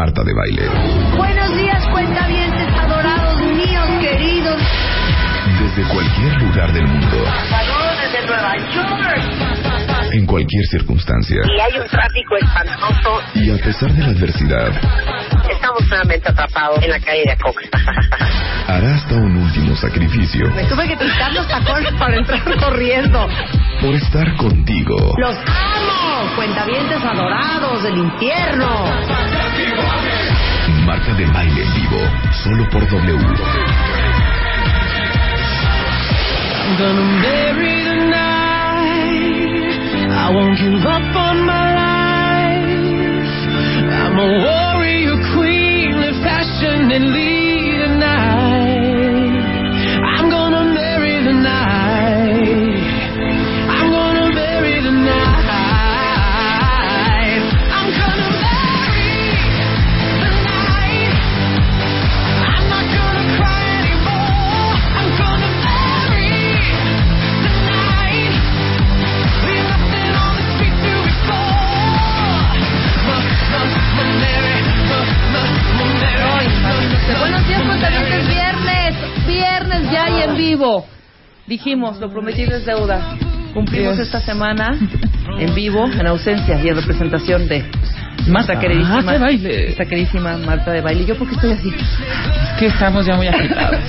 Marta de Baile. Buenos días, cuentavientes adorados míos, queridos. Desde cualquier lugar del mundo. Saludos desde Nueva York. En cualquier circunstancia. Y hay un tráfico espantoso. Y a pesar de la adversidad, Estamos nuevamente atrapados en la calle de Acox. hará hasta un último sacrificio Me tuve que quitar los tacones para entrar corriendo. por estar contigo. ¡Los amo! Cuentavientes adorados del infierno. Marta de Baile en vivo. Solo por W. I won't give up on my life. I'm a warrior queen, vivo. Dijimos, lo prometido es deuda. Cumplimos esta semana en vivo, en ausencia y en representación de Marta queridísima, Marta de Baile. Esta queridísima Marta de baile. ¿Yo por qué estoy así? Es que estamos ya muy agitados.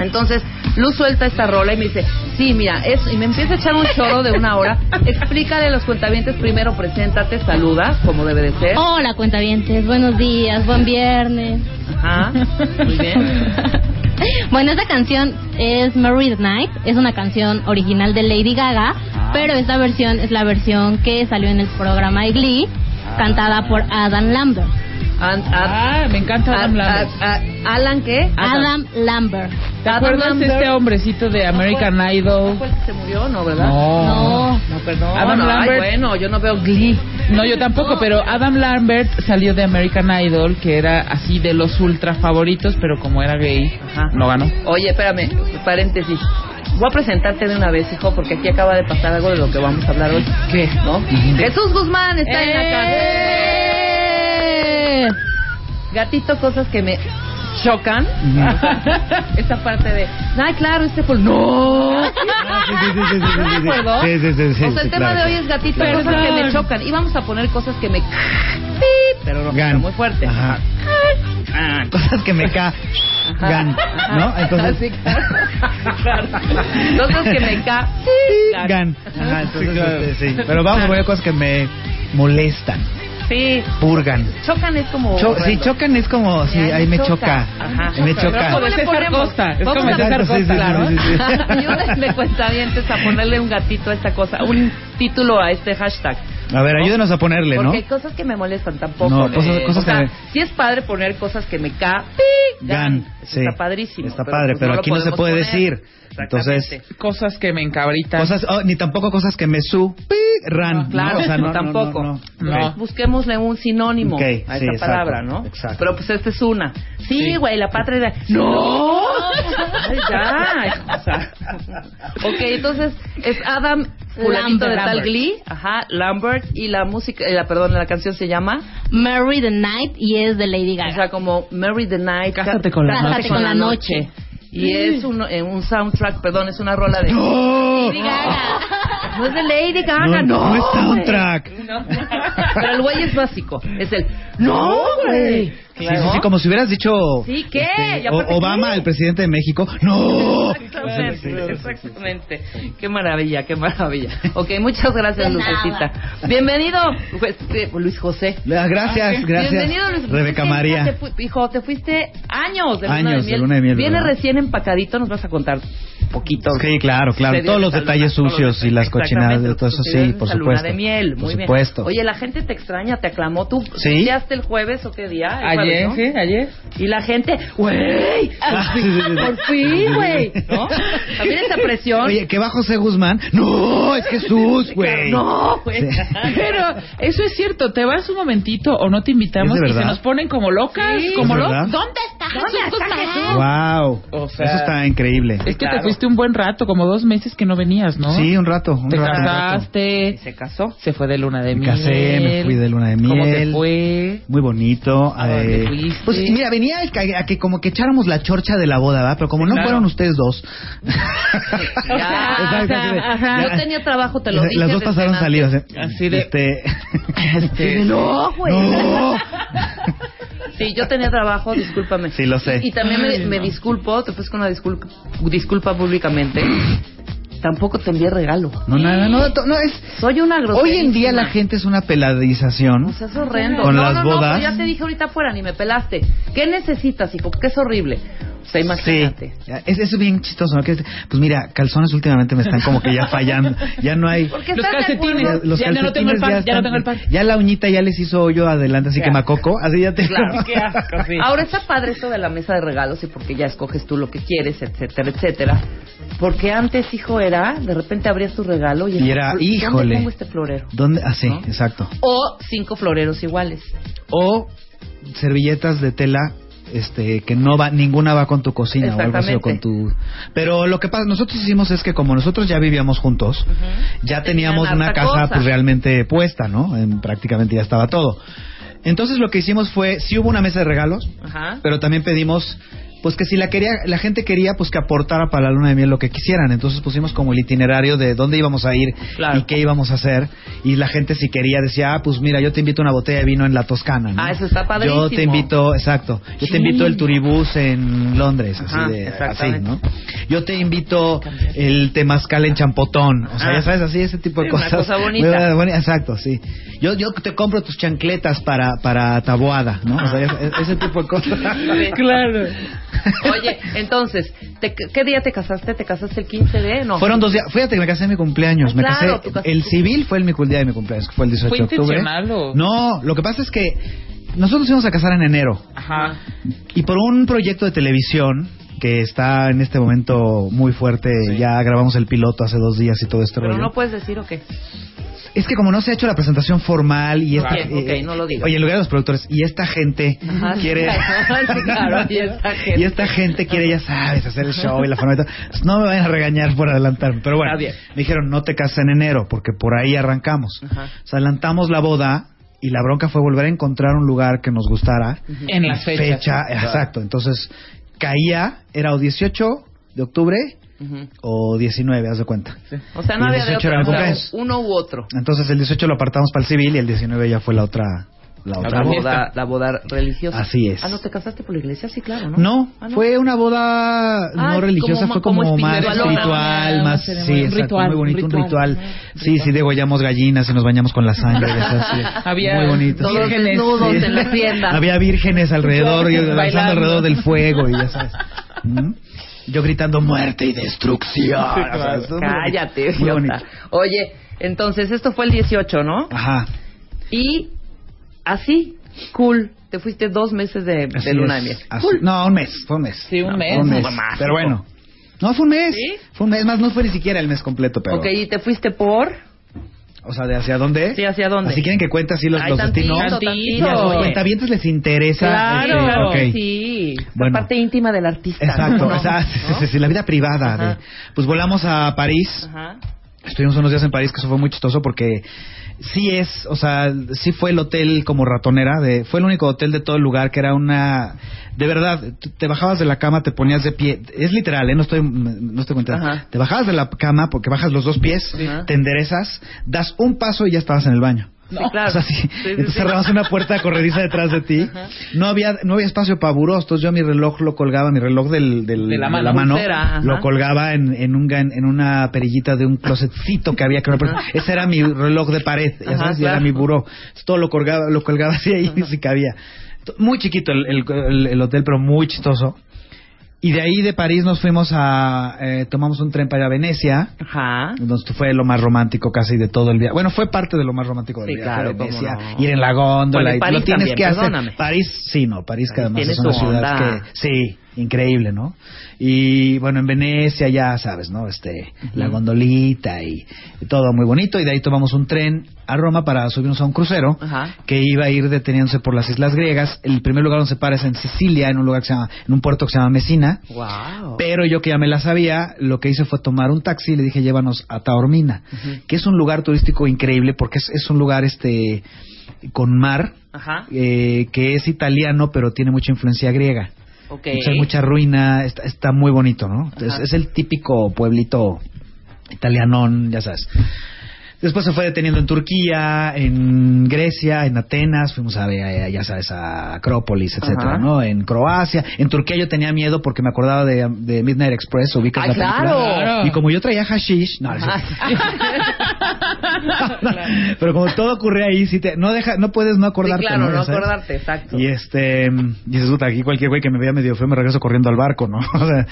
Entonces, Luz suelta esta rola y me dice, sí, mira, eso, y me empieza a echar un choro de una hora. Explícale a los cuentavientes primero, preséntate, saluda, como debe de ser. Hola, cuentavientes. Buenos días, buen viernes. Ajá, muy bien. bueno, esta canción es the Night. Es una canción original de Lady Gaga, pero esta versión es la versión que salió en el programa Glee, cantada por Adam Lambert. An- Ah, me encanta Adam Lambert. ¿Alan qué? Adam Lambert. ¿Te Adam acuerdas de Lambert. este hombrecito de American ¿No Idol? que se murió? No, ¿verdad? No. No, perdón. Adam Ay, Lambert. bueno, yo no veo Glee. No, yo tampoco, pero Adam Lambert salió de American Idol, que era así de los ultra favoritos, pero como era gay, Ajá. no ganó. Oye, espérame, paréntesis. Voy a presentarte de una vez, hijo, porque aquí acaba de pasar algo de lo que vamos a hablar hoy. ¿Qué? ¿No? Jesús Guzmán está en la ¡Eh! Gatito, cosas que me chocan. Esa parte de, ay, claro, este fue. ¡No! Ah, sí, sí, sí, el sí, tema claro, de hoy claro. es gatito, cosas que me chocan. Y vamos a poner cosas que me. Pero no, Gan. pero muy fuerte. Ajá. Ah, cosas que me ca... Gan. ¿no? Entonces... Claro. Cosas que me ca... Gan. Ajá, entonces, Sí, claro. este, sí. Pero vamos a poner cosas que me molestan, Sí. purgan. Chocan es como... Cho- sí, horrendo. chocan es como, sí, ahí me choca. choca. Ajá. Ahí me Pero choca. como de ¿Cómo le César? Costa. Es como César sí, sí, Costa. sí, Claro. sí, sí, sí. Ayúdenle, cuentavientes, a ponerle un gatito a esta cosa, un título a este hashtag. A ver, ayúdenos a ponerle, ¿no? Porque hay cosas que me molestan tampoco. No, eh, cosas- cosas o sea, que me- sí es padre poner cosas que me ca... Gan, sí. Está padrísimo. Está padre, pues pero lo aquí no se puede poner. decir. Entonces, Cosas que me encabritan. cosas, oh, ni tampoco cosas que me su, pi, ran. No, claro, ¿no? O sea, no, no, tampoco. no, no. No. Ok. Busquémosle un sinónimo Ok, a sí, esta exacto, palabra, ¿no? exacto. Pero pues esta es una. Sí, güey, la patria era... ¡No! Ay, ya, o sea. Ok, entonces es Adam fulanito de Lambert. tal Glee, ajá, Lambert, y la música, eh, la, perdón, la canción se llama, Mary the Night y es de Lady o Gaga. sea, como Mary the Night. Cásate con la Cásate con la noche. Y es un, eh, un soundtrack, perdón, es una rola de... ¡No! Lady Gaga. No es de Lady Gaga, No, no. no es soundtrack. No. Pero el güey es básico. Es el. ¡No, güey! Sí, sí, sí, como si hubieras dicho Sí, ¿qué? este, ¿Y aparte o- Obama, qué? el presidente de México. ¡No! Exactamente, exactamente. Qué maravilla, qué maravilla. Ok, muchas gracias, De. Lucecita. Bienvenido, pues, Luis José. Ah, Gracias, gracias. Bienvenido, Luis José. Rebeca María. te hijo, te fuiste años de luna Años de de miel. luna de miel, Viene ¿verdad? recién empacadito, nos vas a contar un poquito. Sí, claro, claro. Todos los detalles luna, sucios los y las cochinadas de todo eso, sí, por supuesto. Luna de miel, Por muy bien. supuesto. Oye, la gente te extraña, te aclamó. ¿Tú ¿Sí? estudiaste el jueves o qué día? El Ayer, ¿no? sí, ayer. Y la gente, güey, por fin, güey, ¿no? También esa presión. Oye, que va José Guzmán. No, es Jesús, güey. no, güey. Sí. Pero eso es cierto, te vas un momentito o no te invitamos ¿Es de y se nos ponen como locas, Sí. como ¿Es locas. ¿Dónde está ¿Dónde Jesús está Guzmán? Jesús? Wow. O sea, Eso está increíble. Es que Claro. te fuiste un buen rato, como dos meses que no venías, ¿no? Sí, un rato, un Te rato. un rato. casaste, Se casó. se fue de luna de Me miel. casé, me fui de luna de ¿Cómo te miel. fue? Muy bonito. ¿A eh, fuiste? pues mira, venía a que como que echáramos la chorcha de la boda, ¿verdad? Pero como Sí, no claro. fueron ustedes dos. Ya. Yo tenía trabajo, te lo dije. Las dos pasaron salidas, ¿eh? Así de- Este... Este, No, güey. No. Sí, yo tenía trabajo, discúlpame. Sí, lo sé. Y también me, Ay, me no. disculpo, te ofrezco una disculpa, disculpa públicamente. Tampoco te envié regalo. No, nada, no, no es... Soy una grosería. Hoy en día la gente es una peladización. Sea, es horrendo. Con no, las no, no, bodas. pero ya te dije ahorita afuera, ni me pelaste. ¿Qué necesitas, hijo? Porque es horrible. O sea, Sí, imagínate. es, es bien chistoso, ¿no? Que es- pues mira, calzones últimamente me están como que ya fallando. Ya no hay... Los calcetines. Los Ya no tengo el calcetines par, ya, ya no están- tengo el par. ya la uñita ya les hizo hoyo adelante, así Qué que asco. macoco, así ya te... Claro. Qué asco, sí. Ahora está padre esto de la mesa de regalos y porque ya escoges tú lo que quieres, etcétera, etcétera. Porque antes, hijo, era, de repente abrías tu regalo y, Y era, ¿dónde híjole. pongo este florero? ¿Dónde? Ah, sí, ¿No? exacto. O cinco floreros iguales. O servilletas de tela este que no va ninguna va con tu cocina o algo así o con tu pero lo que pasa nosotros hicimos es que como nosotros ya vivíamos juntos ya teníamos Tenían una casa cosa. pues realmente puesta no En- prácticamente ya estaba todo entonces lo que hicimos fue sí hubo una mesa de regalos Ajá. pero también pedimos pues que si la quería la gente quería pues que aportara para la luna de miel lo que quisieran entonces pusimos como el itinerario de dónde íbamos a ir Claro. y qué íbamos a hacer y la gente si quería decía ah pues mira yo te invito una botella de vino en la Toscana ¿no? Ah, eso está padrísimo. yo te invito exacto yo te invito el turibús en Londres así de así no yo te invito el temazcal en champotón o sea Ah. ya sabes así ese tipo de Sí, una cosas cosa bonita. Exacto sí yo yo te compro tus chancletas para para taboada no o sea ya- ese tipo de cosas Claro. Oye, entonces, ¿te- ¿qué día te casaste? ¿Te casaste el 15 de? No. Fueron dos días. Fíjate que me casé en mi cumpleaños. Ah, me claro, casé. El civil fue el, día de mi cumpleaños, que fue el 18 ¿Fue de octubre. intencional o? No, lo que pasa es que nosotros nos íbamos a casar en enero. Ajá. Y por un proyecto de televisión que está en este momento muy fuerte, ya grabamos el piloto hace dos días y todo este Pero rollo. no puedes decir o qué. Es que como no se ha hecho la presentación formal y esta, Bien, ok, no lo digas. Oye, en lugar de los productores, y esta gente Ajá, quiere... sí, claro, y esta gente. Y esta gente quiere, ya sabes, hacer el show y la forma y todo. Pues No me vayan a regañar por adelantarme. Pero bueno, me dijeron, no te cases en enero, porque por ahí arrancamos. Ajá. O sea, adelantamos la boda y la bronca fue volver a encontrar un lugar que nos gustara. En las fechas. Fecha, exacto. Entonces, caía, era o 18 de octubre Ujú. o 19, haz de cuenta. O sea, no había de 18 era otro, uno u otro. Entonces, el 18 lo apartamos para el civil y el 19 ya fue la otra, la otra La boda. boda, la boda religiosa. Así es. Ah, ¿no te casaste por la iglesia? Sí, claro, ¿no? No, Ah, fue una boda Ah, no religiosa, como- fue como como, más espiritual, más sí, un exacto, ritual, muy bonito, un un ritual. ritual. Sí, sí, degollamos gallinas y nos bañamos con la sangre, esas, sí. Había muy bonito. Todos vírgenes. desnudos Sí. en la tienda. Había vírgenes alrededor, y danzando Bailando. alrededor del fuego y ya sabes. ¿Mm? Yo gritando muerte y destrucción. o sea, estuvo muy Cállate, muy. Oye, entonces esto fue el 18, ¿no? Ajá. Y así, cool, te fuiste dos meses de, de luna es. de miel. Así- Cool. No, un mes, fue un mes. Sí, un No, mes. fue un mes. Más, Pero bueno. No, fue un mes. ¿Sí? Fue un mes, más no fue ni siquiera el mes completo, pero. Ok, y te fuiste por... O sea, ¿de hacia dónde? Sí, ¿hacia dónde? Así quieren que cuente así los, Ay, los tantito, destinos. tantito. Y a sus Oye. cuentavientes les interesa. Claro, este, ok. que sí. La Bueno. parte íntima del artista. Exacto, ¿no? o sea, sí, ¿No? sí, sí, la vida privada. Ajá. de- pues volamos a París. Ajá. Estuvimos unos días en París, que eso fue muy chistoso porque sí es, o sea, sí fue el hotel como ratonera, de, fue el único hotel de todo el lugar que era una, de verdad, te bajabas de la cama, te ponías de pie, es literal, ¿eh? no estoy, no estoy contando, te bajabas de la cama porque bajas los dos pies, Ajá. te enderezas, das un paso y ya estabas en el baño. Sí, claro. O sea, sí, Sí, sí, cerrabas una puerta corrediza detrás de ti. No había no había espacio para burós, entonces yo mi reloj lo colgaba, mi reloj del, del- De la mano. Pulsera, lo colgaba en, en, un, en una perillita de un closetcito que había que Ese era mi reloj de pared, ya Ajá, sabes, y era mi buró. Entonces, todo lo colgaba, lo colgaba así ahí, si cabía. Muy chiquito el- el- el hotel, pero muy chistoso. Y de ahí de París nos fuimos a... eh, tomamos un tren para ir a Venecia. Ajá. Entonces fue lo más romántico casi de todo el día. Bueno, fue parte de lo más romántico del Sí, viaje claro, Venecia. no. Ir en la góndola. Bueno, y y París lo tienes también, que hacer. París, sí, no. París que París además es una ciudad onda. que... Sí, increíble, ¿no? Y bueno, en Venecia ya sabes, ¿no? Este, la gondolita y, y todo muy bonito. Y de ahí tomamos un tren a Roma para subirnos a un crucero Ajá. que iba a ir deteniéndose por las islas griegas. El primer lugar donde se para es en Sicilia, en un lugar que se llama, en un puerto que se llama Messina. Wow. Pero yo que ya me la sabía, lo que hice fue tomar un taxi y le dije, llévanos a Taormina, que es un lugar turístico increíble porque es, es un lugar este con mar, Ajá. eh, que es italiano, pero tiene mucha influencia griega. Ok. Entonces, hay mucha ruina, está, está muy bonito, ¿no? Es, es el típico pueblito italianón, ya sabes. Después se fue deteniendo en Turquía, en Grecia, en Atenas, fuimos a ver, ya sabes, a Acrópolis, etcétera, Ajá. ¿no? En Croacia, en Turquía yo tenía miedo porque me acordaba de, de Midnight Express, ubicas la película? claro. Claro. Y como yo traía hashish, no, pero como todo ocurre ahí, sí te, no deja, no puedes no acordarte, sí, claro, ¿no? acordarte, exacto. Y este, dices, puta, aquí cualquier güey que me vea medio feo me regreso corriendo al barco, ¿no? O sea,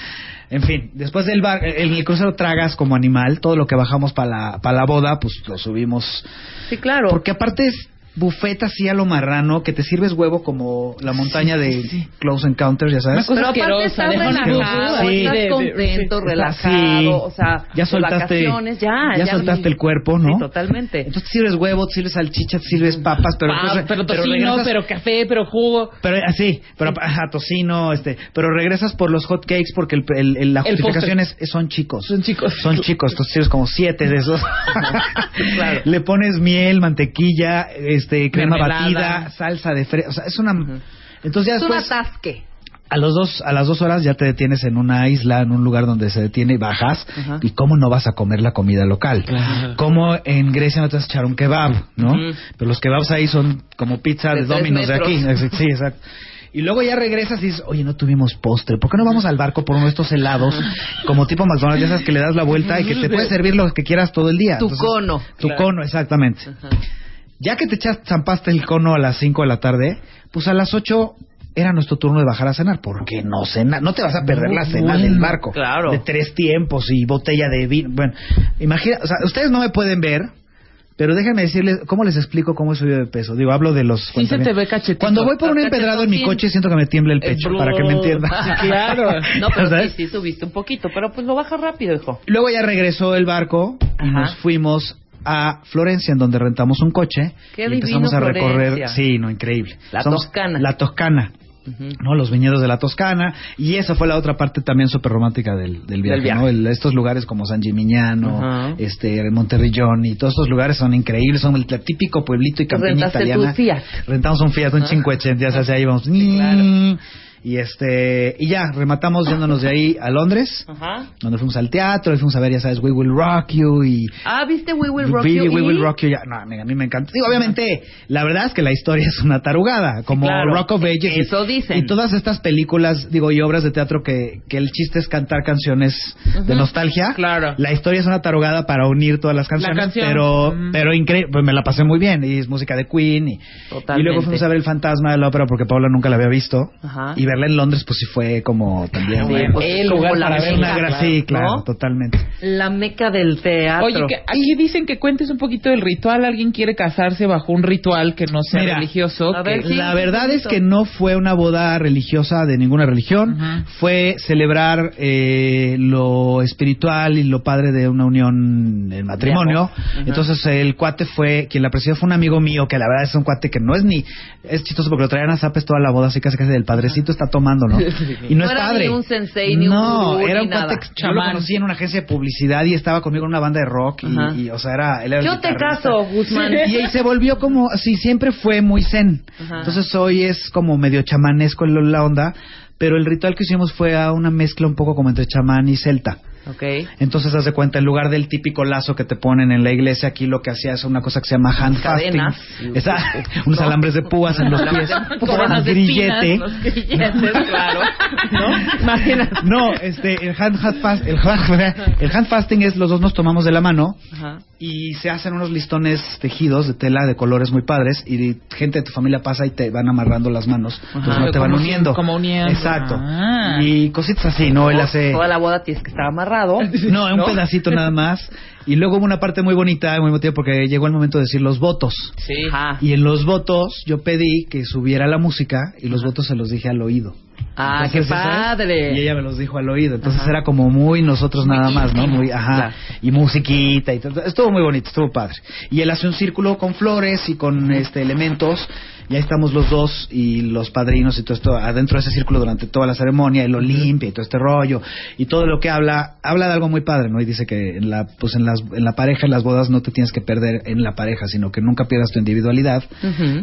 en fin, después del bar, en el crucero tragas como animal, todo lo que bajamos para la, para la boda, pues lo subimos. Sí, claro. Porque aparte es buffet así a lo marrano, que te sirves huevo como la montaña de Close Encounters, ya sabes. Una cosa Pero aparte estás relajado, Sí. estás contento, sí. relajado, Sí. o sea, Ya soltaste- vacaciones, ya, ya soltaste el cuerpo, ¿no? Sí, totalmente. Entonces te sirves huevo, te sirves salchicha, te sirves papas, pero, Pa- después- pero tocino, regresas- pero café, pero jugo. Pero así, pero ajá, tocino, este, pero regresas por los hot cakes porque el, el- el- la El justificación es, es- son chicos. Son chicos. Son chicos, entonces tienes como siete de esos. Claro. Le pones miel, mantequilla, este, crema Mermelada. batida, salsa de fresa, o sea, es una entonces ya es un después atasque. a los dos a las dos horas ya te detienes en una isla, en un lugar donde se detiene y bajas. Ajá. Y cómo no vas a comer la comida local. Como en Grecia no te vas a echar un kebab, ¿no? Ujú. Pero los kebabs ahí son como pizza De de, tres Domino's de aquí. metros. Sí, exacto. Y luego ya regresas y dices, oye, no tuvimos postre. ¿Por qué no vamos al barco por uno de estos helados? Como tipo McDonald's, ya sabes que le das la vuelta y que te puedes servir lo que quieras todo el día. Tu cono. Tu Claro. cono, exactamente. Ya que te echas, zampaste el cono a las 5 de la tarde, pues a las 8 era nuestro turno de bajar a cenar. Porque no cena, no te vas a perder la cena del barco. claro. De tres tiempos y botella de vino. Bueno, imagina, o sea, ustedes no me pueden ver. Pero déjenme decirles, ¿cómo les explico cómo he subido de peso? Digo, hablo de los... Sí se te ve cachetito. Cuando voy por un empedrado en mi coche, siento que me tiembla el pecho, El para que me entiendan. Sí, claro. No, pero sí, sí subiste un poquito, pero pues lo bajas rápido, hijo. Luego ya regresó el barco y Ajá. nos fuimos a Florencia, en donde rentamos un coche. Qué y empezamos a recorrer. Sí, no, increíble. La Toscana. La Toscana. ¿no? Los viñedos de la Toscana. Y esa fue la otra parte también súper romántica del, del viaje, viaje. ¿no? El- estos lugares como San Gimignano, este, Monterrillón y todos estos lugares son increíbles. Son el típico pueblito y campiña Rentaste italiana. Rentamos un Fiat, un 580, ya sabes, ahí vamos. claro. Y este, y ya, rematamos yéndonos de ahí a Londres Ajá. donde fuimos al teatro y fuimos a ver, ya sabes, We Will Rock You y... Ah, ¿viste We Will Rock You? We Will Rock You, ya, no, a mí me encanta. Digo, obviamente, la verdad es que la historia es una tarugada, como claro. Rock of Ages. y- Eso dicen. Y todas estas películas, digo, y obras de teatro que, que el chiste es cantar canciones de nostalgia. Claro. La historia es una tarugada para unir todas las canciones, canción. pero, pero increíble, pues me la pasé muy bien, y es música de Queen, y, Totalmente. y luego fuimos a ver El Fantasma de la Ópera porque Paula nunca la había visto, Ajá. y verla en Londres pues sí fue como también... Sí, bueno, pues, el lugar la para ver meca, una gra- claro, sí, claro, ¿no? totalmente. La meca del teatro. Oye, que aquí dicen que cuentes un poquito del ritual. Alguien quiere casarse bajo un ritual que no sea Mira, religioso. a que- ver, sí. la verdad es que no fue una boda religiosa de ninguna religión, fue celebrar eh, lo espiritual y lo padre de una unión en matrimonio. Entonces el cuate fue, quien la presidió fue un amigo mío, que la verdad es un cuate que no es ni, es chistoso porque lo traían a zapes toda la boda, así casi casi del padrecito está tomando, ¿no? Y no, No es era padre. ni un sensei, ni un no, gurú, era un cuate yo lo conocí en una agencia de publicidad y estaba conmigo en una banda de rock y, o sea, era, él era Yo te caso, Guzmán. Y se volvió como, sí, siempre fue muy zen. Ajá. Entonces hoy es como medio chamanesco la la onda, pero el ritual que hicimos fue a una mezcla un poco como entre chamán y celta. Ok. Entonces, haz de cuenta, en lugar del típico lazo que te ponen en la iglesia, aquí lo que hacía es una cosa que se llama hand Cadenas. fasting. Esa- unos alambres de púas en los pies, de grillete. espinas, los Grilletes, claro. ¿No? Imagínate. No, este, el hand, hand fast- el, hand- el hand fasting es los dos nos tomamos de la mano Ajá. y se hacen unos listones tejidos de tela de colores muy padres y gente de tu familia pasa y te van amarrando las manos, entonces no te van uniendo. como uniendo. Exacto. Ah. Y cositas así, ¿no? Él hace... Toda la boda tienes que estar amarrado. No, un pedacito nada más. Y luego hubo una parte muy bonita, muy emotiva, porque llegó el momento de decir los votos. Sí. Ajá. Y en los votos yo pedí que subiera la música y los votos se los dije al oído. Ah, Entonces, qué padre. Y ella me los dijo al oído. Entonces Ajá. era como muy nosotros nada más, ¿no? Muy, ajá. Claro. Y musiquita y todo. Estuvo muy bonito, estuvo padre. Y él hace un círculo con flores y con este elementos. Y ahí estamos los dos y los padrinos y todo esto adentro de ese círculo durante toda la ceremonia. Y lo limpia y todo este rollo. Y todo lo que habla, habla de algo muy padre, ¿no? Y dice que en la, pues en las, en la pareja, en las bodas no te tienes que perder en la pareja, sino que nunca pierdas tu individualidad.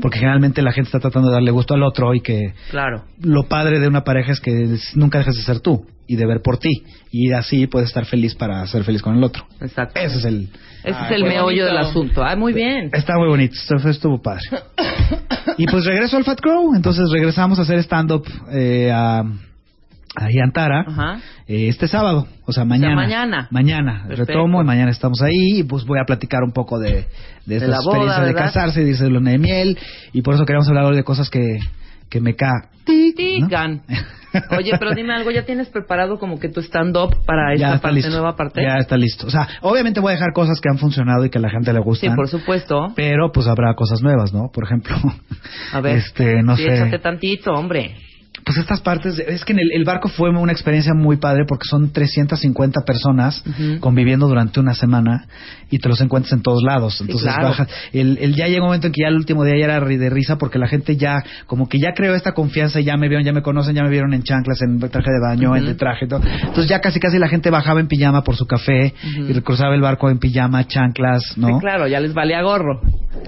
Porque generalmente la gente está tratando de darle gusto al otro y que Claro. lo padre de una pareja es que nunca dejes de ser tú y de ver por ti y así puedes estar feliz para ser feliz con el otro. Exacto. Ese es el Ese es el qué meollo bonito. del asunto. Ah, muy bien. está muy bonito, esto estuvo padre. y pues regreso al Fat Crow, entonces regresamos a hacer stand up eh, a ahí a Antara Ajá. eh, este sábado, o sea, mañana. mañana. Mañana, Perfecto. retomo y mañana estamos ahí y pues voy a platicar un poco de, de esta boda, experiencia de casarse, de irse de luna de miel y por eso queríamos hablar hoy de cosas que, que me ca... Digan. Oye, pero dime algo, ¿ya tienes preparado como que tu stand-up para esta parte, listo. nueva parte? Ya está listo. O sea, obviamente voy a dejar cosas que han funcionado y que a la gente le Sí, gustan. por supuesto. Pero pues habrá cosas nuevas, ¿no? Por ejemplo, A ver. este, no sí, sé. échate tantito, hombre. Pues estas partes, de- es que en el, el barco fue una experiencia muy padre porque son 350 personas conviviendo durante una semana y te los encuentras en todos lados. Entonces claro. bajas. El, el ya llega un momento en que ya el último día ya era de risa porque la gente ya, como que ya creó esta confianza y ya me vieron, ya me conocen, ya me vieron en chanclas, en traje de baño, en de traje todo. Entonces ya casi casi la gente bajaba en pijama por su café y cruzaba el barco en pijama, chanclas, ¿no? Sí, claro, ya les valía gorro.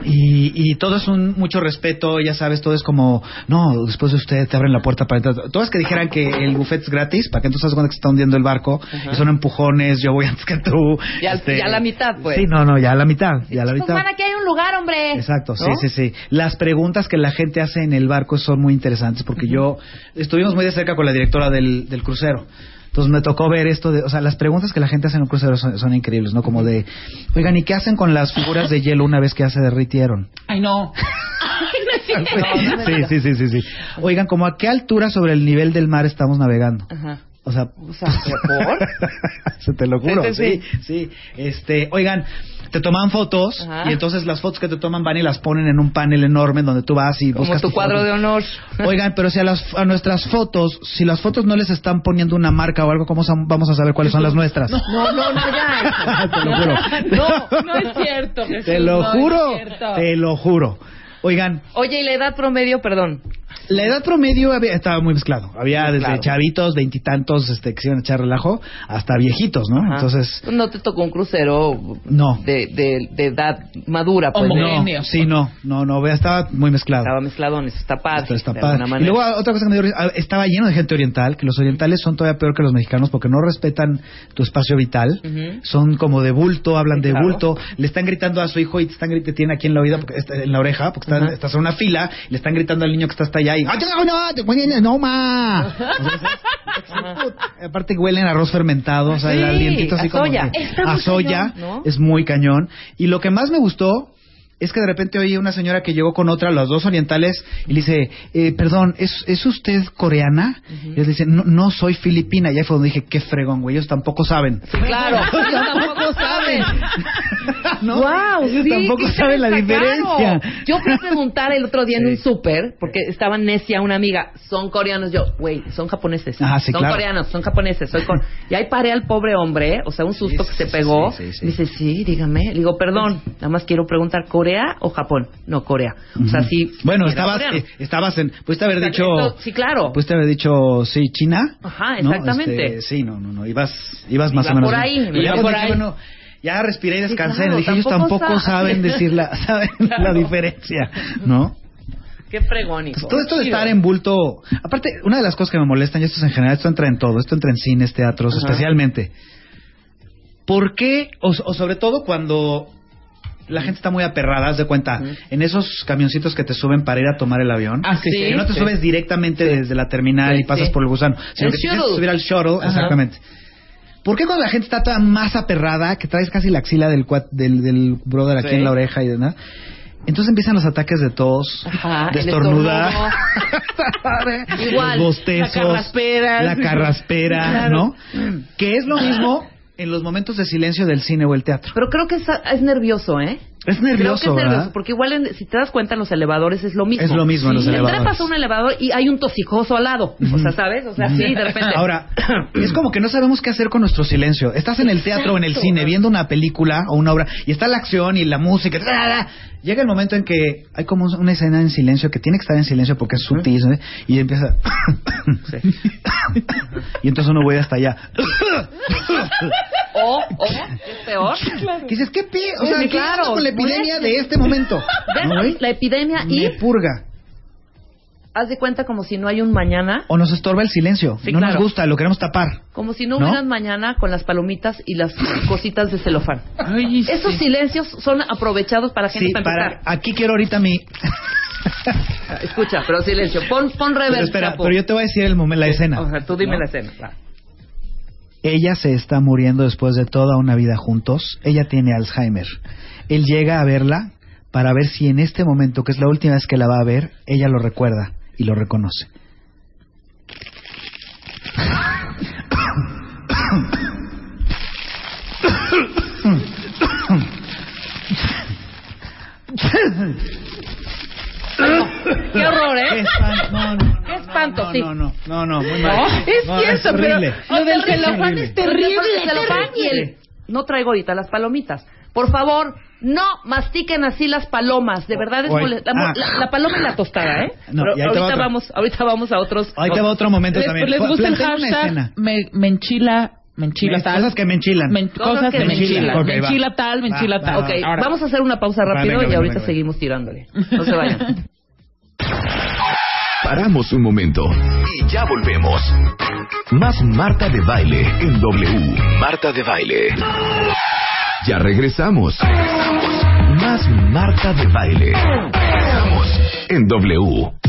Y, y todo es un mucho respeto, ya sabes, todo es como, no, después de usted te abren la puerta para es que dijeran que el buffet es gratis, para que entonces sabes cuando que se está hundiendo el barco, y son empujones, yo voy antes que tú. Ya- ya la mitad, pues. Sí, no, no, ya a la mitad, ya a la Pues, mitad. man, aquí hay un lugar, hombre. Exacto, sí, ¿No? sí, sí. Las preguntas que la gente hace en el barco son muy interesantes porque yo estuvimos muy de cerca con la directora del, del crucero. Entonces me tocó ver esto de, o sea, las preguntas que la gente hace en un crucero son, son increíbles, ¿no? Como de, oigan, ¿y qué hacen con las figuras de hielo una vez que ya se derritieron? Ay, no. sí, sí, sí, sí, sí. Oigan, ¿como a qué altura sobre el nivel del mar estamos navegando? Ajá. O sea, O sea, ¿por? Se te lo juro, Sí, sí, sí, sí. Este, oigan, te toman fotos Ajá. y entonces las fotos que te toman van y las ponen en un panel enorme donde tú vas y Como buscas tu tus cuadro de honor. Oigan, pero si a, las, a nuestras fotos, si las fotos no les están poniendo una marca o algo, ¿cómo vamos a saber cuáles son las nuestras? No, no, no, ya. te lo juro. No, no es cierto. Jesús, Te lo no juro, cierto. te lo juro. Oigan, Oye, ¿y la edad promedio, perdón? La edad promedio había- estaba muy mezclado. Había desde Claro. chavitos, veintitantos, este, que se iban a echar relajo, hasta viejitos, ¿no? Ajá. Entonces, No te tocó un crucero no. de, de, de edad madura, pues. Homo- ¿no? Sí, no, no, no, vea, estaba muy mezclado. Estaba mezcladones, está padre. Está, padre. Y luego otra cosa que me dio estaba lleno de gente oriental, que los orientales son todavía peor que los mexicanos porque no respetan tu espacio vital, son como de bulto, hablan de claro. bulto, le están gritando a su hijo y te están gritando, tiene aquí en la oída, porque está en la oreja, porque están- Ajá. estás en una fila, y le están gritando al niño que está hasta allá y ¡Ah, no, no, ma! Aparte huelen a arroz fermentado, o sea, el alientito así a como soya. que- a soya, cañón, ¿no? es muy cañón. Y lo que más me gustó es que de repente oí una señora que llegó con otra, las dos orientales, y le dice, eh, perdón, ¿es, ¿es usted coreana? Y ellos le dicen, no, no, soy filipina. Y ahí fue donde dije, qué fregón, güey, ellos tampoco saben. Sí, claro. Tampoco saben. ¿No? Wow, ellos sí, tampoco saben la diferencia. Yo fui a preguntar el otro día en un súper, porque estaba necia una amiga, son coreanos. Yo, güey, son japoneses. Ajá, sí, son claro. coreanos, son japoneses. Soy con... Y ahí paré al pobre hombre, o sea, un susto que se pegó. Me dice, sí, dígame. Le digo, perdón, nada más quiero preguntar, ¿Corea o Japón? No, Corea. O sea, sí. Bueno, estabas, eh, estabas en, pudiste haber dicho, sí, claro. pudiste haber dicho, sí, China. Ajá, ¿no? exactamente. Este, sí, no, no, no, ibas, ibas más Iba o menos. por ahí, iba por ahí. bueno, ya respiré y Sí, descansé. claro, dije, ellos tampoco saben. decir la, saben la diferencia, ¿no? Qué fregón, hijo. Pues todo esto de estar en bulto, aparte, una de las cosas que me molestan, y esto es en general, esto entra en todo, esto entra en cines, teatros, Ajá. especialmente. ¿Por qué? O, o sobre todo cuando la gente está muy aperrada, haz de cuenta, en esos camioncitos que te suben para ir a tomar el avión, Ah, sí, que sí, no te sí. subes directamente desde la terminal Sí, y pasas sí. por el gusano, sino El que tienes que shuttle. subir al shuttle, Ajá. exactamente. ¿Por qué cuando la gente está toda más aperrada, que traes casi la axila del, cuat- del, del brother aquí Sí. en la oreja y demás? Entonces empiezan los ataques de tos, Ajá, de estornudar, Igual. los bostezos, La carraspera. la carraspera, Claro. ¿no? Que es lo mismo en los momentos de silencio del cine o el teatro. Pero creo que es, es nervioso, ¿eh? Es Creo que nervioso, es nervioso, ¿verdad? porque igual en- si te das cuenta en los elevadores es lo mismo. Es lo mismo en los elevadores. trepas a un elevador y hay un tosijoso al lado. O sea, ¿sabes? O sea, sí, de repente. Ahora, es como que no sabemos qué hacer con nuestro silencio. Estás en el teatro o en el Exacto. cine viendo una película o una obra y está la acción y la música. Llega el momento en que hay como una escena en silencio que tiene que estar en silencio porque es sutil y empieza. y entonces uno voy hasta allá. O, o, ¿qué es peor? Y dices, ¿qué pi O sea, Sí, ¿qué claro, con la epidemia moleste. de este momento? Ven, ¿No, la epidemia y Me purga. haz de cuenta como si no hay un mañana, O nos estorba el silencio. Sí, no claro. nos gusta, lo queremos tapar. como si no, ¿No? hubieran mañana con las palomitas y las cositas de celofán. Ay, Esos sí. silencios son aprovechados para gente Sí, para para. empezar. Aquí quiero ahorita mi. Escucha, pero silencio. Pon, pon reverb, Pero espera, pero yo te voy a decir el momento, la escena. O sea, tú dime ¿no? la escena. va. Ella se está muriendo después de toda una vida juntos. Ella tiene Alzheimer. Él llega a verla para ver si en este momento, que es la última vez que la va a ver, ella lo recuerda y lo reconoce. Qué horror, Qué ¿eh? Espanto, no, sí. no, no, no, no, muy mal. No, es No, cierto, horrible. pero lo del Es celofán es terrible. El celofán y el- No traigo ahorita las palomitas. Por favor, no mastiquen así las palomas. De verdad es Oye, ah. la- la paloma y la tostada, ¿eh? No, Pero ahorita vamos, ahorita vamos a otros. Ahí te va otro momento ¿Les, también. les gusta el hashtag? Me, me enchila, me enchila Me- tal. cosas que me enchilan. Men- Cosas cosas que me enchilan. enchilan. Ok, me va. enchila tal, me Va, tal. va. Ok, Ahora, vamos a hacer una pausa Va, rápido venga, y venga, ahorita venga. seguimos tirándole. No se vayan. Paramos un momento y ya volvemos. Más Marta de Baile en W. Marta de Baile. Ya regresamos. Más Marta de Baile. Regresamos en W.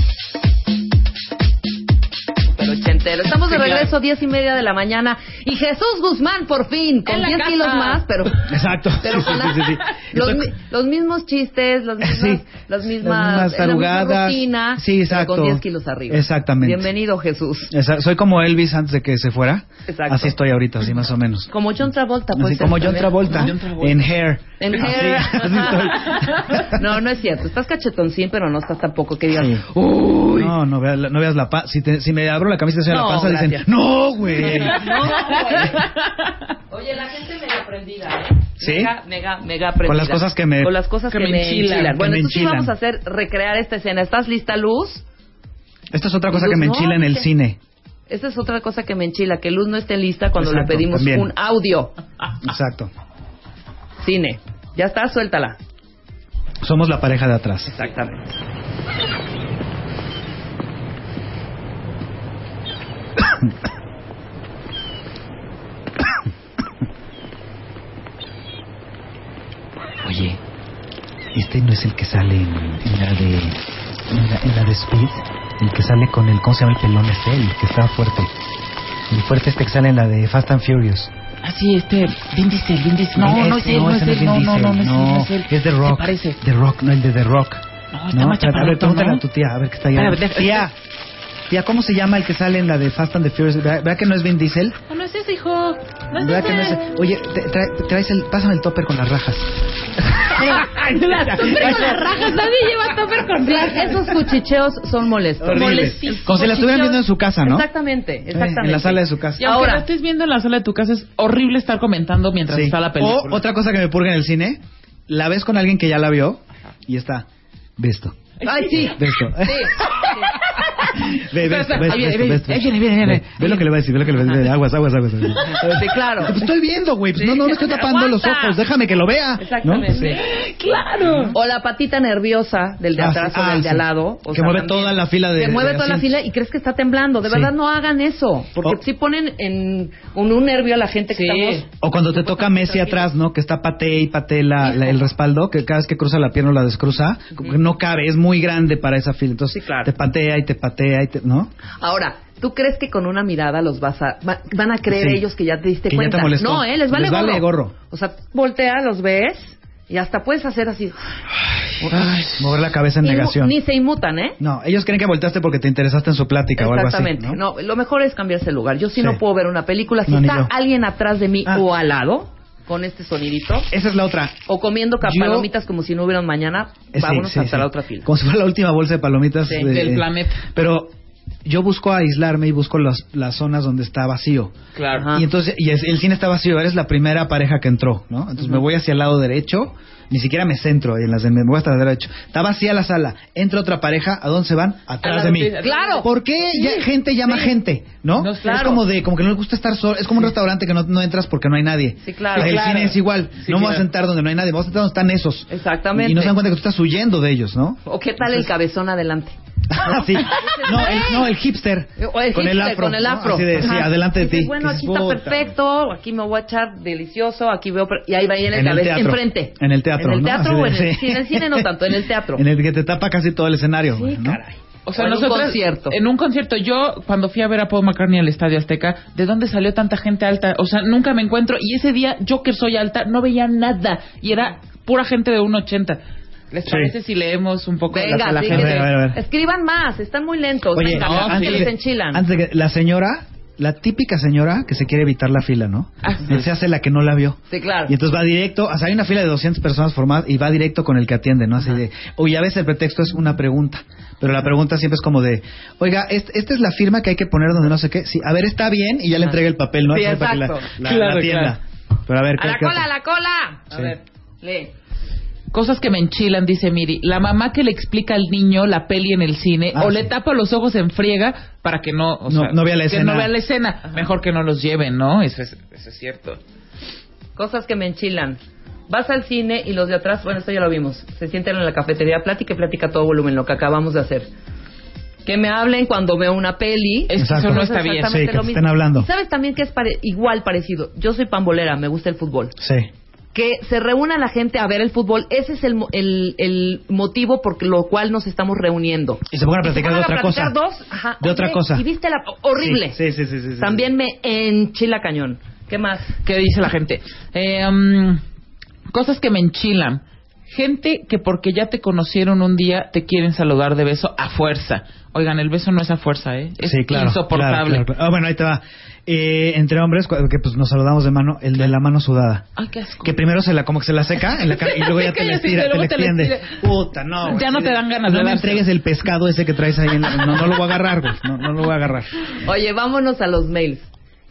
Estamos de regreso, diez y media de la mañana. Y Jesús Guzmán, por fin, con En la 10 casa. kilos más, pero... Exacto. Pero Sí, con sí, la- sí, sí. los, mismos chistes, los mismos, Sí. las mismas, Las mismas la misma tarugadas. rutina, Sí, pero exacto. con 10 kilos arriba. Exactamente. Bienvenido, Jesús. Soy como Elvis antes de que se fuera. Exacto. Así estoy ahorita, así más o menos. Como John Travolta, pues. Así como John Travolta, John Travolta. en Hair. En Así, hair. así estoy. no, no es cierto. Estás cachetoncín, pero no estás tampoco que digas, Sí. uy. No, no veas, la- no veas la panza. Si, te- si me abro la camisa No, la panza, dicen, gracias. no, güey. No, güey. Oye, la gente mega aprendida, ¿eh? ¿Sí? Mega, mega, mega aprendida. Con las cosas que me- Con las cosas que, que me enchilan, que Bueno, me entonces sí enchilan. vamos a hacer, recrear esta escena. ¿Estás lista, Luz? Esta es otra cosa Luz, que me no, enchila en el que- cine. Esta es otra cosa que me enchila, que Luz no esté lista cuando le pedimos también. un audio. Exacto. Cine. Ya está, suéltala. Somos la pareja de atrás. Exactamente. Oye, este no es el que sale en, en la de en la, en la de Speed, el que sale con el ¿cómo se llama el pelón este? El que está fuerte. El fuerte este que sale en la de Fast and Furious. Ah, sí, este, Vin Diesel, Vin Diesel. No, no es él, no es ese él, Vin no, no, Diesel, no, no es él, no es él. es The ¿Te Rock. parece? The Rock, no el de The Rock. No, está más a ver, chaparrito, pregúntale ¿no? a tu tía, a ver qué está allá. Tía, tía, ¿cómo se llama el que sale en la de Fast and the Furious? ¿Verdad verdad que no es Vin Diesel? No, no es ese, hijo. No es ¿Verdad que no es? Oye, te- trae- traes el, pásame el topper con las rajas. Topper con las rajas, nadie lleva topper con rajas. esos cuchicheos son molestos. Molestísimos. Como si la estuvieran viendo en su casa, ¿no? Exactamente, Eh, exactamente. en la sala de su casa. Y Ahora. lo estés viendo en la sala de tu casa, es horrible estar comentando mientras Sí. está la película. O otra cosa que me purga en el cine, la ves con alguien que ya la vio y está, ve esto, Ay, sí. ve esto. Sí. Ve, ve, esto, ve, esto, viene, ve, viene, esto. viene, viene, viene. Ve, lo que le va a decir, ve lo que le va a decir. Aguas, aguas, aguas. Sí, claro. Pues estoy viendo, güey. Pues no, no, no estoy tapando los ojos. Déjame que lo vea. Exactamente. Claro. O la patita nerviosa del de Ah, atrás sí. o Ah, del de sí. al lado. o Que sea, mueve también. toda la fila de- Que mueve de toda la fila y crees que está temblando. De Sí. verdad, no hagan eso. Porque si ponen en un, un nervio a la gente que Sí. estamos... O cuando te toca Messi atrás, ¿no? Que está patee y la- el respaldo, que cada vez que cruza la pierna o la descruza, como que no cabe, es muy grande para esa fila. Entonces Sí, claro. te patea y te patea y te, ¿no? Ahora, ¿tú crees que con una mirada los vas a... va- van a creer Sí. ellos que ya te diste Que ya te cuenta? molestó. no, ¿eh? Les vale, Les vale gorro. O sea, voltea, los ves y hasta puedes hacer así. Ay, mover la cabeza en Inmu- negación. Ni se inmutan, ¿eh? No, ellos creen que volteaste porque te interesaste en su plática o algo así. Exactamente. ¿no? ¿no? lo mejor es cambiarse el lugar. Yo sí, Sí. no puedo ver una película. Si No, está alguien atrás de mí Ah. o al lado, con este sonidito, Esa es la otra. o comiendo Yo- palomitas como si no hubiera mañana, Eh, sí, vámonos sí, hasta sí. la otra fila. Como si fuera la última bolsa de palomitas de- del planeta. Pero yo busco aislarme y busco las, las zonas donde está vacío. Claro. Ajá. Y entonces, y el cine está vacío, eres la primera pareja que entró, ¿no? Entonces me voy hacia el lado derecho, ni siquiera me centro en las de me voy hasta derecho. Está vacía la sala, entra otra pareja, ¿a dónde se van? Atrás de mí. Claro. ¿Por qué ya gente llama gente, no? No, Es claro. como de, como que no les gusta estar solo, es como un restaurante que no, no entras porque no hay nadie. Sí, claro. El Claro. cine es igual, Sí, no me voy a claro. sentar donde no hay nadie, me voy a sentar donde están esos. Exactamente. Y no se dan cuenta que tú estás huyendo de ellos, ¿no? ¿O qué tal el cabezón adelante? Ah, sí. No, el, no, el hipster. O el con el afro. con el ¿no? afro. Así de, sí, adelante de ti. Bueno, aquí está perfecto, aquí me voy a echar delicioso, aquí veo... Y ahí va ahí en el En el cabezón, teatro. enfrente. En el teatro, En el teatro o de- en el, sí. en el cine no tanto, en el teatro. En el que te tapa casi todo el escenario. Sí, ¿no? caray. O sea, O en un concierto. en un concierto yo cuando fui a ver a Paul McCartney al Estadio Azteca, ¿de dónde salió tanta gente alta? O sea, nunca me encuentro y ese día yo que soy alta no veía nada y era pura gente de 1.80. ¿Les Sí. parece si leemos un poco Venga, a la sí, gente? A ver, a ver, a ver. Escriban más, están muy lentos. Oye, Venga, no, antes que de, se enchilan. antes de que la señora, la típica señora que se quiere evitar la fila, ¿no? Ah, sí. Se hace la que no la vio. Sí, claro. Y entonces va directo, o sea, hay una fila de 200 personas formadas y va directo con el que atiende, ¿no? Así de, oye, a veces el pretexto es una pregunta, pero la pregunta siempre es como de, oiga, est- esta es la firma que hay que poner donde no sé qué. Sí, a ver, está bien y ya le entrega el papel, ¿no? Sí, Así para que la, Claro, la atienda. Pero a ver, ¡A ¿qué- la qué- cola, a la cola! A ver, lee. Cosas que me enchilan, dice Miri. La mamá que le explica al niño la peli en el cine Ah, o sí. le tapa los ojos en friega para que no, o No- sea, no vea la que escena. no vea la escena. Mejor que no los lleven, ¿no? Eso es, eso es cierto. Cosas que me enchilan. Vas al cine y los de atrás, bueno, esto ya lo vimos, se sientan en la cafetería, plática y plática todo volumen, lo que acabamos de hacer. Que me hablen cuando veo una peli. Exacto. eso no está Es bien. Sí, que lo te mismo. estén hablando. Sabes también que es pare- igual parecido. Yo soy pambolera, me gusta el fútbol. Sí. Que se reúna la gente a ver el fútbol, ese es el, mo- el, el motivo por lo cual nos estamos reuniendo. Y se pongan a platicar de otra cosa. platicar dos, ajá, De otra cosa. Y viste la horrible. Sí, sí, sí, sí, sí, También me enchila cañón. ¿Qué más? ¿Qué dice la gente? Eh, mm, cosas que me enchilan. Gente que porque ya te conocieron un día te quieren saludar de beso a fuerza. Oigan, el beso no es a fuerza, ¿eh? Es sí, claro. insoportable. claro, claro. Ah, bueno, ahí te va. Eh, entre hombres, que pues nos saludamos de mano, el de la mano sudada. Ay, qué asco. Que primero se la, como que se la seca en la cara y luego ya te la estira, te la extiende. Puta, no. güey. Ya no te dan ganas No de me dárselo. entregues el pescado ese que traes ahí. en la- no, no lo voy a agarrar, güey. No, no lo voy a agarrar. Oye, vámonos a los mails.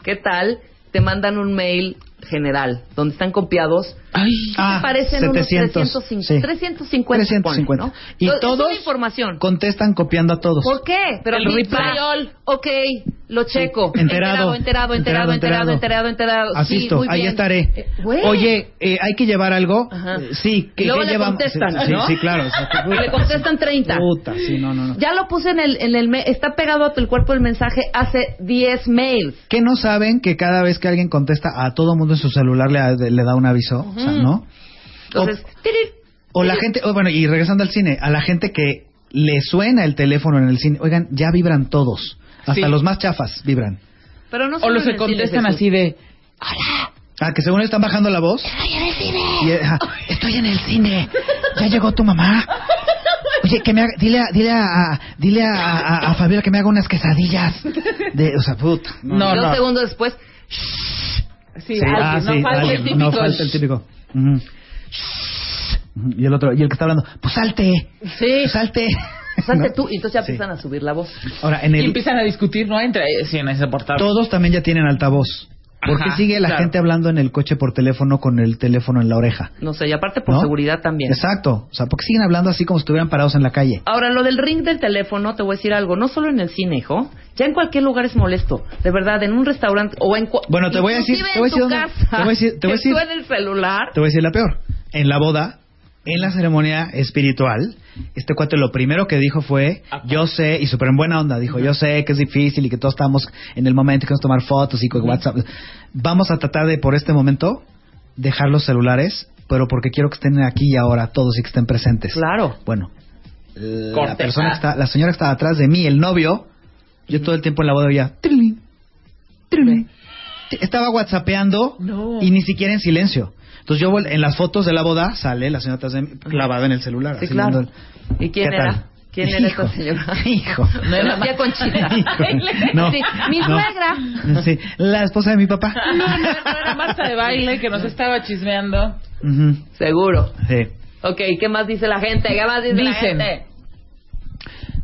¿Qué tal? Te mandan un mail general donde están copiados. Ay, Ah, parecen 700, unos 350, sí. 350, 350. ¿no? Y todos información. contestan copiando a todos. ¿Por qué? Pero El all. Ok, lo checo. Enterado. enterado, enterado, enterado, enterado, enterado, enterado. Sí, Asisto, muy ahí bien. estaré. Eh. Oye, eh, ¿hay que llevar algo? Ajá. Eh, sí. ¿qué, Y luego qué le llevamos? contestan, sí, ¿no? sí, claro. o sea, que Y le puta, contestan 30. Puta, sí, no, no, no. Ya lo puse en el, en el está pegado a el cuerpo del mensaje hace 10 mails. ¿Qué no saben que cada vez que alguien contesta a todo mundo en su celular le, le da un aviso? O sea, ¿no? Entonces, O la gente, oh, bueno, y regresando al cine, a la gente que le suena el teléfono en el cine, oigan, ya vibran todos. Hasta Sí. los más chafas vibran. Pero no o los en que el cine, contestan así de... Ah, que según están bajando la voz. Y, ajá, estoy en el cine. Ya llegó tu mamá. Oye, que me haga, dile a, dile a, a- dile a, a, a Fabiola que me haga unas quesadillas. De, o sea, puta. No, Y dos no. segundos después, Sí, Sí, alguien, ah, no sí, falta el alguien, típico. no falta el típico. Y el otro, y el que está hablando, pues salte, sí, salte. salte ¿No? tú. Y entonces ya Sí. empiezan a subir la voz. Ahora, en Y el, empiezan a discutir, ¿no? Entre sí, en ese portal. todos también ya tienen altavoz. ¿Por qué Ajá, sigue la claro. gente hablando en el coche por teléfono con el teléfono en la oreja? No sé, y aparte por ¿No? seguridad también. Exacto. O sea, ¿por qué siguen hablando así como si estuvieran parados en la calle? Ahora, lo del ring del teléfono, te voy a decir algo, no solo en el cine, hijo, ya en cualquier lugar es molesto, de verdad, en un restaurante o en... Bueno, te voy a decir- te voy a decir dónde- casa, te voy a decir- te voy a decir- el celular. Te voy a decir la peor. En la boda, en la ceremonia espiritual, este cuate lo primero que dijo fue, yo sé, y súper en buena onda, dijo, yo sé que es difícil y que todos estamos en el momento que vamos a tomar fotos y con WhatsApp. Vamos a tratar de, por este momento, dejar los celulares, pero porque quiero que estén aquí y ahora todos y que estén presentes. Claro. Bueno, la persona que está, la señora que estaba atrás de mí, el novio, yo todo el tiempo en la boda oía, "Trilin, trilin". Estaba whatsappeando No. y ni siquiera en silencio. Entonces yo en las fotos de la boda sale la señora atrás de mí, clavada en el celular. Sí, claro. el- ¿Y quién ¿Qué era? tal? ¿Quién era Hijo, esta señora? Hijo. No era tía Conchita. Hijo. No, Sí, mi no. suegra. Sí, la esposa de mi papá. No, no, no era Marta de baile que nos estaba chismeando. Ujú, Seguro. Sí. Ok, ¿qué más dice la gente? ¿Qué más dice la Dicen. gente?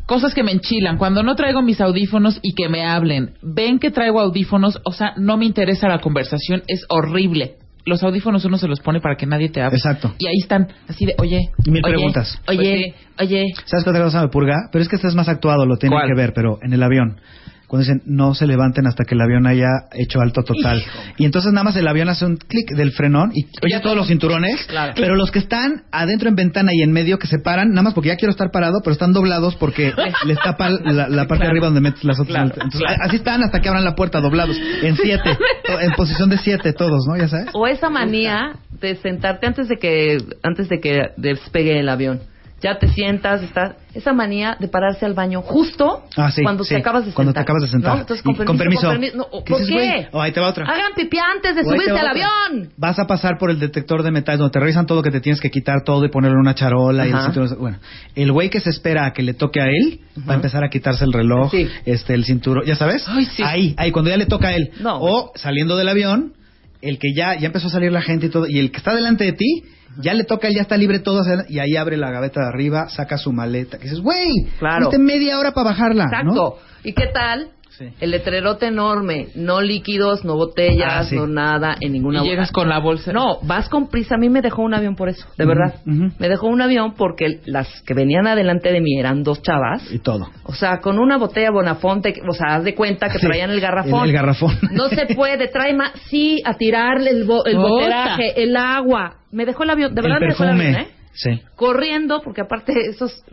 Cosas que me enchilan. Cuando no traigo mis audífonos y que me hablen. Ven que traigo audífonos, o sea, no me interesa la conversación, es horrible. Los audífonos uno se los pone para que nadie te hable. Exacto. Y ahí están, así de, oye. Mil oye, preguntas. Oye, oye. ¿Sabes qué otra cosa me purga? Pero es que este es más actuado, lo tienen ¿Cuál? que ver, pero en el avión. Cuando dicen no se levanten hasta que el avión haya hecho alto total. Y entonces nada más el avión hace un clic del frenón y oye todos los cinturones. Claro. Pero los que están adentro en ventana y en medio que se paran, nada más porque ya quiero estar parado, pero están doblados porque les tapa la, la parte de arriba donde metes las otras. Claro, Entonces, claro. así están hasta que abran la puerta doblados. En siete. en posición de siete todos, ¿no? Ya sabes. O esa manía de sentarte antes de que antes de que despegue el avión. Ya te sientas, estás esa manía de pararse al baño justo Ah, sí, cuando sí, te acabas de cuando sentar. te acabas de sentar. ¿no? Entonces, con con permiso, permiso. con permiso. No, ¿Qué ¿Por dices, qué? güey? O ahí te va otra. Hagan pipí antes de O ahí te subirse al avión. Vas a pasar por el detector de metal donde te revisan todo que te tienes que quitar todo y ponerlo en una charola y el Ajá. cinturón. Bueno, el güey que se espera a que le toque a él va a empezar a quitarse el reloj, Sí. este, el cinturón, ¿ya sabes? Ay. Ahí, ahí, cuando ya le toca a él. No. O saliendo del avión, el que ya, ya empezó a salir la gente y todo, y el que está delante de ti, ya le toca, él ya está libre todo, y ahí abre la gaveta de arriba, saca su maleta, que dices, güey, Claro. media hora para bajarla, Exacto. ¿no? ¿Y qué tal? Sí. El letrerote enorme, no líquidos, no botellas, Ah, sí. no nada, en ninguna Y llegas con la bolsa. No, vas con prisa. A mí me dejó un avión por eso, de verdad. Me dejó un avión porque las que venían adelante de mí eran dos chavas. Y todo. O sea, con una botella Bonafonte, o sea, haz de cuenta que Sí, traían el garrafón. el- el garrafón. No se puede, trae más. Sí, a tirarle el, bo- el boteraje, el agua. Me dejó el avión, de verdad el me dejó el avión, ¿eh? Sí. Corriendo, porque aparte esos.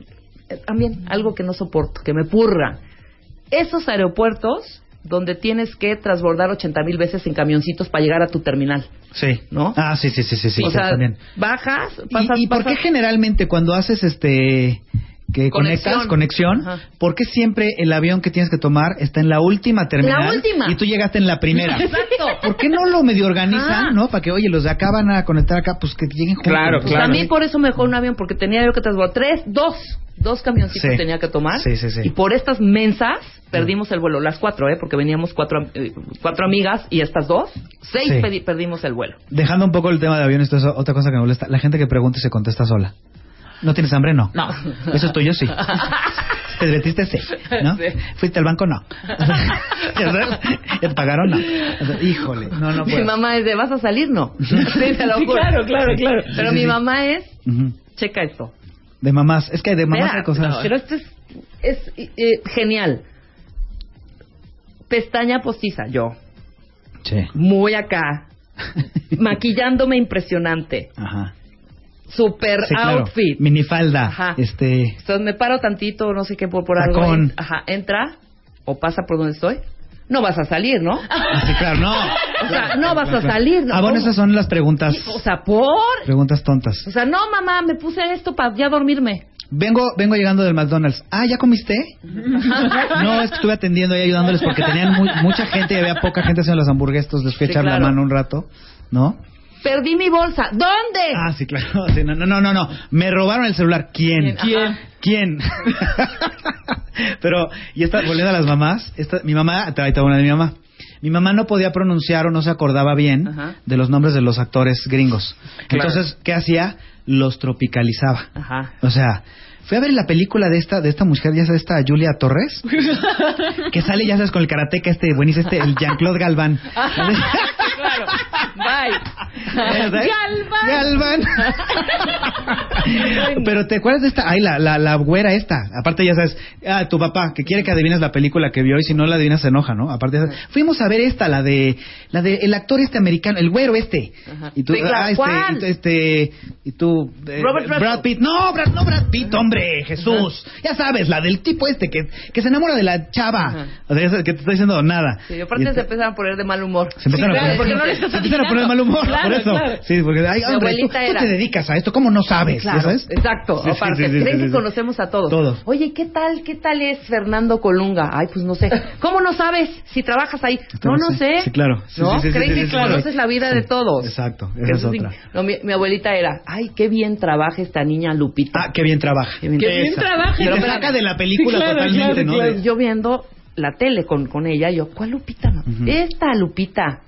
eh, También algo que no soporto, que me purra. Esos aeropuertos donde tienes que transbordar 80 mil veces en camioncitos para llegar a tu terminal. Sí. ¿No? Ah, sí, sí, sí, sí, sí, o sea, también. bajas, ¿Y- pasas, ¿Y, por qué generalmente cuando haces este que Conexión. conectas conexión, Ajá. por qué siempre el avión que tienes que tomar está en la última terminal La última. y tú llegaste en la primera? Exacto. ¿Por qué no lo medio organizan, Ah. no? Para que, oye, los de acá van a conectar acá, pues que lleguen juntos. Claro, Pues claro. a mí por eso me dejó un avión, porque tenía yo que transbordar tres, dos, dos camioncitos Sí. tenía que tomar. Sí, sí, sí. Y por estas mensas perdimos el vuelo, las cuatro, ¿eh? Porque veníamos cuatro, eh, cuatro amigas y estas dos, seis perdimos el vuelo. Dejando un poco el tema de aviones, eso, otra cosa que me molesta, la gente que pregunta y se contesta sola. ¿No tienes hambre? No. No. Eso es tuyo, sí. ¿Te divertiste? Sí. ¿No? Sí. ¿Fuiste al banco? No. ¿Ya sabes? ¿Ya te pagaron? No. Híjole, no, no mi puedo. mamá es de, ¿vas a salir? No. sí, te lo Sí, claro, claro, claro. Pero mi sí. mamá es, checa esto. De mamás. Es que de mamás Espera, hay cosas. Pero esto es, es eh, genial. Pestaña postiza, yo. Sí. Muy acá. maquillándome impresionante. Ajá. Super Sí, claro. outfit. Minifalda. Ajá. Este. Entonces me paro tantito, no sé qué, por, por algo. Ahí. Ajá, entra o pasa por donde estoy. No vas a salir, ¿no? Ah, sí, claro, no. O sea, no vas a salir. ¿no? Ah, bueno, esas son las preguntas. O sea, por. Preguntas tontas. O sea, no, mamá, me puse esto para ya dormirme. Vengo, vengo llegando del McDonald's. Ah, ¿ya comiste? No, es que estuve atendiendo y ayudándoles porque tenían mu- mucha gente y había poca gente haciendo las hamburguesas. Les fui a Sí, echar claro. la mano un rato, ¿no? Perdí mi bolsa. ¿Dónde? Ah, sí, claro. Sí, no, no, no, no, no. Me robaron el celular. ¿Quién? ¿Quién? ¿Quién? Pero, y esta, volviendo a las mamás, esta, mi mamá, ahí está una de mi mamá. Mi mamá no podía pronunciar o no se acordaba bien Ajá. de los nombres de los actores gringos. Claro. Entonces, ¿qué hacía? Los tropicalizaba. Ajá. O sea, Fui a ver la película de esta de esta mujer, ya sabes, esta Julia Torres, que sale, ya sabes, con el karateca este buenísimo, este, el Jean-Claude Galván. claro. Bye. ¿Sabes? Galván. Pero te acuerdas de esta, ay, la, la, la güera esta. Aparte ya sabes, ah, tu papá que quiere que adivines la película que vio y si no la adivinas se enoja, ¿no? Aparte, ya sabes, fuimos a ver esta, la de, la de el actor este americano, el güero este. Y tú, Sí, ah, este, ¿Cuál? y tú, este, y tú, eh, Robert. Brad Pitt. No, Brad, no Brad Pitt, hombre, Jesús. Ya sabes, la del tipo este que, que se enamora de la chava. Ajá. O sea, que te está diciendo nada. Sí, aparte Y se está- empezaron a poner de mal humor. se empiezan, Sí, a, claro, poner, porque no les se empiezan a poner de mal humor, Claro, por eso. claro. Sí, porque, ay, hombre, tú, tú te dedicas a esto, ¿cómo no sabes? Claro, ¿Ya sabes? exacto. Sí, Aparte, creen que conocemos a todos. Todos. Oye, ¿qué tal, qué tal es Fernando Colunga? Ay, pues no sé. ¿Cómo no sabes si trabajas ahí? No, no sé. sí, claro. ¿No? Creen que conoces la vida de todos. exacto, esa es otra. Mi abuelita era, ay, qué bien trabaja esta niña Lupita. Ah, qué bien trabaja. Qué bien trabaja. Y te Pero saca de la película Sí, claro, totalmente, claro, ¿no? claro. De- Yo viendo la tele con, con ella, yo, ¿cuál Lupita? Esta Lupita.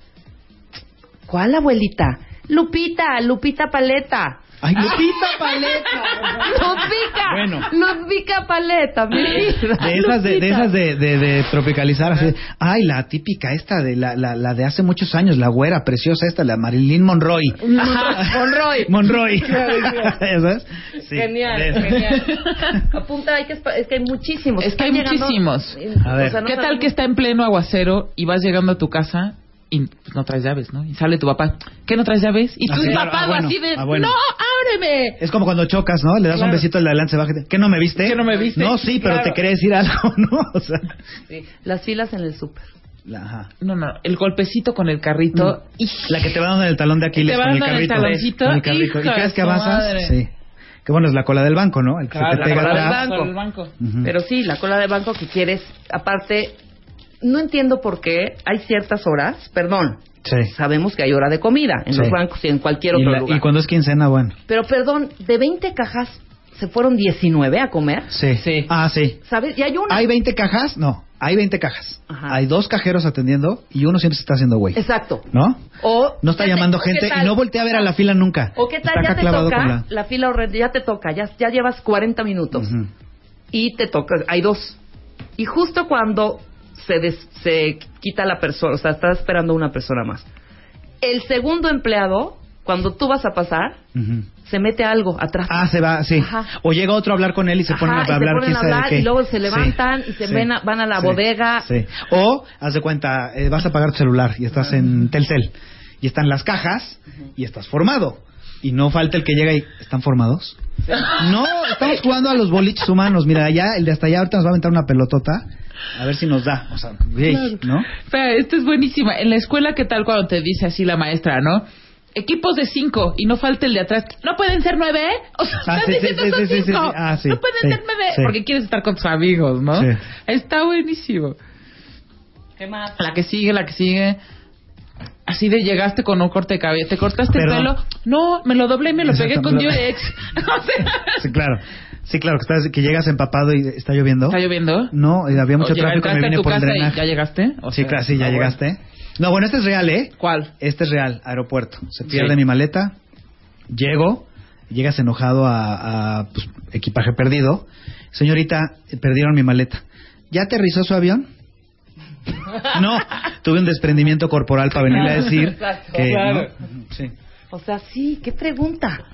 ¿Cuál abuelita? Lupita, Lupita Paleta. Ay, Lupita Paleta. Lupita. Bueno. Lupita Paleta, mi vida. De esas de, de esas de, de, de tropicalizar así. Ay, la típica esta de la, la, la de hace muchos años, la güera preciosa esta, la Marilyn Monroy. Ajá, Monroy. Monroy. ¿Ya sabes? Sí, genial, genial. Apunta, hay que, es que hay muchísimos. Es que hay llegando- muchísimos. A ver. no ¿Qué tal sabemos- que está en pleno aguacero y vas llegando a tu casa y pues, no traes llaves, ¿no? Y sale tu papá, ¿qué no traes llaves? Y Ah, tú sí, claro. empapado Ah, bueno. así de, Ah, bueno. ¡no, ábreme! Es como cuando chocas, ¿no? Le das un besito al de adelante, se baja. y te- ¿Qué no me viste? ¿Qué no me viste? No, sí, pero Claro. te quería decir algo, ¿no? O sea, Sí, Las filas en el súper. ajá. No, no, el golpecito con el carrito. Mm. La que te va dando en el talón de Aquiles con el el carrito. taloncito, Con el carrito. Y cada vez que avanzas, sí. Que bueno, es la cola del banco, ¿no? El que Claro, se te la pega cola del banco. el. Pero sí, la cola de banco que quieres, aparte, no entiendo por qué hay ciertas horas, perdón, Sí. sabemos que hay hora de comida en Sí. los bancos y en cualquier Y, otro la- lugar. y cuando es quincena, bueno. Pero perdón, de 20 cajas se fueron 19 a comer, Sí. Sí. Ah, sí. ¿sabes? Y hay una... ¿Hay 20 cajas? No, hay 20 cajas. Ajá. Hay dos cajeros atendiendo y uno siempre se está haciendo güey. Exacto. ¿No? O No está ¿qué llamando gente y no voltea a ver a la fila nunca. O qué tal, Está ya te toca, la... la... fila horrenda, ya te toca, ya, ya llevas 40 minutos. Y te toca, hay dos. Y justo cuando se, des- se quita la persona, o sea, está esperando una persona más. El segundo empleado, cuando tú vas a pasar, se mete algo atrás. Ah, se va, sí. Ajá. O llega otro a hablar con él y se Ajá, ponen a y se hablar. ponen quién a sabe de hablar, qué. y luego se Sí, levantan y se ven a- van a la bodega. Sí. O, haz de cuenta, eh, vas a pagar tu celular y estás en Telcel. Y están las cajas y estás formado. Y no falta el que llega y... ¿Están formados? No, estamos jugando a los boliches humanos. Mira, allá, el de hasta allá ahorita nos va a aventar una pelotota. A ver si nos da. O sea, güey, ¿no? Espera, esta es buenísima. En la escuela, ¿qué tal cuando te dice así la maestra, no? Equipos de cinco y no falta el de atrás. ¿No pueden ser nueve? O sea, Ah, estás sí, sí, diciendo sí, son sí, sí, cinco. sí. Ah, sí, no pueden sí, ser nueve sí. porque quieres estar con tus amigos, ¿no? Sí. Está buenísimo. ¿Qué más? La que sigue, la que sigue. Así de llegaste con un corte de cabello. ¿Te cortaste Perdón. el pelo? No, me lo doblé y me lo pegué con lo- Durex. Sí, claro. Sí, claro, que, estás, que llegas empapado y está lloviendo. ¿Está lloviendo? No, eh, había mucho O tráfico, me a vine tu por el y drenaje. ¿Ya llegaste? O Sí, sea, claro, sí, ya ah, bueno. llegaste. No, bueno, este es real, ¿eh? ¿Cuál? Este es real, aeropuerto. Se pierde Sí. mi maleta, llego, llegas enojado a, a, pues, equipaje perdido. Señorita, perdieron mi maleta. ¿Ya aterrizó su avión? No, tuve un desprendimiento corporal para venirle a decir Exacto, que claro. ¿no? Sí. O sea, sí, qué pregunta.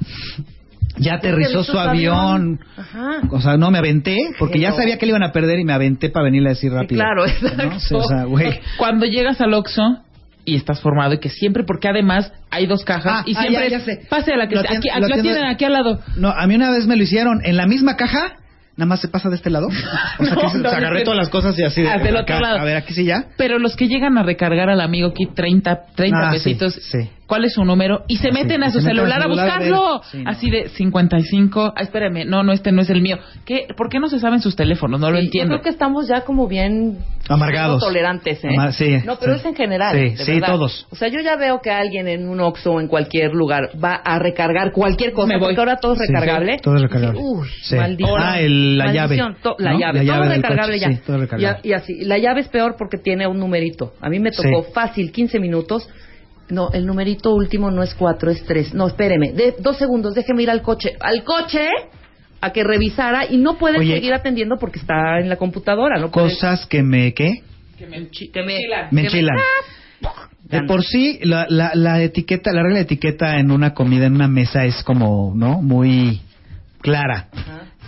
ya aterrizó su avión. Ajá. O sea, no me aventé porque ya sabía que le iban a perder y me aventé para venirle a decir rápido. claro, ¿No? exacto. Sí, o sea, güey. Cuando llegas al Oxxo y estás formado y que siempre, porque además hay dos cajas Ah, y ah, siempre ya, es, ya sé. pase a la que Lo sea, tien- aquí, lo aquí la tiene- tienen aquí al lado. No, a mí una vez me lo hicieron en la misma caja. Nada más se pasa de este lado. O sea, No, que se, no, se agarré todas las cosas y así de acá, otro lado. A ver, aquí sí ya. Pero los que llegan a recargar al amigo aquí 30, 30 Ah, sí, pesitos, sí. ¿Cuál es su número? Y se Ah, meten sí, a su celular a celular a buscarlo. ver. Sí, no. Así de 55. Ah, espérame, no, no, este no es el mío. ¿Qué? ¿Por qué no se saben sus teléfonos? No lo entiendo. Yo creo que estamos ya como bien Amargados. tolerantes, ¿eh? Amar- sí, no, pero sí. es en general. Sí, de sí, verdad. todos. O sea, yo ya veo que alguien en un Oxxo o en cualquier lugar va a recargar cualquier cosa, Me voy. porque ahora todo es Sí, recargable. todo es recargable. Uy, Sí. maldito. Ah, el- la llave, to- la ¿no? llave, La todo es recargable coche, ya. sí, todo recargable. Y, a- y así, la llave es peor porque tiene un numerito. A mí me tocó Sí. fácil, 15 minutos. No, el numerito último no es 4, es 3. No, espéreme, de, dos segundos, déjeme ir al coche. ¿Al coche? a que revisara y no puede Oye. seguir atendiendo porque está en la computadora. No puede- Cosas que me, ¿qué? Que me, enchi- que me, enchilan. Me enchilan. De por sí, la, la, la etiqueta, la regla de etiqueta en una comida, en una mesa es como, ¿no? Muy clara.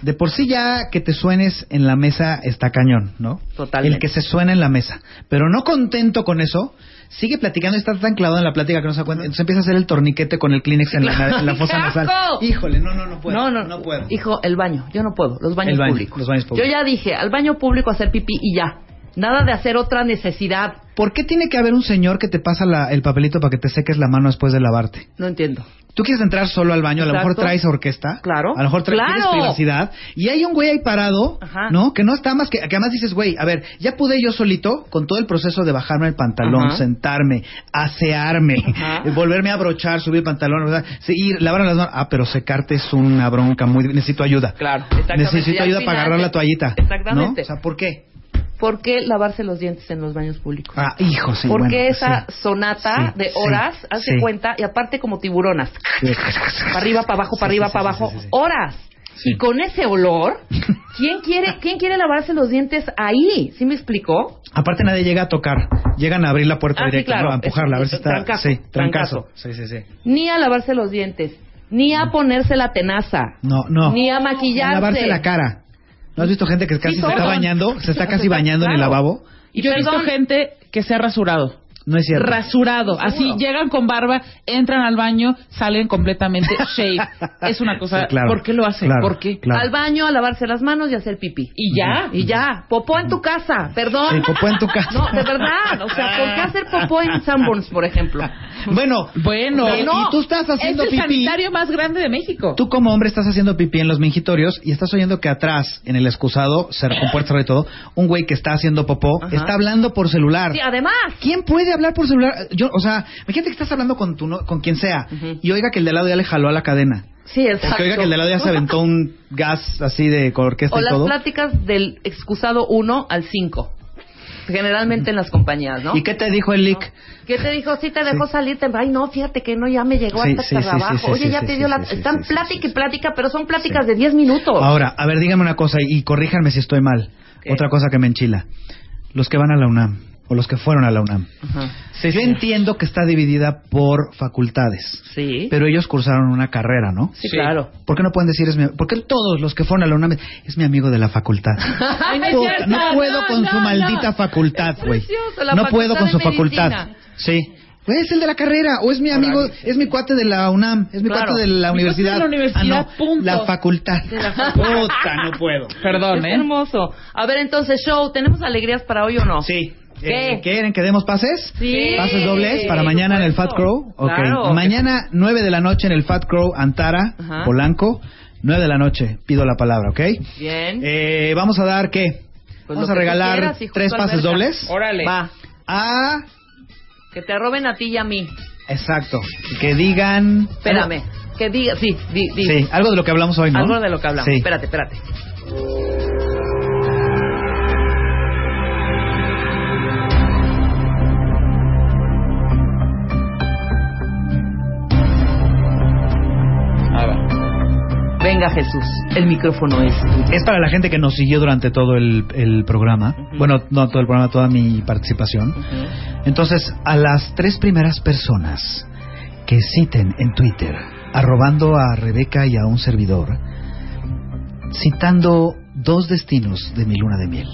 De por sí ya que te suenes en la mesa está cañón, ¿no? Totalmente. El que se suena en la mesa. Pero no contento con eso, sigue platicando y está tan clavado en la plática que no se cuenta. Entonces empieza a hacer el torniquete con el Kleenex en la, en la fosa ¡Qué nasal. Híjole, no, no, no puedo. no, no, no puedo. Hijo, el baño. Yo no puedo. Los baños El baño, públicos. los baños públicos. Yo ya dije, al baño público hacer pipí y ya. Nada de hacer otra necesidad. ¿Por qué tiene que haber un señor que te pasa la- el papelito para que te seques la mano después de lavarte? No entiendo. Tú quieres entrar solo al baño, a lo mejor traes orquesta, Claro. a lo mejor traes Claro. privacidad, y hay un güey ahí parado, Ajá. ¿no? Que no está más que, que además dices, güey, a ver, ya pude yo solito, con todo el proceso de bajarme el pantalón, Ajá. sentarme, asearme, Ajá. volverme a abrochar, subir el pantalón, ¿verdad? Lavar las manos, ah, pero secarte es una bronca muy, necesito ayuda. Claro, exactamente. Necesito ayuda para agarrar la toallita. Exactamente. ¿no? O sea, ¿por qué? ¿Por qué lavarse los dientes en los baños públicos? Ah, hijo, sí, ¿Por bueno, qué esa sí. sonata Sí, de sí, horas, hace sí. cuenta, y aparte como tiburonas, para arriba, para abajo, para arriba, para abajo, horas. Y con ese olor, ¿quién quiere, ¿quién quiere lavarse los dientes ahí? ¿Sí me explicó? Aparte nadie llega a tocar, llegan a abrir la puerta Ah, directa, claro. ¿no? a empujarla, a ver si está... trancazo, sí, trancazo. trancazo. Sí, sí, sí. Ni a lavarse los dientes, ni a ponerse la tenaza, No, no. ni a maquillarse. A lavarse la cara. ¿No has visto gente que casi se está bañando? Se está casi bañando en el lavabo. Y Yo he visto gente que se ha rasurado. No es cierto. Rasurado. Así llegan con barba, entran al baño, salen completamente shave. Es una cosa. Sí, claro. ¿Por qué lo hacen? Claro, ¿Por qué? claro. al baño, a lavarse las manos y a hacer pipí. Y ya. Y ya, popó en tu casa, perdón. Sí, popó en tu casa. No, de verdad, o sea, ¿por qué hacer popó en Sanborns, por ejemplo? Bueno, Bueno, y- no. y tú estás haciendo es el pipí. sanitario más grande de México. Tú como hombre estás haciendo pipí en los mingitorios y estás oyendo que atrás, en el excusado, cer- con puerta cerrada y todo, un güey que está haciendo popó Ajá. está hablando por celular. Sí, además. ¿Quién puede hablar por celular? Yo, o sea, imagínate que estás hablando con tu con quien sea y oiga que el de al lado ya le jaló a la cadena. Sí, exacto. O que oiga que el de lado ya se aventó un gas así de con orquesta O y las todo. pláticas del excusado 1 al 5. Generalmente en las compañías, ¿no? ¿Y qué te dijo el leak? ¿Qué te dijo? Sí te dejó salir. Te... Ay, no, fíjate que no, ya me llegó hasta sí, el sí, trabajo. Oye, ya te dio la... Están plática y plática, pero son pláticas de 10 minutos. Ahora, a ver, dígame una cosa y corríjanme si estoy mal. ¿Qué? Otra cosa que me enchila. Los que van a la UNAM o los que fueron a la UNAM. Ajá. Yo entiendo que está dividida por facultades, Sí. pero ellos cursaron una carrera, ¿no? Sí, Sí. claro. ¿Por qué no pueden decir es mi ¿Por qué todos los que fueron a la UNAM es mi amigo de la facultad? Ay, no Puta, puedo con no, su no, maldita no. facultad, güey. No facultad puedo con su medicina. facultad. Sí. Es el de la carrera, o es mi amigo, es mi cuate de la UNAM, es mi Claro. cuate de la Mi cuate universidad. de la universidad, ah, no, punto. la facultad. De la facultad. Puta, no puedo. Perdón, es ¿eh? hermoso. A ver, entonces, show, ¿tenemos alegrías para hoy o no? Sí. ¿Qué? Eh, ¿Quieren que demos pases? Sí. ¿Pases dobles para mañana en el. Fat Crow? Ok. Claro. Mañana, 9 de la noche en el Fat Crow, Antara, Ajá. Polanco. 9 de la noche, pido la palabra, ¿ok? Bien. Eh, vamos a dar, ¿qué? Pues vamos a regalar quieras, hijo, tres pases alberca. dobles. Órale. Va. Ah, Que te roben a ti y a mí. exacto. Que digan... Espérame. Que diga, sí, di, di. Sí, algo de lo que hablamos hoy, ¿no? Algo de lo que hablamos. Sí. Espérate, espérate. Venga, Jesús. El micrófono es tuyo. Es para la gente que nos siguió durante todo el, el programa. Bueno, no todo el programa, toda mi participación. Entonces, a las tres primeras personas que citen en Twitter, arrobando a Rebeca y a un servidor, citando dos destinos de mi luna de miel,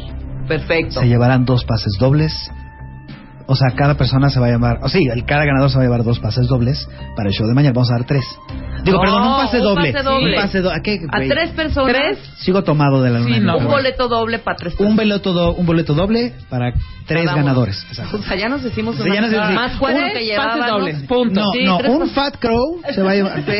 Perfecto. se llevarán dos pases dobles. O sea, cada persona se va a llamar, o sí, el cada ganador se va a llevar dos pases dobles para el show de mañana. Vamos a dar tres. Digo, No, perdón, un pase un doble. pase doble. Un pase do- ¿a qué, A tres personas. ¿Tres? Sigo tomado de la luna Sí, de miel. no, Un boleto doble para tres Un boleto, do- un boleto doble para tres Cada ganadores. Exacto. O sea, ya nos decimos Sí, una ya nos decimos- más cuatro que pases llevábamos. dobles, punto. No, Sí, no, un Fat Crow se va a llevar. Sí.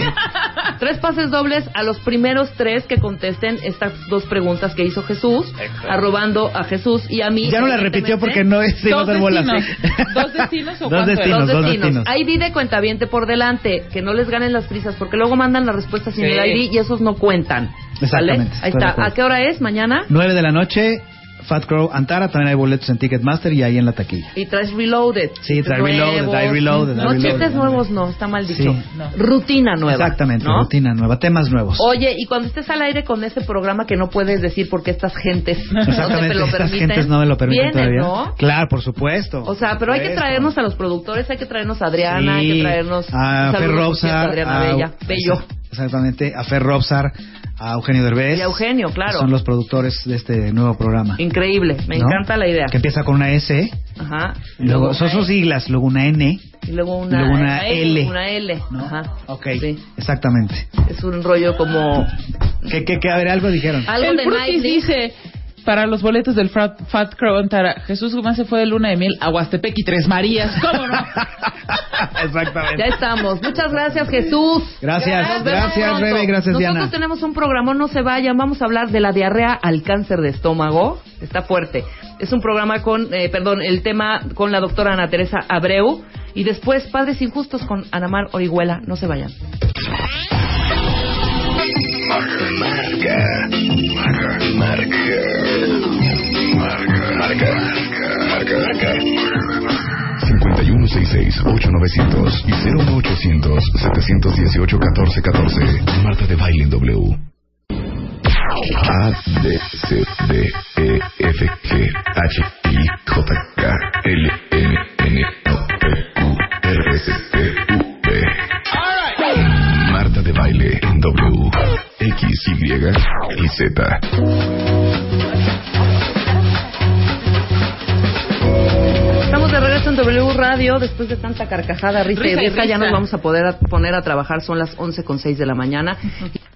Tres pases dobles a los primeros tres que contesten estas dos preguntas que hizo Jesús, arrobando a Jesús y a mí. Ya no la repitió porque no Dos hacer bolas. ¿Dos destinos o Dos cuánto destinos, Dos dos destinos. ID de cuentaviente por delante, que no les ganen las prisas, porque luego mandan las respuestas sin Sí. el ID y esos no cuentan. Exactamente, Ahí está. ¿A qué hora es? ¿Mañana? 9 de la noche, Fat Crow Antara, también hay boletos en Ticketmaster y ahí en la taquilla. Y traes Reloaded. Sí, trae Nuevos. Reloaded, hay Reloaded, hay No, chistes nuevos no, está mal dicho. Sí. Rutina nueva. Exactamente, ¿no? rutina nueva, temas nuevos. Oye, y cuando estés al aire con este programa que no puedes decir porque estas gentes no te Exactamente, lo estas permiten. gentes no me lo permiten vienen, todavía. ¿no? Claro, por supuesto. O sea, pero hay que traernos a los productores, hay que traernos a Adriana, hay Sí, que traernos a Fer cierto, Robsar, Adriana a- Bella, Bello. Exactamente, a Fer Robsar, a Eugenio Derbez. Y a Eugenio, claro. Son los productores de este nuevo programa. Increíble, me ¿no? encanta la idea. Que empieza con una S, Ajá. y luego, son sus siglas, luego una N, y luego una, luego una L. Una L. ¿no? Ajá. Ok, Sí. exactamente. Es un rollo como Que, que, que, a ver, algo dijeron. algo el de Frutis Nightly. dice para los boletos del Fat, Fat Crow Antara, Jesús Guzmán se fue de luna de miel a Huastepec y Tres Marías. ¿Cómo no? Exactamente. Ya estamos. Muchas gracias, Jesús. Gracias, gracias. Rebe, gracias, Nosotros Diana. tenemos un programa, no se vayan. Vamos a hablar de la diarrea al cáncer de estómago. Está fuerte. Es un programa con, eh, perdón, el tema con la doctora Ana Teresa Abreu. Y después, Padres Injustos con Anamar Orihuela. No se vayan. Marca. Marca. Marca. Marca. Marca. Marca. Marca. 5166-8900 y 01800-718-1414. Marta de Baile en W. A, D, C, D, E, F, G, H, I, J, K, L, M, X, Y y Z. Estamos de regreso en W Radio después de tanta carcajada, risa, Risa y risa. Ya nos vamos a poder a- poner a trabajar. Son las 11 con 6 de la mañana.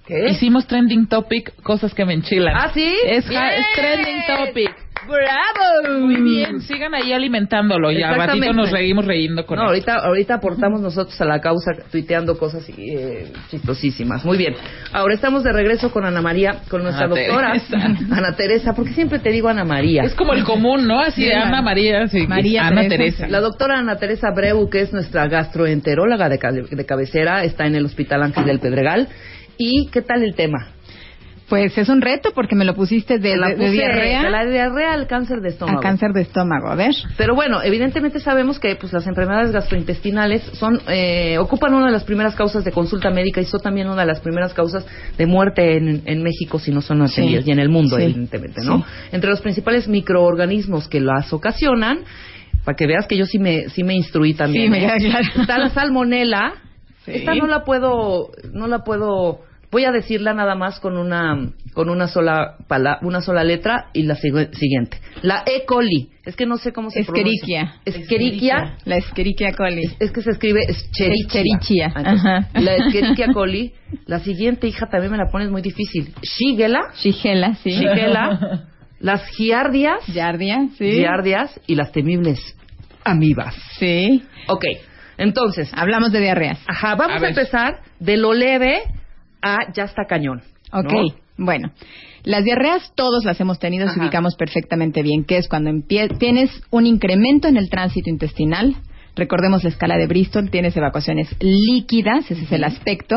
¿Qué? Hicimos trending topic, cosas que me enchilan. ¿Ah, sí? Es, es trending topic. ¡Bravo! Muy bien, sigan ahí alimentándolo y al ratito nos seguimos reyendo con No, él. ahorita, ahorita aportamos nosotros a la causa tuiteando cosas eh, chistosísimas. Muy bien. Ahora estamos de regreso con Ana María, con nuestra Ana doctora Teresa. Ana Teresa, porque siempre te digo Ana María. Es como el común, ¿no? Así de Sí, Ana Mar- María, sí. María Ana Teresa. Teresa. La doctora Ana Teresa Breu, que es nuestra gastroenteróloga de, de cabecera, está en el Hospital Ángel del Pedregal. ¿Y qué tal el tema? Pues es un reto porque me lo pusiste de, la de- de puse diarrea de la diarrea al cáncer de estómago. a cáncer de estómago. A ver. Pero bueno, evidentemente sabemos que pues, las enfermedades gastrointestinales son eh, ocupan una de las primeras causas de consulta médica y son también una de las primeras causas de muerte en, en México si no son atendidas Sí. y en el mundo Sí. evidentemente, ¿no? Sí. Entre los principales microorganismos que las ocasionan, para que veas que yo sí me sí me instruí también. Sí, me ¿eh? queda claro. Está la salmonela. Esta no la puedo no la puedo voy a decirla nada más con una con una sola pala- una sola letra y la sigu- siguiente. La E. coli. Es que no sé cómo se Escherichia. pronuncia. Escherichia. La Escherichia coli. Es que se escribe Escherichia. Escherichia, Ah, entonces, ajá. La Escherichia coli. La siguiente hija también me la pones muy difícil. Shigella. Shigella, sí. Shigella. Las giardias. Giardia, sí. Giardias y las temibles amibas. Sí. Ok. Entonces, Hablamos de diarreas. ajá, vamos A a, empezar de lo leve a ya está cañón. ¿no? Ok, bueno. Las diarreas todos las hemos tenido, Ajá. ubicamos perfectamente bien, que es cuando empie- tienes un incremento en el tránsito intestinal. Recordemos la escala de Bristol, tienes evacuaciones líquidas, ese es el aspecto,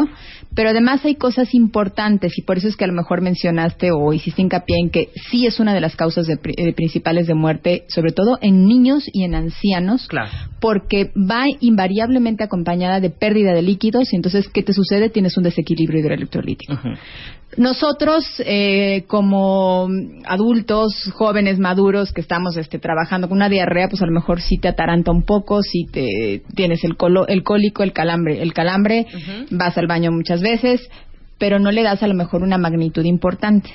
pero además hay cosas importantes y por eso es que a lo mejor mencionaste o hiciste hincapié en que sí es una de las causas de eh, principales de muerte, sobre todo en niños y en ancianos, Claro. porque va invariablemente acompañada de pérdida de líquidos y entonces, ¿qué te sucede? Tienes un desequilibrio hidroelectrolítico. Nosotros, eh, como adultos, jóvenes, maduros, que estamos este, trabajando con una diarrea, pues a lo mejor sí te ataranta un poco, si te tienes el, colo- el cólico, el calambre. El calambre, vas al baño muchas veces, pero no le das a lo mejor una magnitud importante.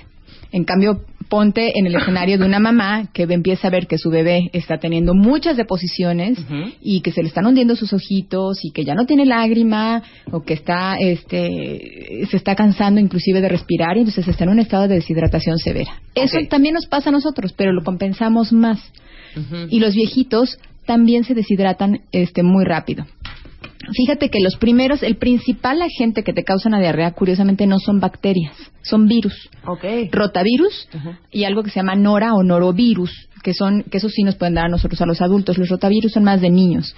En cambio, ponte en el escenario de una mamá que empieza a ver que su bebé está teniendo muchas deposiciones y que se le están hundiendo sus ojitos y que ya no tiene lágrima o que está, este, se está cansando inclusive de respirar y entonces está en un estado de deshidratación severa. Eso también nos pasa a nosotros, pero lo compensamos más. Y los viejitos también se deshidratan este, muy rápido. Fíjate que los primeros, el principal agente que te causa una diarrea, curiosamente, no son bacterias, son virus Ok. rotavirus y algo que se llama nora o norovirus, que son que esos sí nos pueden dar a nosotros a los adultos. Los rotavirus son más de niños.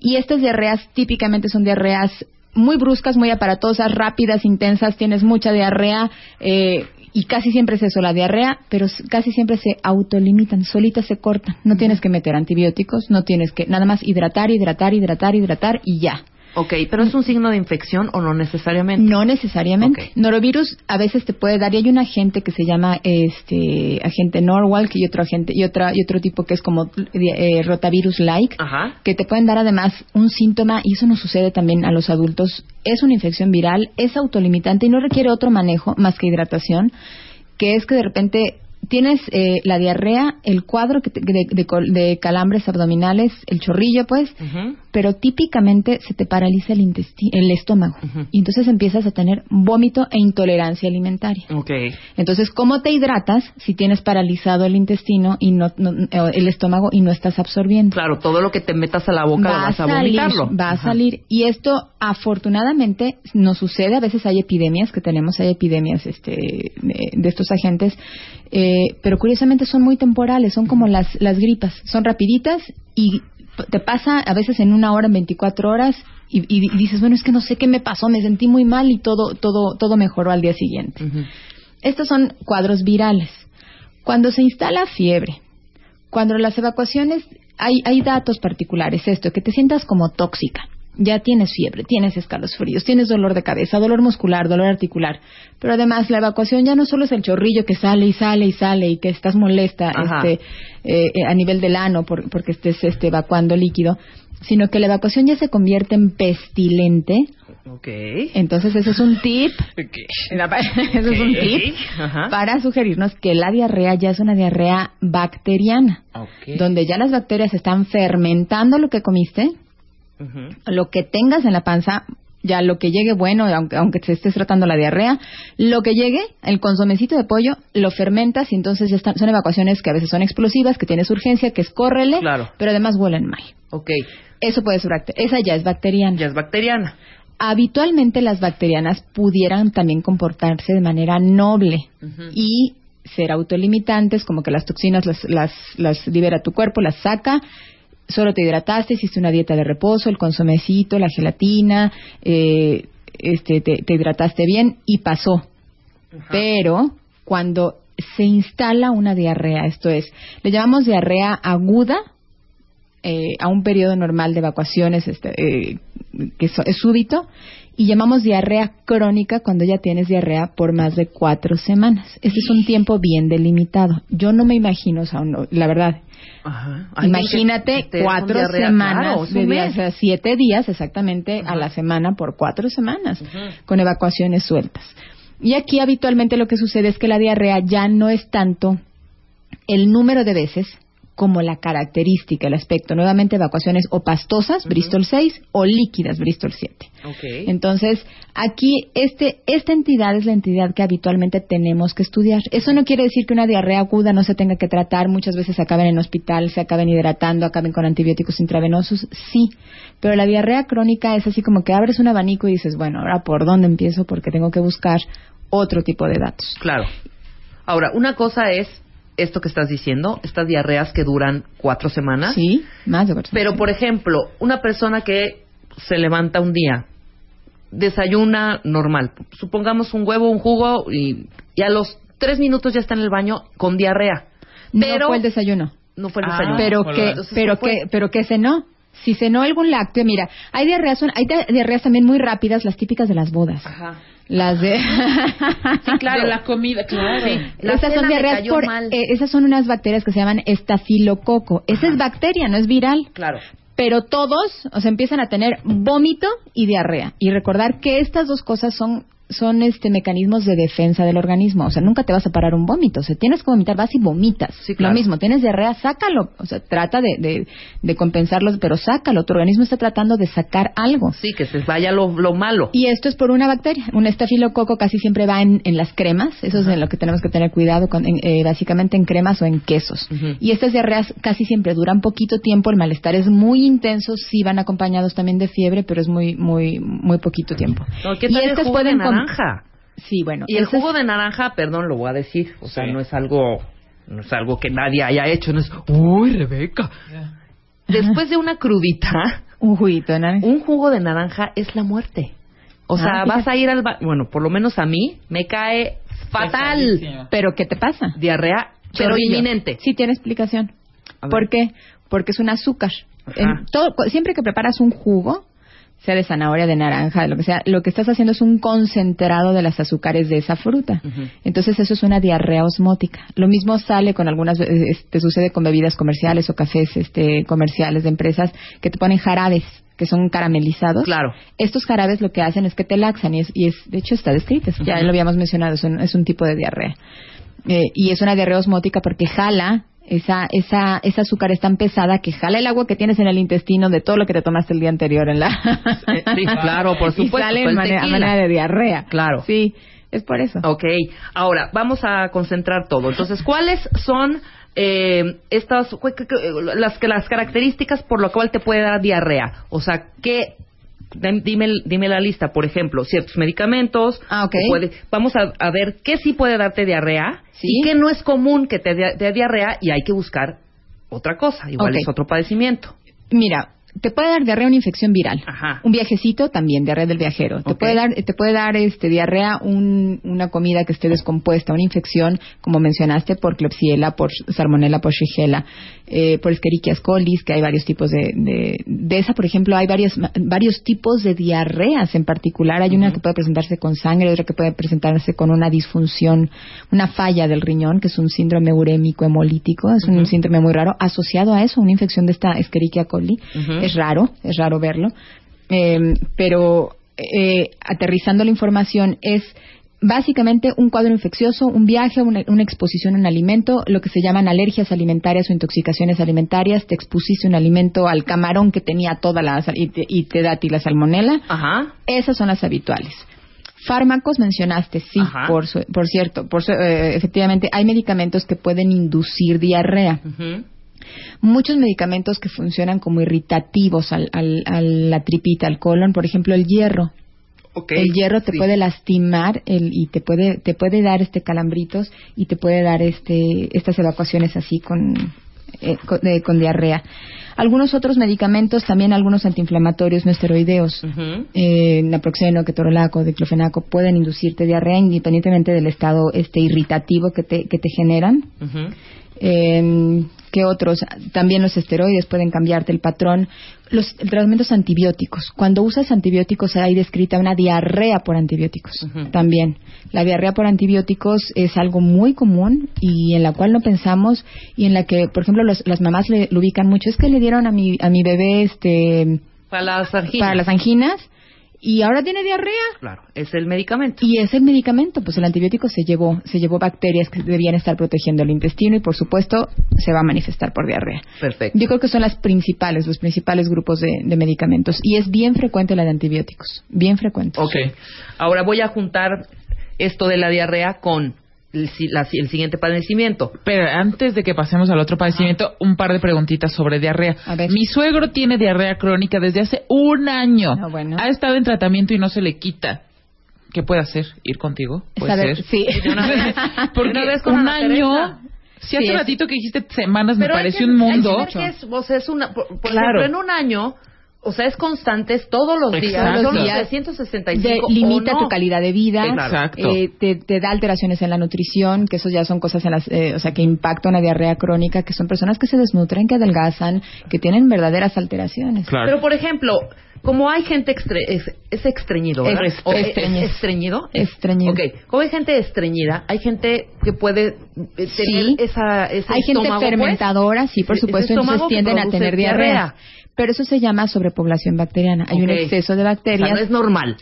Y estas diarreas típicamente son diarreas muy bruscas, muy aparatosas, rápidas, intensas, tienes mucha diarrea eh, y casi siempre es eso, la diarrea, pero casi siempre se autolimitan, solitas se cortan. No tienes que meter antibióticos, no tienes que nada más hidratar, hidratar, hidratar, hidratar y ya. Ok, pero es un signo de infección o no necesariamente. No necesariamente. Norovirus a veces te puede dar y hay un agente que se llama este agente Norwalk y otro agente y otra y otro tipo que es como eh, rotavirus like Ajá. que te pueden dar además un síntoma y eso nos sucede también a los adultos. Es una infección viral, es autolimitante y no requiere otro manejo más que hidratación, que es que de repente tienes eh, la diarrea, el cuadro de, de de calambres abdominales, el chorrillo pues, pero típicamente se te paraliza el, el estómago y entonces empiezas a tener vómito e intolerancia alimentaria. Ok. Entonces, ¿cómo te hidratas si tienes paralizado el intestino y no, no- eh, el estómago y no estás absorbiendo? Claro, todo lo que te metas a la boca lo vas a, salir, vomitarlo. va a Ajá. salir. Y esto, afortunadamente, nos sucede. A veces hay epidemias que tenemos, hay epidemias este, de, de estos agentes, eh, pero curiosamente son muy temporales, son como las, las gripas, son rapiditas y te pasa a veces en una hora, en 24 horas. Y, y dices, bueno, es que no sé qué me pasó, me sentí muy mal y todo, todo, todo mejoró al día siguiente. Estos son cuadros virales. Cuando se instala fiebre, cuando las evacuaciones, hay, hay datos particulares, esto, que te sientas como tóxica. Ya tienes fiebre, tienes escalofríos, tienes dolor de cabeza, dolor muscular, dolor articular. Pero además la evacuación ya no solo es el chorrillo que sale y sale y sale y que estás molesta este, eh, eh, a nivel del ano por- porque estés este, evacuando líquido, sino que la evacuación ya se convierte en pestilente. Ok. Entonces ese es un tip ese es un tip Ajá. para sugerirnos que la diarrea ya es una diarrea bacteriana, donde ya las bacterias están fermentando lo que comiste, Lo que tengas en la panza, ya lo que llegue bueno, aunque, aunque te estés tratando la diarrea, lo que llegue, el consomecito de pollo, lo fermentas y entonces ya están, son evacuaciones que a veces son explosivas, que tienes urgencia, que es córrele, Claro. pero además huelen mal. Ok. Eso puede ser esa ya es bacteriana. Ya es bacteriana. Habitualmente las bacterianas pudieran también comportarse de manera noble y ser autolimitantes, como que las toxinas las, las, las libera tu cuerpo, las saca, solo te hidrataste, hiciste una dieta de reposo, el consomecito, la gelatina, eh, este, te, te hidrataste bien y pasó. Pero cuando se instala una diarrea, esto es, le llamamos diarrea aguda, eh, a un periodo normal de evacuaciones este, eh, que so- es súbito y llamamos diarrea crónica cuando ya tienes diarrea por más de cuatro semanas. Este es un tiempo bien delimitado. Yo no me imagino, o sea, no- la verdad, Ajá. Que imagínate esté con cuatro diarrea, semanas claro, de días, o sea, siete días exactamente a la semana por cuatro semanas con evacuaciones sueltas. Y aquí habitualmente lo que sucede es que la diarrea ya no es tanto el número de veces como la característica, el aspecto. Nuevamente evacuaciones o pastosas, Bristol 6, o líquidas, Bristol 7. Ok. Entonces, aquí este, esta entidad es la entidad que habitualmente tenemos que estudiar. Eso no quiere decir que una diarrea aguda no se tenga que tratar. Muchas veces acaben en hospital, se acaben hidratando, acaben con antibióticos intravenosos. Sí, pero la diarrea crónica es así como que abres un abanico y dices, bueno, ahora por dónde empiezo porque tengo que buscar otro tipo de datos. Claro. Ahora, una cosa es esto que estás diciendo, estas diarreas que duran cuatro semanas. Sí, más de cuatro Pero, por ejemplo, una persona que se levanta un día, desayuna normal, supongamos un huevo, un jugo, y, y a los tres minutos ya está en el baño con diarrea. Pero no fue el desayuno. no fue el Ah, desayuno. pero que pero que pero que cenó si cenó algún lácteo mira hay diarreas hay di- diarreas también muy rápidas las típicas de las bodas Ajá. las de Sí, claro. De la comida, claro. La esas son diarreas por eh, esas son unas bacterias que se llaman estafilococo esa es bacteria no es viral Claro. pero todos o sea empiezan a tener vómito y diarrea y recordar que estas dos cosas son son este mecanismos de defensa del organismo, o sea, nunca te vas a parar un vómito, o sea, tienes que vomitar, vas y vomitas. Sí, claro. Lo mismo, tienes diarrea, sácalo, o sea, trata de, de, de compensarlo, pero sácalo, tu organismo está tratando de sacar algo. Sí, que se vaya lo, lo malo. Y esto es por una bacteria. Un estafilococo casi siempre va en, en las cremas. Eso es en lo que tenemos que tener cuidado, con, en- eh, básicamente en cremas o en quesos. Y estas diarreas casi siempre duran poquito tiempo. El malestar es muy intenso. Sí van acompañados también de fiebre, pero es muy, muy, muy poquito tiempo. No, ¿Qué y estas pueden naranja? Sí, bueno. Y el jugo de naranja, perdón, lo voy a decir, o sea, Sí. no es algo, no es algo que nadie haya hecho, no es, uy, Rebeca. Después de una crudita, Un juguito, ¿no? un jugo de naranja es la muerte. O sea, Ah, vas a ir al... ba- Bueno, por lo menos a mí me cae fatal. ¿Pero qué te pasa? Diarrea, pero inminente. Sí tiene explicación. ¿Por qué? Porque es un azúcar. En todo- siempre que preparas un jugo, sea de zanahoria, de naranja, de lo que sea, lo que estás haciendo es un concentrado de las azúcares de esa fruta. Entonces eso es una diarrea osmótica. Lo mismo sale con algunas, eh, te sucede con bebidas comerciales o cafés este, comerciales de empresas que te ponen jarabes que son caramelizados. Claro. Estos jarabes lo que hacen es que te laxan y, es, y es- de hecho está descrito, es- ya lo habíamos mencionado, es un, es un tipo de diarrea. Eh, y es una diarrea osmótica porque jala esa, esa, esa azúcar es tan pesada que jala el agua que tienes en el intestino de todo lo que te tomaste el día anterior en la... Eh, sí, claro, por Y supuesto, sale el en manera, de diarrea. Claro. Sí, es por eso. Ok, ahora vamos a concentrar todo. Entonces, ¿cuáles son eh, estas las las características por lo cual te puede dar diarrea? O sea, ¿qué Dime, dime la lista, por ejemplo, ciertos medicamentos. Ah, puede- vamos a, a ver qué sí puede darte diarrea Sí. y qué no es común que te dé diarrea y hay que buscar otra cosa. Igual es otro padecimiento. Mira, te puede dar diarrea una infección viral. Ajá. Un viajecito también, diarrea del viajero. Te puede dar, te puede dar este diarrea un- una comida que esté descompuesta, una infección, como mencionaste, por Klebsiella, por Salmonella, por Shigella, eh, por Escherichia coli, que hay varios tipos de, de, de esa, por ejemplo, hay varios, varios tipos de diarreas en particular. Hay una que puede presentarse con sangre, otra que puede presentarse con una disfunción, una falla del riñón, que es un síndrome urémico hemolítico, es un síndrome muy raro, asociado a eso, una infección de esta Escherichia coli. Es raro, es raro verlo. Eh, pero eh, aterrizando la información es básicamente un cuadro infeccioso, un viaje, una, una exposición a un alimento, lo que se llaman alergias alimentarias o intoxicaciones alimentarias. Te expusiste un alimento al camarón que tenía toda la y te, y te da a ti la salmonela. Ajá. Esas son las habituales. Fármacos mencionaste, sí, Ajá. por, su- por cierto, por su- eh, efectivamente hay medicamentos que pueden inducir diarrea muchos medicamentos que funcionan como irritativos al, al- a la tripita, al colon, por ejemplo el hierro. El hierro te Sí. puede lastimar el, y te puede te puede dar este calambritos y te puede dar este estas evacuaciones así con eh, con, de- con diarrea. Algunos otros medicamentos, también algunos antiinflamatorios no esteroideos, Ujú. eh, naproxeno, ketorolaco, diclofenaco, pueden inducirte diarrea independientemente del estado este irritativo que te, que te generan. Eh, ¿Qué otros? También los esteroides pueden cambiarte el patrón. Los tratamientos antibióticos. Cuando usas antibióticos hay descrita una diarrea por antibióticos. También. La diarrea por antibióticos es algo muy común y en la cual no pensamos y en la que, por ejemplo, los- las mamás le, lo ubican mucho. Es que le dieron a mi, a mi bebé este, Para las anginas. para las anginas y ahora tiene diarrea. Claro, es el medicamento. Y es el medicamento, pues el antibiótico se llevó, se llevó bacterias que debían estar protegiendo el intestino y por supuesto se va a manifestar por diarrea. Perfecto. Yo creo que son las principales, los principales grupos de, de medicamentos y es bien frecuente la de antibióticos, bien frecuente. Ok. Ahora voy a juntar esto de la diarrea con el, la- el siguiente padecimiento. Pero antes de que pasemos al otro padecimiento, un par de preguntitas sobre diarrea. Mi suegro tiene diarrea crónica desde hace un año. Ah, bueno. Ha estado en tratamiento y no se le quita. ¿Qué puede hacer? ¿Ir contigo? ¿Puede Saber- ser? sí. De una vez. Porque una vez con un año... Si hace es- ratito que dijiste semanas me Pero pareció un mundo. que es, o sea, es una, por, por Claro. ejemplo, en un año, o sea, es constante, es todos los días, Exacto. son los Días. 365 De- o limita no. tu calidad de vida, Exacto. eh, te, te da alteraciones en la nutrición, que eso ya son cosas en las, eh, o sea, que impactan una diarrea crónica, que son personas que se desnutren, que adelgazan, que tienen verdaderas alteraciones. Claro. Pero, por ejemplo, como hay gente extre- es, es estreñido, ¿verdad? Es- O- estreñido. estreñido. Estreñido. Ok, como hay gente estreñida, hay gente que puede eh, tener Sí. esa, ese Hay gente pues. fermentadora, sí, por supuesto, entonces tienden a tener diarrea. Pero eso se llama sobrepoblación bacteriana. Hay un exceso de O sea, bacterias. no es normal.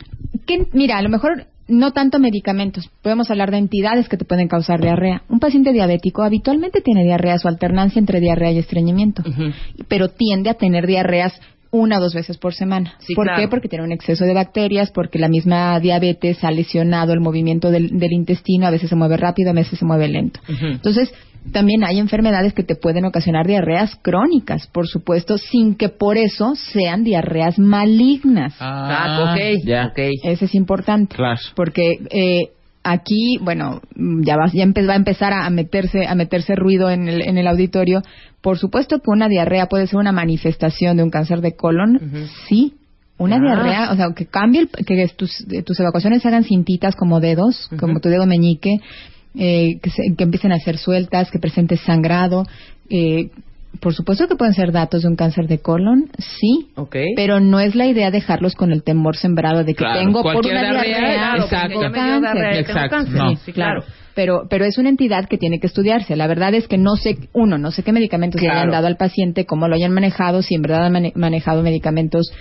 que, mira, a lo mejor no tanto medicamentos, podemos hablar de entidades que te pueden causar diarrea. Un paciente diabético habitualmente tiene diarrea, su alternancia entre diarrea y estreñimiento, pero tiende a tener diarreas una o dos veces por semana. Sí, ¿Por claro. qué? Porque tiene un exceso de bacterias, porque la misma diabetes ha lesionado el movimiento del, del intestino, a veces se mueve rápido, a veces se mueve lento. Entonces, también hay enfermedades que te pueden ocasionar diarreas crónicas, por supuesto, sin que por eso sean diarreas malignas. Ah, ok, ya. ok. Eso es importante. Claro. Porque eh, aquí, bueno, ya, va, ya va a empezar a, meterse a meterse ruido en el, en el auditorio. Por supuesto que una diarrea puede ser una manifestación de un cáncer de colon, sí, Una Ah. diarrea, o sea, que cambie, el- que tus, tus evacuaciones se hagan cintitas como dedos, como tu dedo meñique, eh, que, se- que empiecen a ser sueltas, que presentes sangrado. Eh, por supuesto que pueden ser datos de un cáncer de colon, sí, pero no es la idea dejarlos con el temor sembrado de que Claro, tengo por una diarrea, Exacto, cáncer. no. Sí, claro. Pero, pero es una entidad que tiene que estudiarse. La verdad es que no sé, uno, no sé qué medicamentos le hayan dado al paciente, cómo lo hayan manejado, si en verdad han mane- manejado medicamentos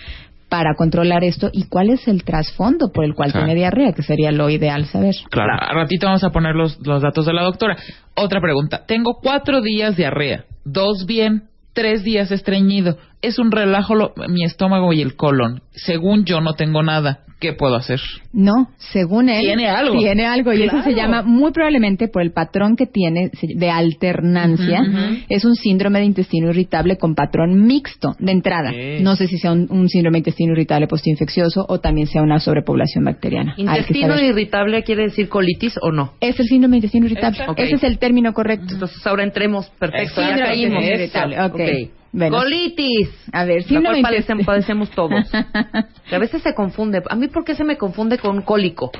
para controlar esto y cuál es el trasfondo por el cual Claro. tiene diarrea, que sería lo ideal saber. Claro, a ratito vamos a poner los, los datos de la doctora. Otra pregunta. Tengo cuatro días diarrea, dos bien, tres días estreñido. Es un relajo lo- mi estómago y el colon. Según yo no tengo nada. ¿Qué puedo hacer? No, según él. Tiene algo. Tiene algo. Y eso se llama, muy probablemente por el patrón que tiene de alternancia, es un síndrome de intestino irritable con patrón mixto de entrada. No sé si sea un, un síndrome de intestino irritable postinfeccioso o también sea una sobrepoblación bacteriana. ¿Intestino irritable quiere decir colitis o no? Es el síndrome de intestino irritable. Ese es el término correcto. Entonces ahora entremos. Perfecto, ya Síndrome caímos. intestino irritable. Ok. Bueno. Colitis. A ver, cual de padecemos, todos. Que a veces se confunde. A mí, ¿por qué se me confunde con cólico?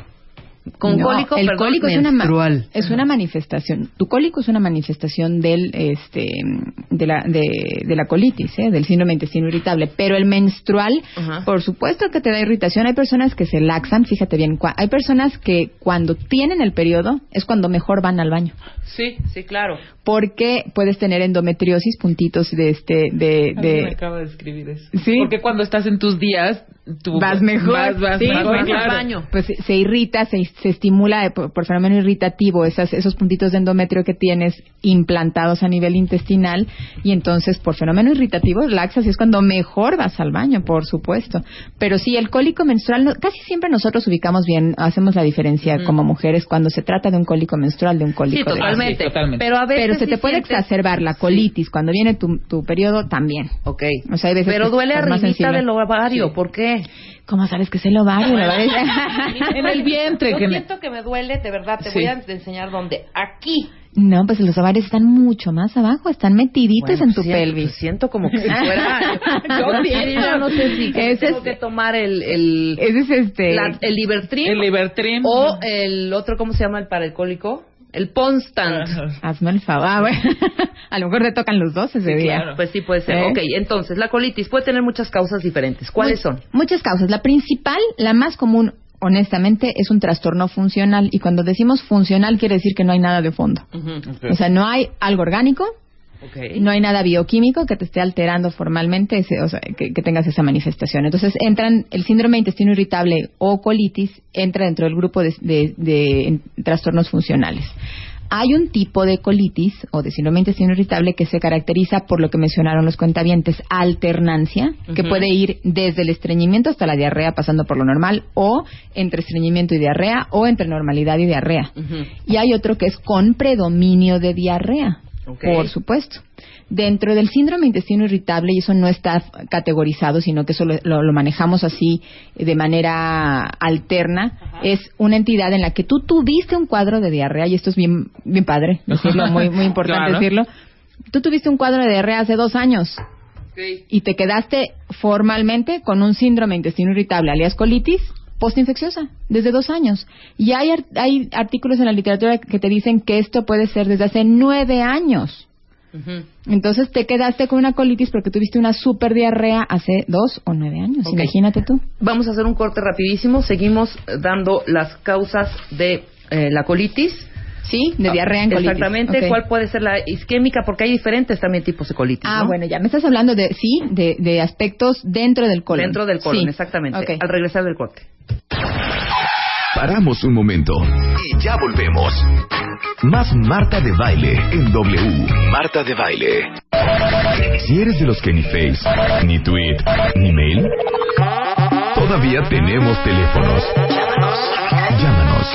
Con No, cólico, el perdón, cólico es una, menstrual. es una manifestación. Tu cólico es una manifestación del este de la de, de la colitis, ¿eh? del síndrome intestino irritable, pero el menstrual, Ajá. por supuesto que te da irritación. Hay personas que se laxan, fíjate bien, hay personas que cuando tienen el periodo es cuando mejor van al baño. Sí, sí, claro. Porque puedes tener endometriosis, puntitos de este de, de me acaba de escribir eso. Sí. Porque cuando estás en tus días, tú vas mejor, Vas, vas sí, mejor, vas claro. al baño. Pues se, se irrita, se, se estimula eh, por, por fenómeno irritativo esas, esos puntitos de endometrio que tienes implantados a nivel intestinal y entonces por fenómeno irritativo laxas y es cuando mejor vas al baño, por supuesto. Pero sí, el cólico menstrual, no- casi siempre nosotros ubicamos bien, hacemos la diferencia como mujeres cuando se trata de un cólico menstrual, de un cólico Sí, de- totalmente. sí, totalmente. Pero a veces Pero se sí te puede sientes- exacerbar la colitis cuando viene tu, tu periodo también. Ok. O sea, hay veces Pero duele arribita del ovario. ¿Por qué? ¿Cómo sabes que es el ovario? En el vientre. Que siento que me duele, de verdad. Te Sí. voy a enseñar dónde. Aquí. No, pues los ovarios están mucho más abajo, están metiditos Bueno, en tu siento, pelvis. Siento como que si fuera. yo siento. no sé si Ese tengo es- que tomar el. el Ese es este. la- el Libertrim El Libertrim. o el otro, ¿cómo se llama el para el cólico? El Ponstant. Hazme el favor. Ah, bueno. A lo mejor te tocan los dos ese Sí, día. claro. Pues sí, puede ser. ¿Eh? Ok, entonces, la colitis puede tener muchas causas diferentes. ¿Cuáles son? Muchas causas. La principal, la más común, honestamente, es un trastorno funcional. Y cuando decimos funcional, quiere decir que no hay nada de fondo. O sea, no hay algo orgánico, no hay nada bioquímico que te esté alterando formalmente, ese- o sea, que, que tengas esa manifestación. Entonces, entran el síndrome de intestino irritable o colitis, entra dentro del grupo de, de- trastornos funcionales. Hay un tipo de colitis o de síndrome intestino irritable que se caracteriza por lo que mencionaron los cuentavientes, alternancia, que puede ir desde el estreñimiento hasta la diarrea pasando por lo normal, o entre estreñimiento y diarrea, o entre normalidad y diarrea. Y hay otro que es con predominio de diarrea, por supuesto. Dentro del síndrome de intestino irritable, y eso no está categorizado, sino que eso lo, lo- lo manejamos así eh, de manera alterna, es una entidad en la que tú tuviste un cuadro de diarrea, y esto es bien, bien padre decirlo, muy, muy importante Claro. decirlo. Tú tuviste un cuadro de diarrea hace dos años y te quedaste formalmente con un síndrome de intestino irritable, alias colitis, postinfecciosa, desde dos años. Y hay, hay artículos en la literatura que te dicen que esto puede ser desde hace nueve años. Entonces te quedaste con una colitis porque tuviste una super diarrea hace dos o nueve años. Imagínate tú. Vamos a hacer un corte rapidísimo. Seguimos dando las causas de eh, la colitis. Sí, de diarrea en colitis. Exactamente. ¿Cuál puede ser la isquémica? Porque hay diferentes también tipos de colitis. Ah, ¿no? bueno, ya me estás hablando de, sí, de, de aspectos dentro del colon. Dentro del colon, Sí. exactamente. Ok. Al regresar del corte. Paramos un momento y ya volvemos. Más Marta de Baile en W. Marta de Baile. Si eres de los que ni Face, ni Tweet, ni Mail, todavía tenemos teléfonos. Llámanos.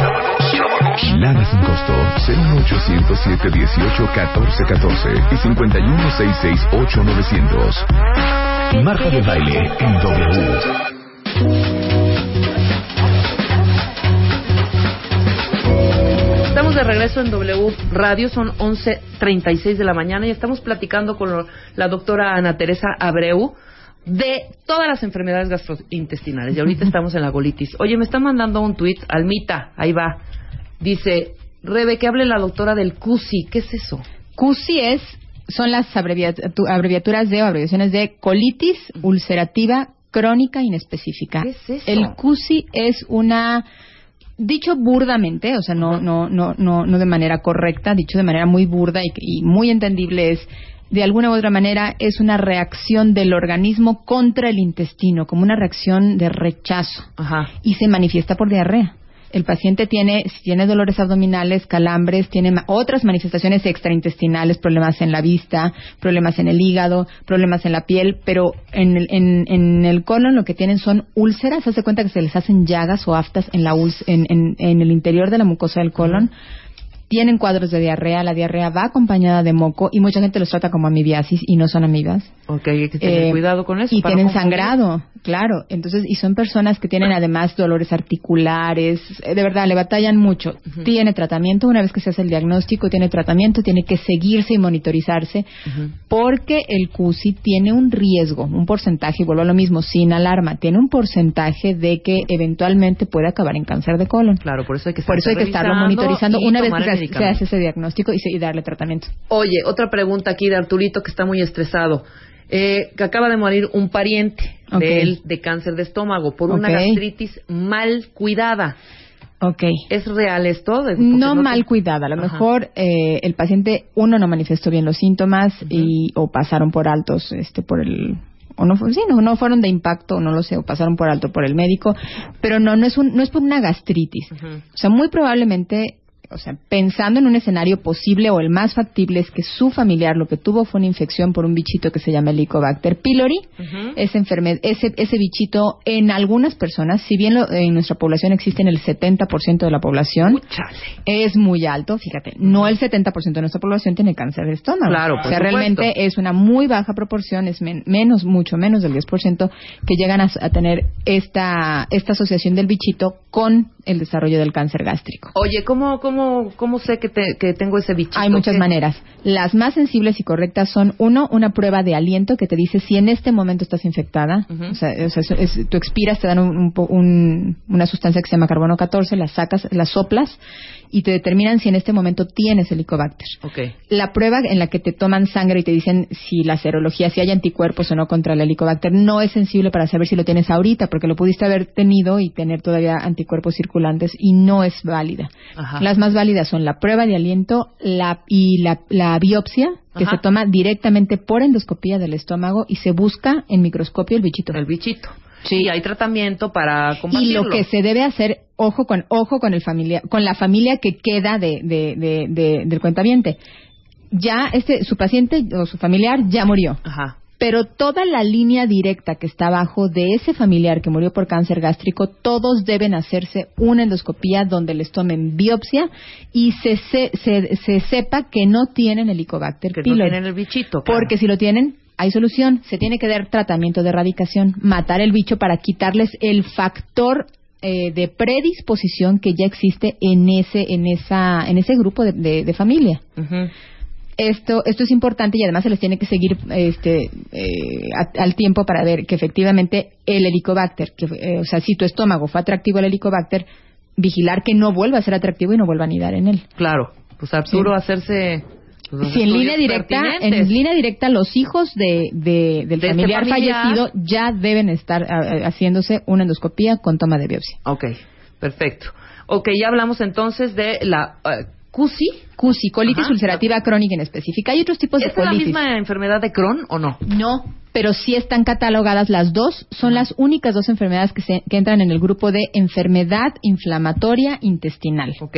Lada sin costo 01807 18 14 14 y 51 668 900. Marta de Baile en W. Estamos de regreso en W Radio, son 11.36 de la mañana y estamos platicando con la doctora Ana Teresa Abreu, de todas las enfermedades gastrointestinales. Y ahorita estamos en la golitis. Oye, me está mandando un tuit, Almita, ahí va. Dice, Rebe, que hable la doctora del CUSI. ¿Qué es eso? CUSI es, son las abreviatu- abreviaturas de o abreviaciones de colitis ulcerativa crónica inespecífica. ¿Qué es eso? El CUSI es una dicho burdamente, o sea, no no no no no de manera correcta, dicho de manera muy burda y, y muy entendible es de alguna u otra manera es una reacción del organismo contra el intestino, como una reacción de rechazo Ajá. y se manifiesta por diarrea. El paciente tiene, si tiene dolores abdominales, calambres, tiene otras manifestaciones extraintestinales, problemas en la vista, problemas en el hígado, problemas en la piel, pero en el, en, en el colon lo que tienen son úlceras. Hace cuenta que se les hacen llagas o aftas en, la en- en el interior de la mucosa del colon. Tienen cuadros de diarrea, la diarrea va acompañada de moco y mucha gente los trata como amibiasis y no son amibas. Ok, hay que tener Eh, cuidado con eso. Y tienen confundir. sangrado, claro. Entonces, y son personas que tienen además dolores articulares. eh, De verdad, le batallan mucho. Tiene tratamiento. Una vez que se hace el diagnóstico, tiene tratamiento. Tiene que seguirse y monitorizarse. Porque el CUSI tiene un riesgo, un porcentaje, y vuelvo a lo mismo, sin alarma, tiene un porcentaje de que eventualmente puede acabar en cáncer de colon. Claro, por eso hay que Por eso hay que estarlo monitorizando una vez que se- hace ese diagnóstico y, se- y darle tratamiento. Oye, otra pregunta aquí de Arturito que está muy estresado. Eh, que acaba de morir un pariente de él de cáncer de estómago por una gastritis mal cuidada. Ok. ¿Es real esto? Porque no mal cuidada. A lo Ajá. mejor eh, el paciente, uno, no manifestó bien los síntomas y o pasaron por altos este por el o no, sí, no, no fueron de impacto, no lo sé, o pasaron por alto por el médico, pero no, no es, un, no es por una gastritis. Ujú. O sea, muy probablemente, o sea, pensando en un escenario posible o el más factible es que su familiar lo que tuvo fue una infección por un bichito que se llama Helicobacter pylori. Ujú. Esa enfermedad, ese, ese bichito en algunas personas, si bien lo- en nuestra población existe en el 70% de la población, es muy alto, fíjate, no el 70% de nuestra población tiene cáncer de estómago. Claro, o por sea, supuesto. realmente es una muy baja proporción, es men- menos, mucho menos del 10% que llegan a, a tener esta, esta asociación del bichito con el desarrollo del cáncer gástrico. Oye, ¿cómo, cómo, cómo sé que, te- que tengo ese bichito? Hay muchas ¿Qué? maneras. Las más sensibles y correctas son, uno, una prueba de aliento que te dice si en este momento estás infectada. O sea, o sea, es- es- tú expiras, te dan un- un un- una sustancia que se llama carbono 14, la sacas, la soplas y te determinan si en este momento tienes helicobacter. Ok. La prueba en la que te toman sangre y te dicen si la serología, si hay anticuerpos o no contra el helicobacter, no es sensible para saber si lo tienes ahorita, porque lo pudiste haber tenido y tener todavía anticuerpos circulantes y no es válida. Ajá. Las más válidas son la prueba de aliento la, y la, la biopsia, que Ajá. se toma directamente por endoscopía del estómago y se busca en microscopio el bichito. El bichito. Sí. Y hay tratamiento para Y combatirlo. lo que se debe hacer, ojo con ojo con el familia, con la familia que queda de, de, de- de- del cuentaviente. Ya este su paciente o su familiar ya murió, Ajá. pero toda la línea directa que está abajo de ese familiar que murió por cáncer gástrico, todos deben hacerse una endoscopía donde les tomen biopsia y se se, se, se sepa que no tienen helicobacter Que no tienen el bichito. claro. Porque si lo tienen, hay solución. Se tiene que dar tratamiento de erradicación, matar el bicho para quitarles el factor eh, de predisposición que ya existe en ese en esa en ese grupo de, de- de familia. Esto esto es importante y además se les tiene que seguir este eh, a- al tiempo para ver que efectivamente el helicobacter, que eh, o sea, si tu estómago fue atractivo al helicobacter, vigilar que no vuelva a ser atractivo y no vuelva a anidar en él. Claro. Pues Sí. hacerse... pues, Si en línea directa, en línea directa los hijos de, de- del De este familiar, fallecido ya deben estar a- haciéndose una endoscopía con toma de biopsia. Ok, perfecto. Ok, ya hablamos entonces de la eh, CUSI. CUSI, colitis Ajá. ulcerativa crónica en específica. Hay otros tipos de ¿Es la colitis. misma enfermedad de Crohn o no? No, pero sí están catalogadas las dos. Son las únicas dos enfermedades que, se- que entran en el grupo de enfermedad inflamatoria intestinal. Ok.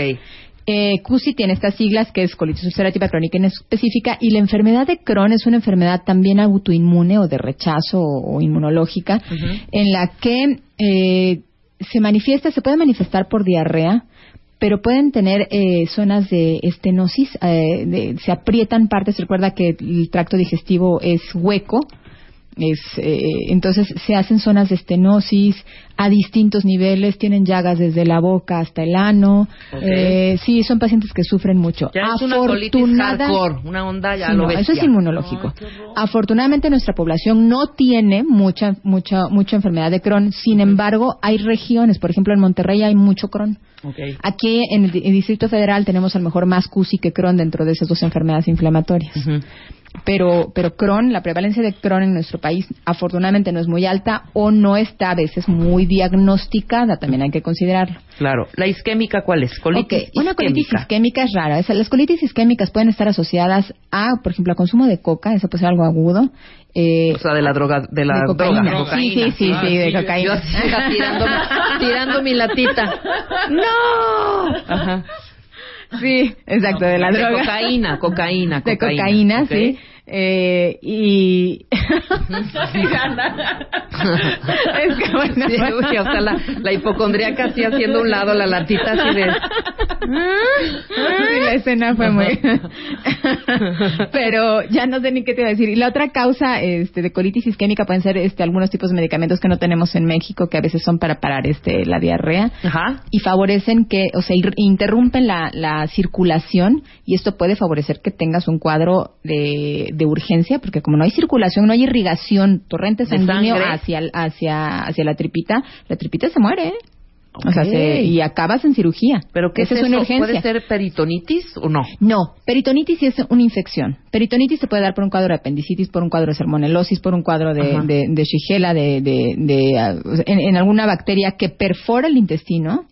Eh, CUSI tiene estas siglas que es colitis ulcerativa crónica en específica y la enfermedad de Crohn es una enfermedad también autoinmune o de rechazo o, o inmunológica en la que eh, se manifiesta, se puede manifestar por diarrea, pero pueden tener eh, zonas de estenosis, eh, de- se aprietan partes, recuerda que el tracto digestivo es hueco, es, eh, entonces se hacen zonas de estenosis, a distintos niveles, tienen llagas desde la boca hasta el ano. Eh, sí, son pacientes que sufren mucho. Ya es una colitis hardcore, una onda ya Sí, lo no, eso es inmunológico. Afortunadamente nuestra población no tiene mucha mucha mucha enfermedad de Crohn. Sin embargo, hay regiones, por ejemplo en Monterrey hay mucho Crohn. Aquí en el, di- el Distrito Federal tenemos a lo mejor más CUSI que Crohn dentro de esas dos enfermedades inflamatorias. Pero pero Crohn, la prevalencia de Crohn en nuestro país afortunadamente no es muy alta o no está a veces muy diagnosticada, también hay que considerarlo. Claro. ¿La isquémica cuál es? Colitis Ok, una colitis isquémica. es rara. Esa- las colitis isquémicas pueden estar asociadas a, por ejemplo, a consumo de coca, eso puede ser algo agudo. Eh, O sea, de la droga, de la de cocaína. droga. Sí, sí, sí, Ah, sí, de sí, yo- cocaína. Yo así, tirando, tirando mi latita. ¡No! Ajá. Sí, exacto, de la De droga. cocaína, cocaína, De cocaína. cocaína, Ok. sí. Eh, y... es que bueno, Sí, uy, o sea, la, la hipocondríaca así haciendo un lado la latita así de... Sí, la escena fue muy... Pero ya no sé ni qué te iba a decir. Y la otra causa este, de colitis isquémica pueden ser este, algunos tipos de medicamentos que no tenemos en México, que a veces son para parar este, la diarrea. Ajá. y favorecen que, o sea, interrumpen la, la circulación y esto puede favorecer que tengas un cuadro de, de urgencia, porque como no hay circulación, no hay irrigación, torrente ¿De sanguíneo hacia, hacia, hacia la tripita, la tripita se muere, ¿eh? O sea, Ok. se- y acabas en cirugía. ¿Pero qué Esa es es una eso? urgencia. ¿Puede ser peritonitis o no? No, peritonitis sí es una infección. Peritonitis se puede dar por un cuadro de apendicitis, por un cuadro de salmonelosis, por un cuadro de, de, de Shigella, de, de, de, en, en alguna bacteria que perfora el intestino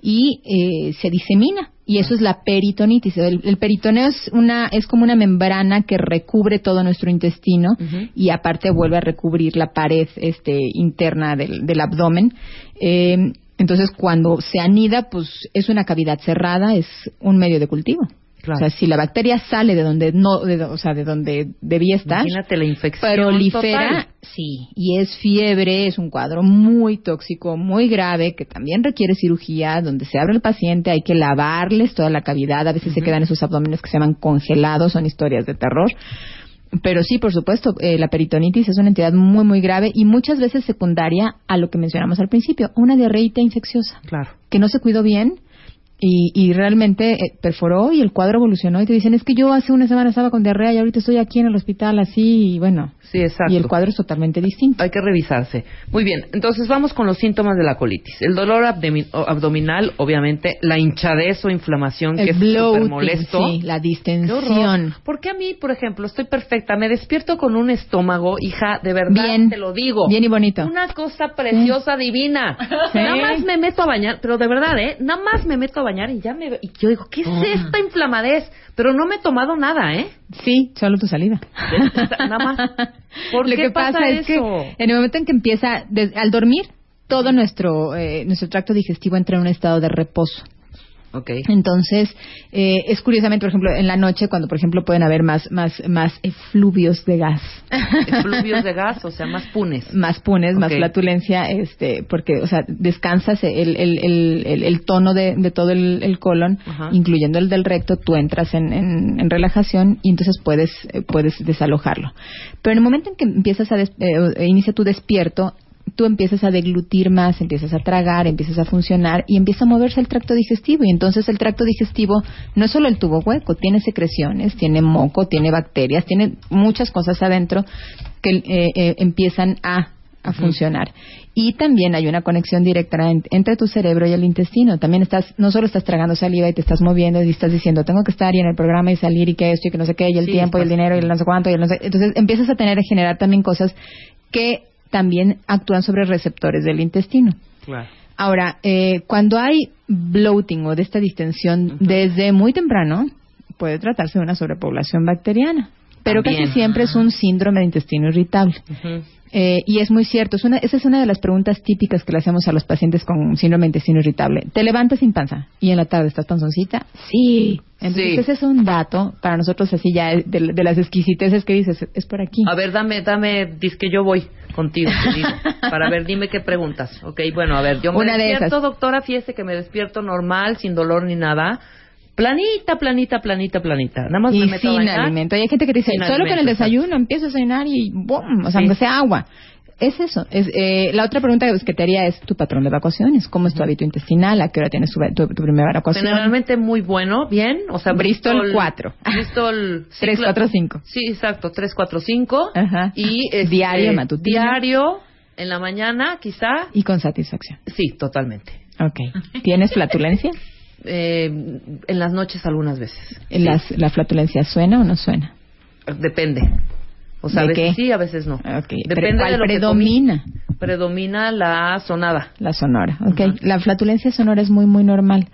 y eh, se disemina. Y eso es la peritonitis. El, el peritoneo es, una, es como una membrana que recubre todo nuestro intestino y aparte vuelve a recubrir la pared este, interna del, del abdomen. Eh, entonces, cuando se anida, pues es una cavidad cerrada, es un medio de cultivo. Claro. O sea, si la bacteria sale de donde no, de- o sea, de donde debía estar, Imagínate la infección prolifera, total. sí, y es fiebre, es un cuadro muy tóxico, muy grave, que también requiere cirugía, donde se abre el paciente, hay que lavarles toda la cavidad, a veces se quedan esos abdómenes que se llaman congelados, son historias de terror. Pero sí, por supuesto, eh, la peritonitis es una entidad muy, muy grave y muchas veces secundaria a lo que mencionamos al principio, una diarreíta infecciosa Claro. que no se cuidó bien y, y realmente eh, perforó y el cuadro evolucionó y te dicen es que yo hace una semana estaba con diarrea y ahorita estoy aquí en el hospital así y bueno Sí, exacto. y el cuadro es totalmente distinto Hay que revisarse. Muy bien, entonces vamos con los síntomas de la colitis. El dolor abdominal, obviamente, la hinchadez o inflamación, que el es bloating súper molesto. sí, la distensión Porque a mí, por ejemplo, estoy perfecta, me despierto con un estómago, hija, de verdad, Bien. te lo digo. bien y bonito Una cosa preciosa, divina. Sí. Nada más me meto a bañar, pero de verdad, ¿eh? Nada más me meto a bañar y ya me... Y yo digo, ¿qué es esta inflamadez? Pero no me he tomado nada, ¿eh? sí solo tu salida Nada más. ¿Por lo qué que pasa, pasa es eso? que en el momento en que empieza al dormir todo nuestro eh, nuestro tracto digestivo entra en un estado de reposo Ok. Entonces, eh, es curiosamente, por ejemplo, en la noche, cuando, por ejemplo, pueden haber más, más, más efluvios de gas. Fluvios de gas, o sea, más punes. más punes, más flatulencia, este, porque, o sea, descansas el, el, el, el, tono de, de todo el, el colon, incluyendo el del recto, tú entras en, en, en relajación y entonces puedes, eh, puedes desalojarlo. Pero en el momento en que empiezas a, des- eh, inicia tu despierto, tú empiezas a deglutir más, empiezas a tragar, empiezas a funcionar y empieza a moverse el tracto digestivo. Y entonces el tracto digestivo no es solo el tubo hueco, tiene secreciones, tiene moco, tiene bacterias, tiene muchas cosas adentro que eh, eh, empiezan a, a funcionar. Y también hay una conexión directa en- entre tu cerebro y el intestino. También estás, no solo estás tragando saliva y te estás moviendo y estás diciendo, tengo que estar y en el programa y salir y que esto y que no sé qué, y el Sí, tiempo y el dinero y el no sé cuánto y el no sé. Entonces empiezas a tener, a generar también cosas que también actúan sobre receptores del intestino. Claro. Ahora, eh, cuando hay bloating o de esta distensión desde muy temprano, puede tratarse de una sobrepoblación bacteriana. Pero También. casi siempre es un síndrome de intestino irritable. Eh, y es muy cierto, es una, esa es una de las preguntas típicas que le hacemos a los pacientes con síndrome de intestino irritable. ¿Te levantas sin panza y en la tarde estás panzoncita? Sí. Entonces Sí. ese es un dato para nosotros así ya de, de las exquisiteces que dices, es por aquí. A ver, dame, dame, dice que yo voy contigo, te digo, para ver, dime qué preguntas. Ok, bueno, a ver, yo me Una despierto, doctora, fíjese que me despierto normal, sin dolor ni nada. Planita, planita, planita, planita. Nada más y me meto a sin bañar. alimento. Y hay gente que dice, solo con el desayuno empiezo a desayunar y ¡bum! O sea, Sí. aunque sea agua. Es eso. Es, eh, la otra pregunta que te haría es tu patrón de evacuaciones. ¿Cómo es tu hábito intestinal? ¿A qué hora tienes tu, tu- tu primera evacuación? Generalmente muy bueno, bien. O sea, Bristol, cuatro. Bristol sí, Tres, claro. cuatro, cinco. Sí, exacto, 3, 4, 5. Ajá. Y este, Diario, matutino. Diario, en la mañana, quizá. Y con satisfacción. Sí, totalmente. Ok. ¿Tienes flatulencia? Eh, en las noches algunas veces. Las- ¿La flatulencia suena o no suena? Depende. O sea, a ¿De veces qué? sí, a veces no. Ok. Depende ¿Cuál de lo que predomina? comí. Predomina la sonada. La sonora, ok. La flatulencia sonora es muy, muy normal.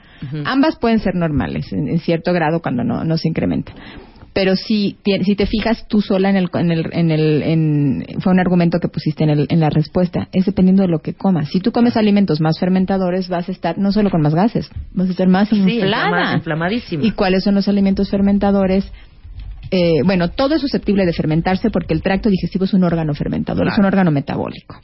Ambas pueden ser normales en, en cierto grado cuando no, no se incrementa. Pero si, si te fijas tú sola en el, en el, en el, en- fue un argumento que pusiste en, el, en la respuesta, es dependiendo de lo que comas. Si tú comes alimentos más fermentadores, vas a estar no solo con más gases, vas a estar más Sí, inflada. inflama- inflamadísima. ¿Y cuáles son los alimentos fermentadores? Eh, bueno, todo es susceptible de fermentarse porque el tracto digestivo es un órgano fermentador, es un órgano metabólico.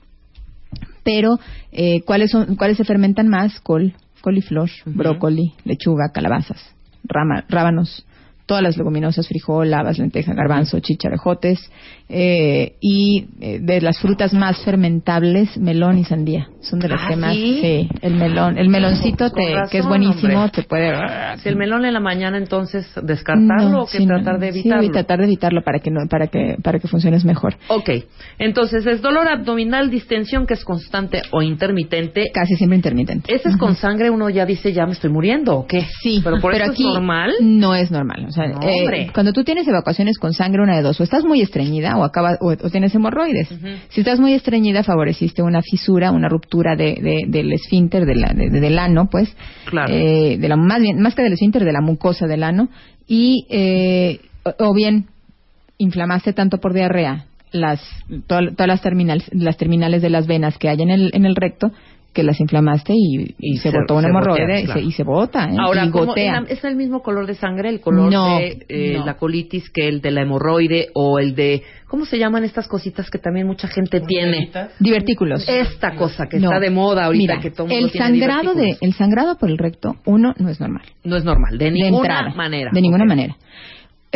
Pero, eh, ¿cuáles, son, ¿cuáles se fermentan más? Col, coliflor, brócoli, lechuga, calabazas, rama- rábanos, todas las leguminosas, frijol, habas, lenteja, garbanzo, chicharejotes. eh, y eh, de las frutas más fermentables, melón y sandía. Son de las ¿Ah, que más. sí? Sí, el melón. El meloncito, te, razón, que es buenísimo, hombre. te puede. Si el melón en la mañana, entonces, descartarlo No, o que sí, tratar de sí, evitarlo. tratar de evitarlo para que, no, para que, para que funciones mejor. Ok, entonces es dolor abdominal, distensión que es constante o intermitente. Casi siempre intermitente. ¿Ese es con sangre? Uno ya dice, ya me estoy muriendo, ¿o qué? Sí, pero por eso aquí es normal. No es normal. Sea, No, eh, cuando tú tienes evacuaciones con sangre, una de dos, o estás muy estreñida o, acaba, o, o tienes hemorroides. Si estás muy estreñida, favoreciste una fisura, una ruptura de, de- del esfínter, de la, de- de- del ano, pues. Claro. Eh, de la, más, bien, más que del esfínter, de la mucosa del ano. Y, eh, o, o bien, inflamaste tanto por diarrea las, to- todas las terminales, las terminales de las venas que hay en el, en el recto que las inflamaste y, y Y se, se- botó un se hemorroide botea, y, claro. se, y se bota ¿eh? Ahora, y ¿cómo- gotea. ¿es el mismo color de sangre, el color No, de eh, no. la colitis que el de la hemorroide o el de... ¿Cómo se llaman estas cositas que también mucha gente tiene? Divertículos. Esta cosa que No. está de moda ahorita Mira, que todo el mundo el tiene sangrado de el sangrado por el recto uno no es normal No es normal, de de ninguna entrada, manera. de ninguna manera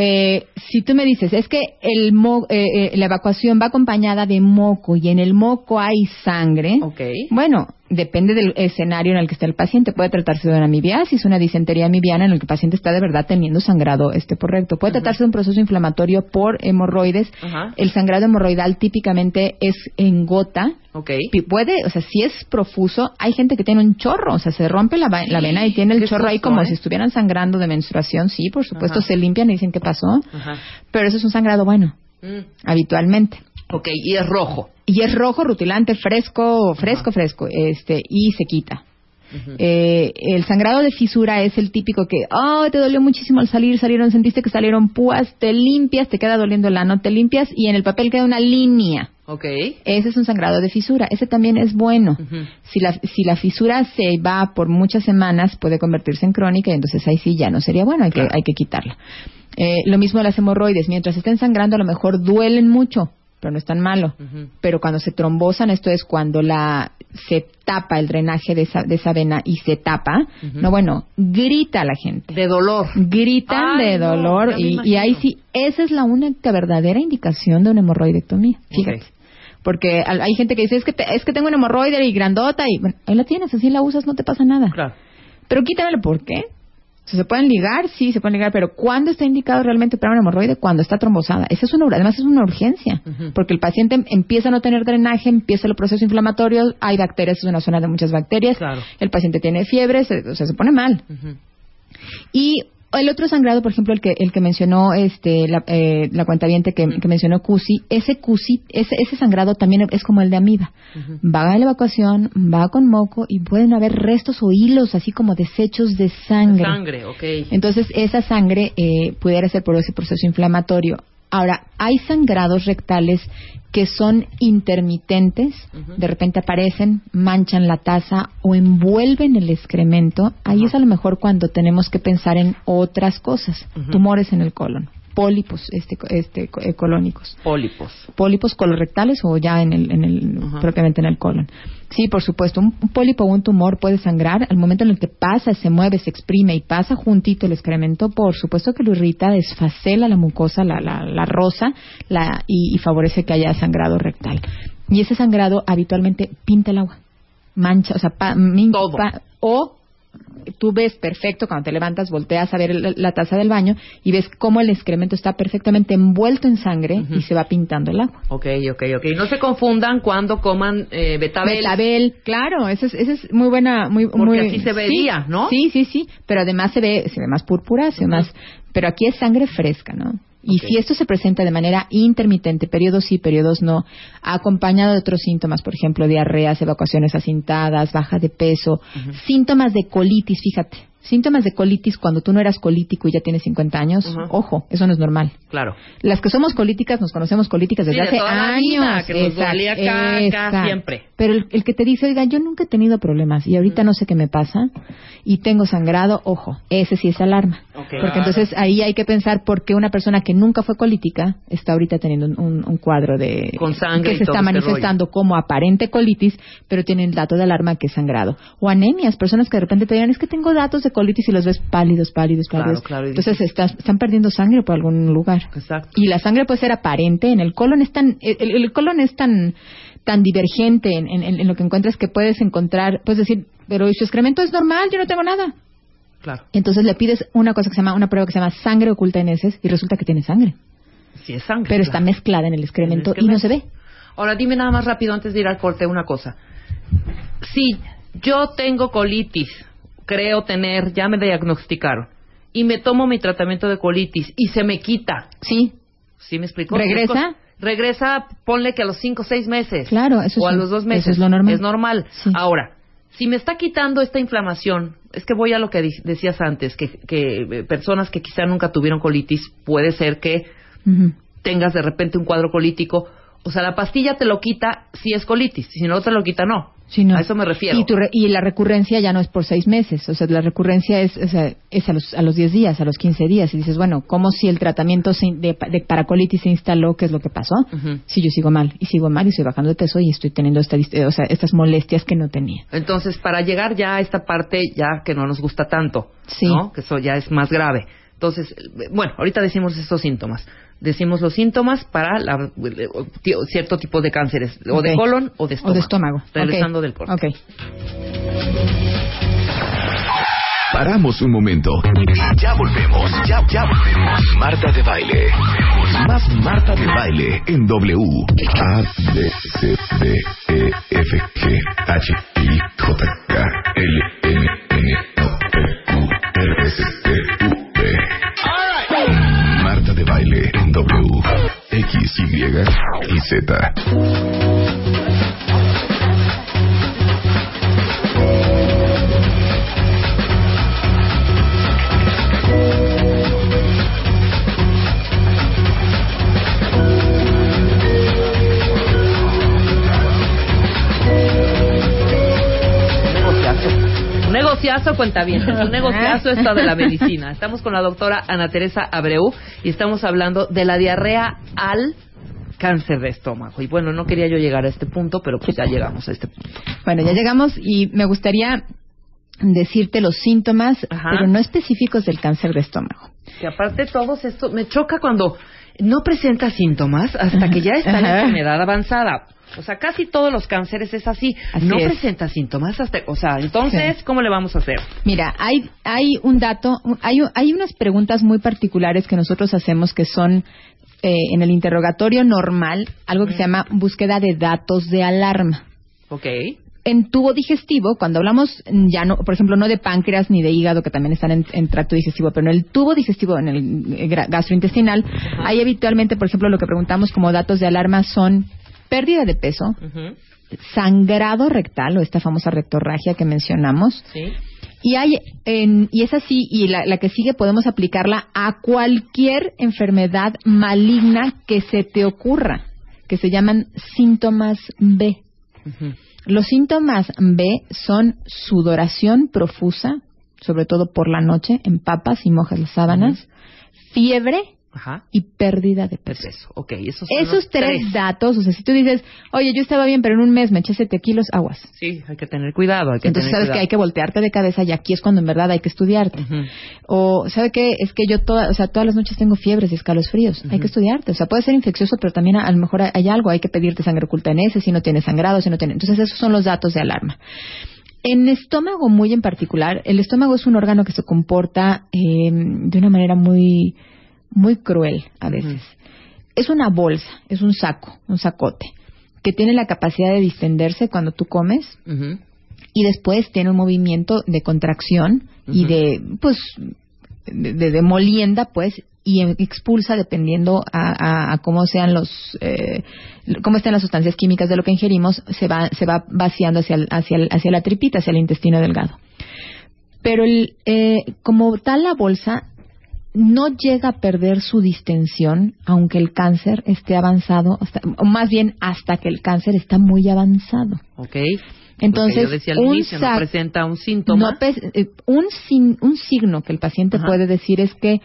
Eh, si tú me dices es que el mo- eh, eh, la evacuación va acompañada de moco y en el moco hay sangre Ok. bueno depende del escenario en el que está el paciente puede tratarse de una amibiasis una disentería amibiana en el que el paciente está de verdad teniendo sangrado este por recto puede tratarse de un proceso inflamatorio por hemorroides Ajá. el sangrado hemorroidal típicamente es en gota Ok. Pi- puede, o sea, si es profuso, hay gente que tiene un chorro, o sea, se rompe la, vena y tiene el chorro ahí como ¿eh? si estuvieran sangrando de menstruación, sí, por supuesto, se limpian y dicen qué pasó, pero eso es un sangrado bueno, Mm. habitualmente. Ok, y es rojo. Y es rojo, rutilante, fresco, fresco, fresco, este, y se quita. Eh, el sangrado de fisura es el típico que, oh, te dolió muchísimo al salir, salieron, sentiste que salieron púas, te limpias, te queda doliendo el ano, te limpias y en el papel queda una línea. Ok. Ese es un sangrado de fisura. Ese también es bueno. Si, la, si la fisura se va por muchas semanas, puede convertirse en crónica y entonces ahí sí ya no sería bueno, hay, Claro. que, hay que quitarla. Eh, lo mismo las hemorroides. Mientras estén sangrando, a lo mejor duelen mucho, pero no es tan malo. Pero cuando se trombosan, esto es cuando la se tapa el drenaje de esa, de esa vena y se tapa, no bueno, grita la gente De dolor. gritan Ay, de dolor y, y ahí sí, esa es la única verdadera indicación de una hemorroidectomía, fíjate. Ok. Porque hay gente que dice, es que, te- es que tengo una hemorroide y grandota y bueno, ahí la tienes, así la usas, no te pasa nada. Claro. Pero quítamelo, ¿por qué? ¿Se pueden ligar? Sí, se pueden ligar, pero ¿cuándo está indicado realmente para una hemorroide? Cuando está trombosada. Esa es una, además es una urgencia, porque el paciente em- empieza a no tener drenaje, empieza el proceso inflamatorio, hay bacterias, es una zona de muchas bacterias, Claro. el paciente tiene fiebre, se- o sea, se pone mal. Ujú. Y el otro sangrado, por ejemplo, el que el que mencionó este la, eh, la cuentaviente que, que mencionó Cusi, ese Cusi, ese, ese sangrado también es como el de amiba. Va a la evacuación, va con moco y pueden haber restos o hilos así como desechos de sangre. Sangre, ok. Entonces, esa sangre eh, pudiera ser por ese proceso inflamatorio. Ahora, hay sangrados rectales que son intermitentes, de repente aparecen, manchan la taza o envuelven el excremento. Ahí es a lo mejor cuando tenemos que pensar en otras cosas, tumores en el colon, pólipos este, este, eh, colónicos Pólipos. pólipos colorectales o ya en el, en el propiamente en el colon. Sí, por supuesto, un, un pólipo o un tumor puede sangrar al momento en el que pasa, se mueve, se exprime y pasa juntito el excremento, por supuesto que lo irrita, desfacela la mucosa, la, la, la rosa la, y, y favorece que haya sangrado rectal. Y ese sangrado habitualmente pinta el agua, mancha, o sea, pa- min- pa- o tú ves perfecto cuando te levantas, volteas a ver la, la taza del baño y ves cómo el excremento está perfectamente envuelto en sangre y se va pintando el agua. Ok, ok, ok. No se confundan cuando coman eh, betabel. Betabel, claro, esa es, esa es muy buena, muy, Porque muy así se vería, sí, ¿no? Sí, sí, sí, pero además se ve, se ve más púrpura, se ve más, pero aquí es sangre fresca, ¿no? Y si esto se presenta de manera intermitente, periodos sí, periodos no, acompañado de otros síntomas, por ejemplo, diarreas, evacuaciones acintadas, baja de peso, síntomas de colitis, fíjate, síntomas de colitis cuando tú no eras colítico y ya tienes 50 años, ojo, eso no es normal. Claro. Las que somos colíticas nos conocemos colíticas desde Sí, de hace toda la años. vida, que nos Exacto, dolía exacto. siempre. Pero el, el que te dice, oiga, yo nunca he tenido problemas y ahorita no sé qué me pasa y tengo sangrado, ojo, ese sí es alarma. Porque entonces ahí hay que pensar por qué una persona que nunca fue colítica está ahorita teniendo un, un- un cuadro de Con sangre que se está este manifestando como aparente colitis, pero tiene el dato de alarma que es sangrado. O anemias, personas que de repente te digan, es que tengo datos de colitis y los ves pálidos, pálidos, Claro, pálidos. claro, y entonces estás- están perdiendo sangre por algún lugar. Exacto. Y la sangre puede ser aparente, en el colon es tan, el, el colon es tan, tan divergente en, en- en lo que encuentras que puedes encontrar, puedes decir, pero su excremento es normal, yo no tengo nada. Claro. Entonces le pides una cosa que se llama, una prueba que se llama sangre oculta en heces y resulta que tiene sangre, Sí, es sangre. pero está claro. mezclada en el excremento y no se ve. Ahora dime nada más rápido antes de ir al corte una cosa. Si yo tengo colitis, creo tener, ya me diagnosticaron, y me tomo mi tratamiento de colitis y se me quita. Sí. ¿Sí me explico? ¿Regresa? Regresa, ponle que a los cinco o seis meses. Claro, eso O a sí, los dos meses. eso es lo normal. Es normal. Sí. Ahora, si me está quitando esta inflamación, es que voy a lo que decías antes, que, que eh, personas que quizá nunca tuvieron colitis, puede ser que tengas de repente un cuadro colítico. O sea, la pastilla te lo quita si es colitis, si no te lo quita, no. Sí, no. A eso me refiero. Y, tu re- y la recurrencia ya no es por seis meses, o sea, la recurrencia es, o sea, es a, los, a los 10 días, a los 15 días. Y dices, bueno, ¿cómo si el tratamiento se de, de paracolitis se instaló? ¿Qué es lo que pasó? Si yo sigo mal, y sigo mal, y estoy bajando de peso, y estoy teniendo esta, eh, o sea, estas molestias que no tenía. Entonces, para llegar ya a esta parte ya que no nos gusta tanto, Sí. ¿no? Que eso ya es más grave. Entonces, eh, bueno, ahorita decimos estos síntomas. Decimos los síntomas para la- eh, cierto tipo de cánceres, o de colon o de estómago. O de estómago. Regresando Ok. del corte. Ok. Paramos un momento y ya volvemos. Ya, ya volvemos. Marta de baile. Más Marta de baile en W. A B C D E F G H I J K L M N O P Q R S T X Y y Z. negociazo, cuenta bien. Un negociazo esta de la medicina. Estamos con la doctora Ana Teresa Abreu y estamos hablando de la diarrea al cáncer de estómago. Y bueno, no quería yo llegar a este punto, pero pues ya llegamos a este punto. Bueno, ya llegamos y me gustaría decirte los síntomas, Ajá. pero no específicos del cáncer de estómago. Que aparte todos esto me choca cuando no presenta síntomas hasta que ya está Ajá. enfermedad avanzada. O sea, casi todos los cánceres es así. Así no es. presenta síntomas hasta, o sea, entonces, Sí. ¿cómo le vamos a hacer? Mira, hay, hay un dato, hay, hay unas preguntas muy particulares que nosotros hacemos que son eh, en el interrogatorio normal, algo que se llama búsqueda de datos de alarma. ¿Ok? En tubo digestivo, cuando hablamos ya no, por ejemplo, no de páncreas ni de hígado, que también están en, en tracto digestivo, pero en el tubo digestivo, en el eh, gastrointestinal, hay habitualmente, por ejemplo, lo que preguntamos como datos de alarma son pérdida de peso, sangrado rectal o esta famosa rectorragia que mencionamos, Sí. y hay en- y es así y la, la que sigue podemos aplicarla a cualquier enfermedad maligna que se te ocurra, que se llaman síntomas B. Ujú. Los síntomas B son sudoración profusa, sobre todo por la noche, empapas y mojas las sábanas, fiebre Ajá. y pérdida de peso. peso. Ok, esos Esos tres, datos, o sea, si tú dices, oye, yo estaba bien, pero en un mes me eché 7 kilos, aguas. Sí, hay que tener cuidado. Hay que Entonces tener sabes que cuidado. hay que voltearte de cabeza y aquí es cuando en verdad hay que estudiarte. O, ¿sabe qué? Es que yo toda, o sea, todas las noches tengo fiebres y escalofríos. Hay que estudiarte. O sea, puede ser infeccioso, pero también a, a lo mejor hay, algo. Hay que pedirte sangre oculta en ese, si no tiene sangrado, si no tiene. Entonces, esos son los datos de alarma. En estómago muy en particular, el estómago es un órgano que se comporta eh, de una manera muy, muy cruel a veces. Es una bolsa, es un saco, un sacote, que tiene la capacidad de distenderse cuando tú comes y después tiene un movimiento de contracción y de pues de, de- de molienda pues y em- expulsa dependiendo a, a- a cómo sean los eh, cómo estén las sustancias químicas de lo que ingerimos se va se va vaciando hacia el- hacia el- hacia la tripita hacia el intestino delgado. Pero el, eh, como tal la bolsa no llega a perder su distensión aunque el cáncer esté avanzado hasta- o más bien hasta que el cáncer está muy avanzado Ok. entonces, yo decía al un inicio, no sac- presenta un síntoma. no eh, un, sin- un signo que el paciente Ajá. puede decir es que,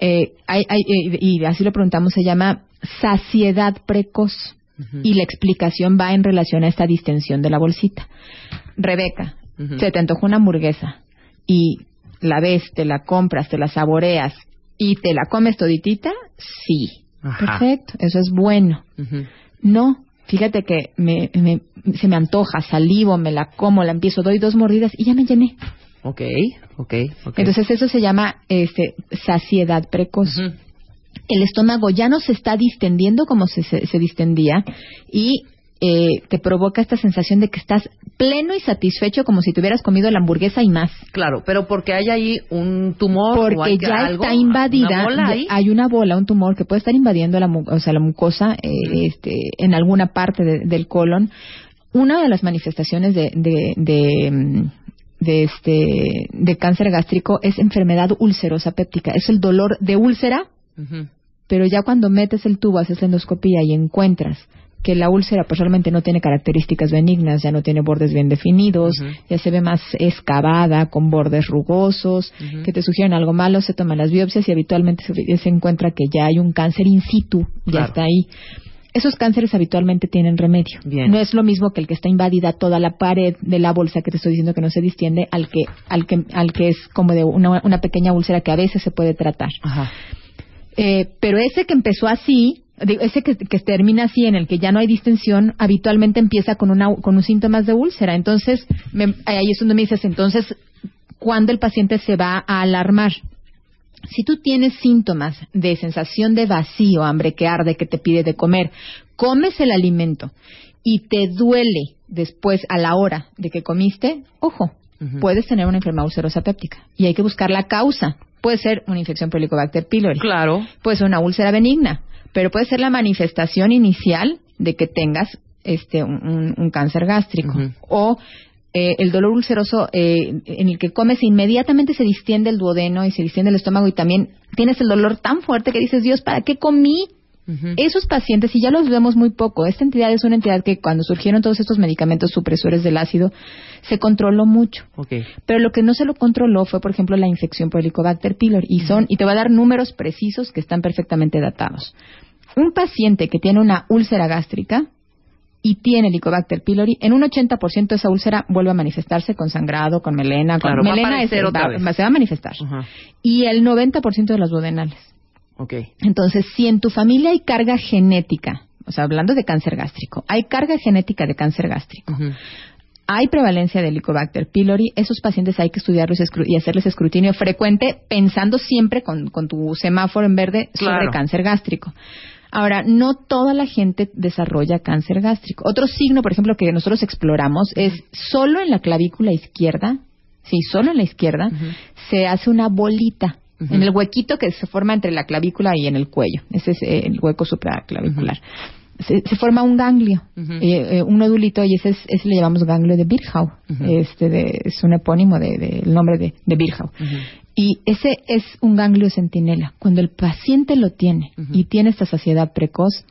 eh, hay, hay- eh, y así lo preguntamos, se llama saciedad precoz. Y la explicación va en relación a esta distensión de la bolsita. Rebeca, Ujú. se te antojó una hamburguesa y la ves, te la compras, te la saboreas y te la comes toditita, sí. Ajá. Perfecto, eso es bueno. No, fíjate que me, me- se me antoja, salivo, me la como, la empiezo, doy dos mordidas y ya me llené. Ok, ok, ok. Entonces eso se llama este, saciedad precoz. El estómago ya no se está distendiendo como se, se, se distendía y eh, te provoca esta sensación de que estás pleno y satisfecho como si te hubieras comido la hamburguesa y más. Claro, pero porque hay ahí un tumor o hay Porque ya algo, está invadida, una hay una bola, un tumor que puede estar invadiendo la, o sea, la mucosa eh, este, en alguna parte de- del colon. Una de las manifestaciones de, de, de, de este, de cáncer gástrico es enfermedad ulcerosa péptica. Es el dolor de úlcera, pero ya cuando metes el tubo, haces la endoscopía y encuentras que la úlcera pues realmente no tiene características benignas, ya no tiene bordes bien definidos, ya se ve más excavada, con bordes rugosos, que te sugieren algo malo, se toman las biopsias y habitualmente se, se encuentra que ya hay un cáncer in situ, ya está ahí. Esos cánceres habitualmente tienen remedio. Bien. No es lo mismo que el que está invadida toda la pared de la bolsa que te estoy diciendo que no se distiende al que al que al que es como de una, una pequeña úlcera que a veces se puede tratar. Ajá. Eh, pero ese que empezó así, ese que, que termina así, en el que ya no hay distensión, habitualmente empieza con, una, con un síntomas de úlcera. Entonces, me- ahí es donde me dices, entonces, ¿cuándo el paciente se va a alarmar? Si tú tienes síntomas de sensación de vacío, hambre que arde, que te pide de comer, comes el alimento y te duele después a la hora de que comiste, ojo, puedes tener una enfermedad ulcerosa péptica y hay que buscar la causa. Puede ser una infección por Helicobacter pylori. Claro. puede ser una úlcera benigna, pero puede ser la manifestación inicial de que tengas este un, un- un cáncer gástrico. O eh, el dolor ulceroso eh, en el que comes e inmediatamente se distiende el duodeno y se distiende el estómago y también tienes el dolor tan fuerte que dices Dios para qué comí Esos pacientes, y ya los vemos muy poco, esta entidad es una entidad que cuando surgieron todos estos medicamentos supresores del ácido, se controló mucho. Pero lo que no se lo controló fue, por ejemplo, la infección por Helicobacter pylori. Y son, y te va a dar números precisos que están perfectamente datados. Un paciente que tiene una úlcera gástrica y tiene Helicobacter pylori, en un 80% esa úlcera vuelve a manifestarse con sangrado, con melena. Con Claro, va a melena es- otra va- vez. se va a manifestar. Y el 90% de las duodenales. Entonces, si en tu familia hay carga genética, o sea, hablando de cáncer gástrico, hay carga genética de cáncer gástrico, hay prevalencia de Helicobacter pylori, esos pacientes hay que estudiarlos y hacerles escrutinio frecuente, pensando siempre con, con tu semáforo en verde sobre Claro. cáncer gástrico. Ahora, no toda la gente desarrolla cáncer gástrico. Otro signo, por ejemplo, que nosotros exploramos es solo en la clavícula izquierda, sí, solo en la izquierda, se hace una bolita En el huequito que se forma entre la clavícula y en el cuello. Ese es eh, el hueco supraclavicular. Se, se forma un ganglio, eh, eh, un nodulito, y ese, es, ese le llamamos ganglio de Virchow. Ujú. este de- es un epónimo del de, del nombre de, de. Y ese es un ganglio centinela. Cuando el paciente lo tiene y tiene esta saciedad precoz,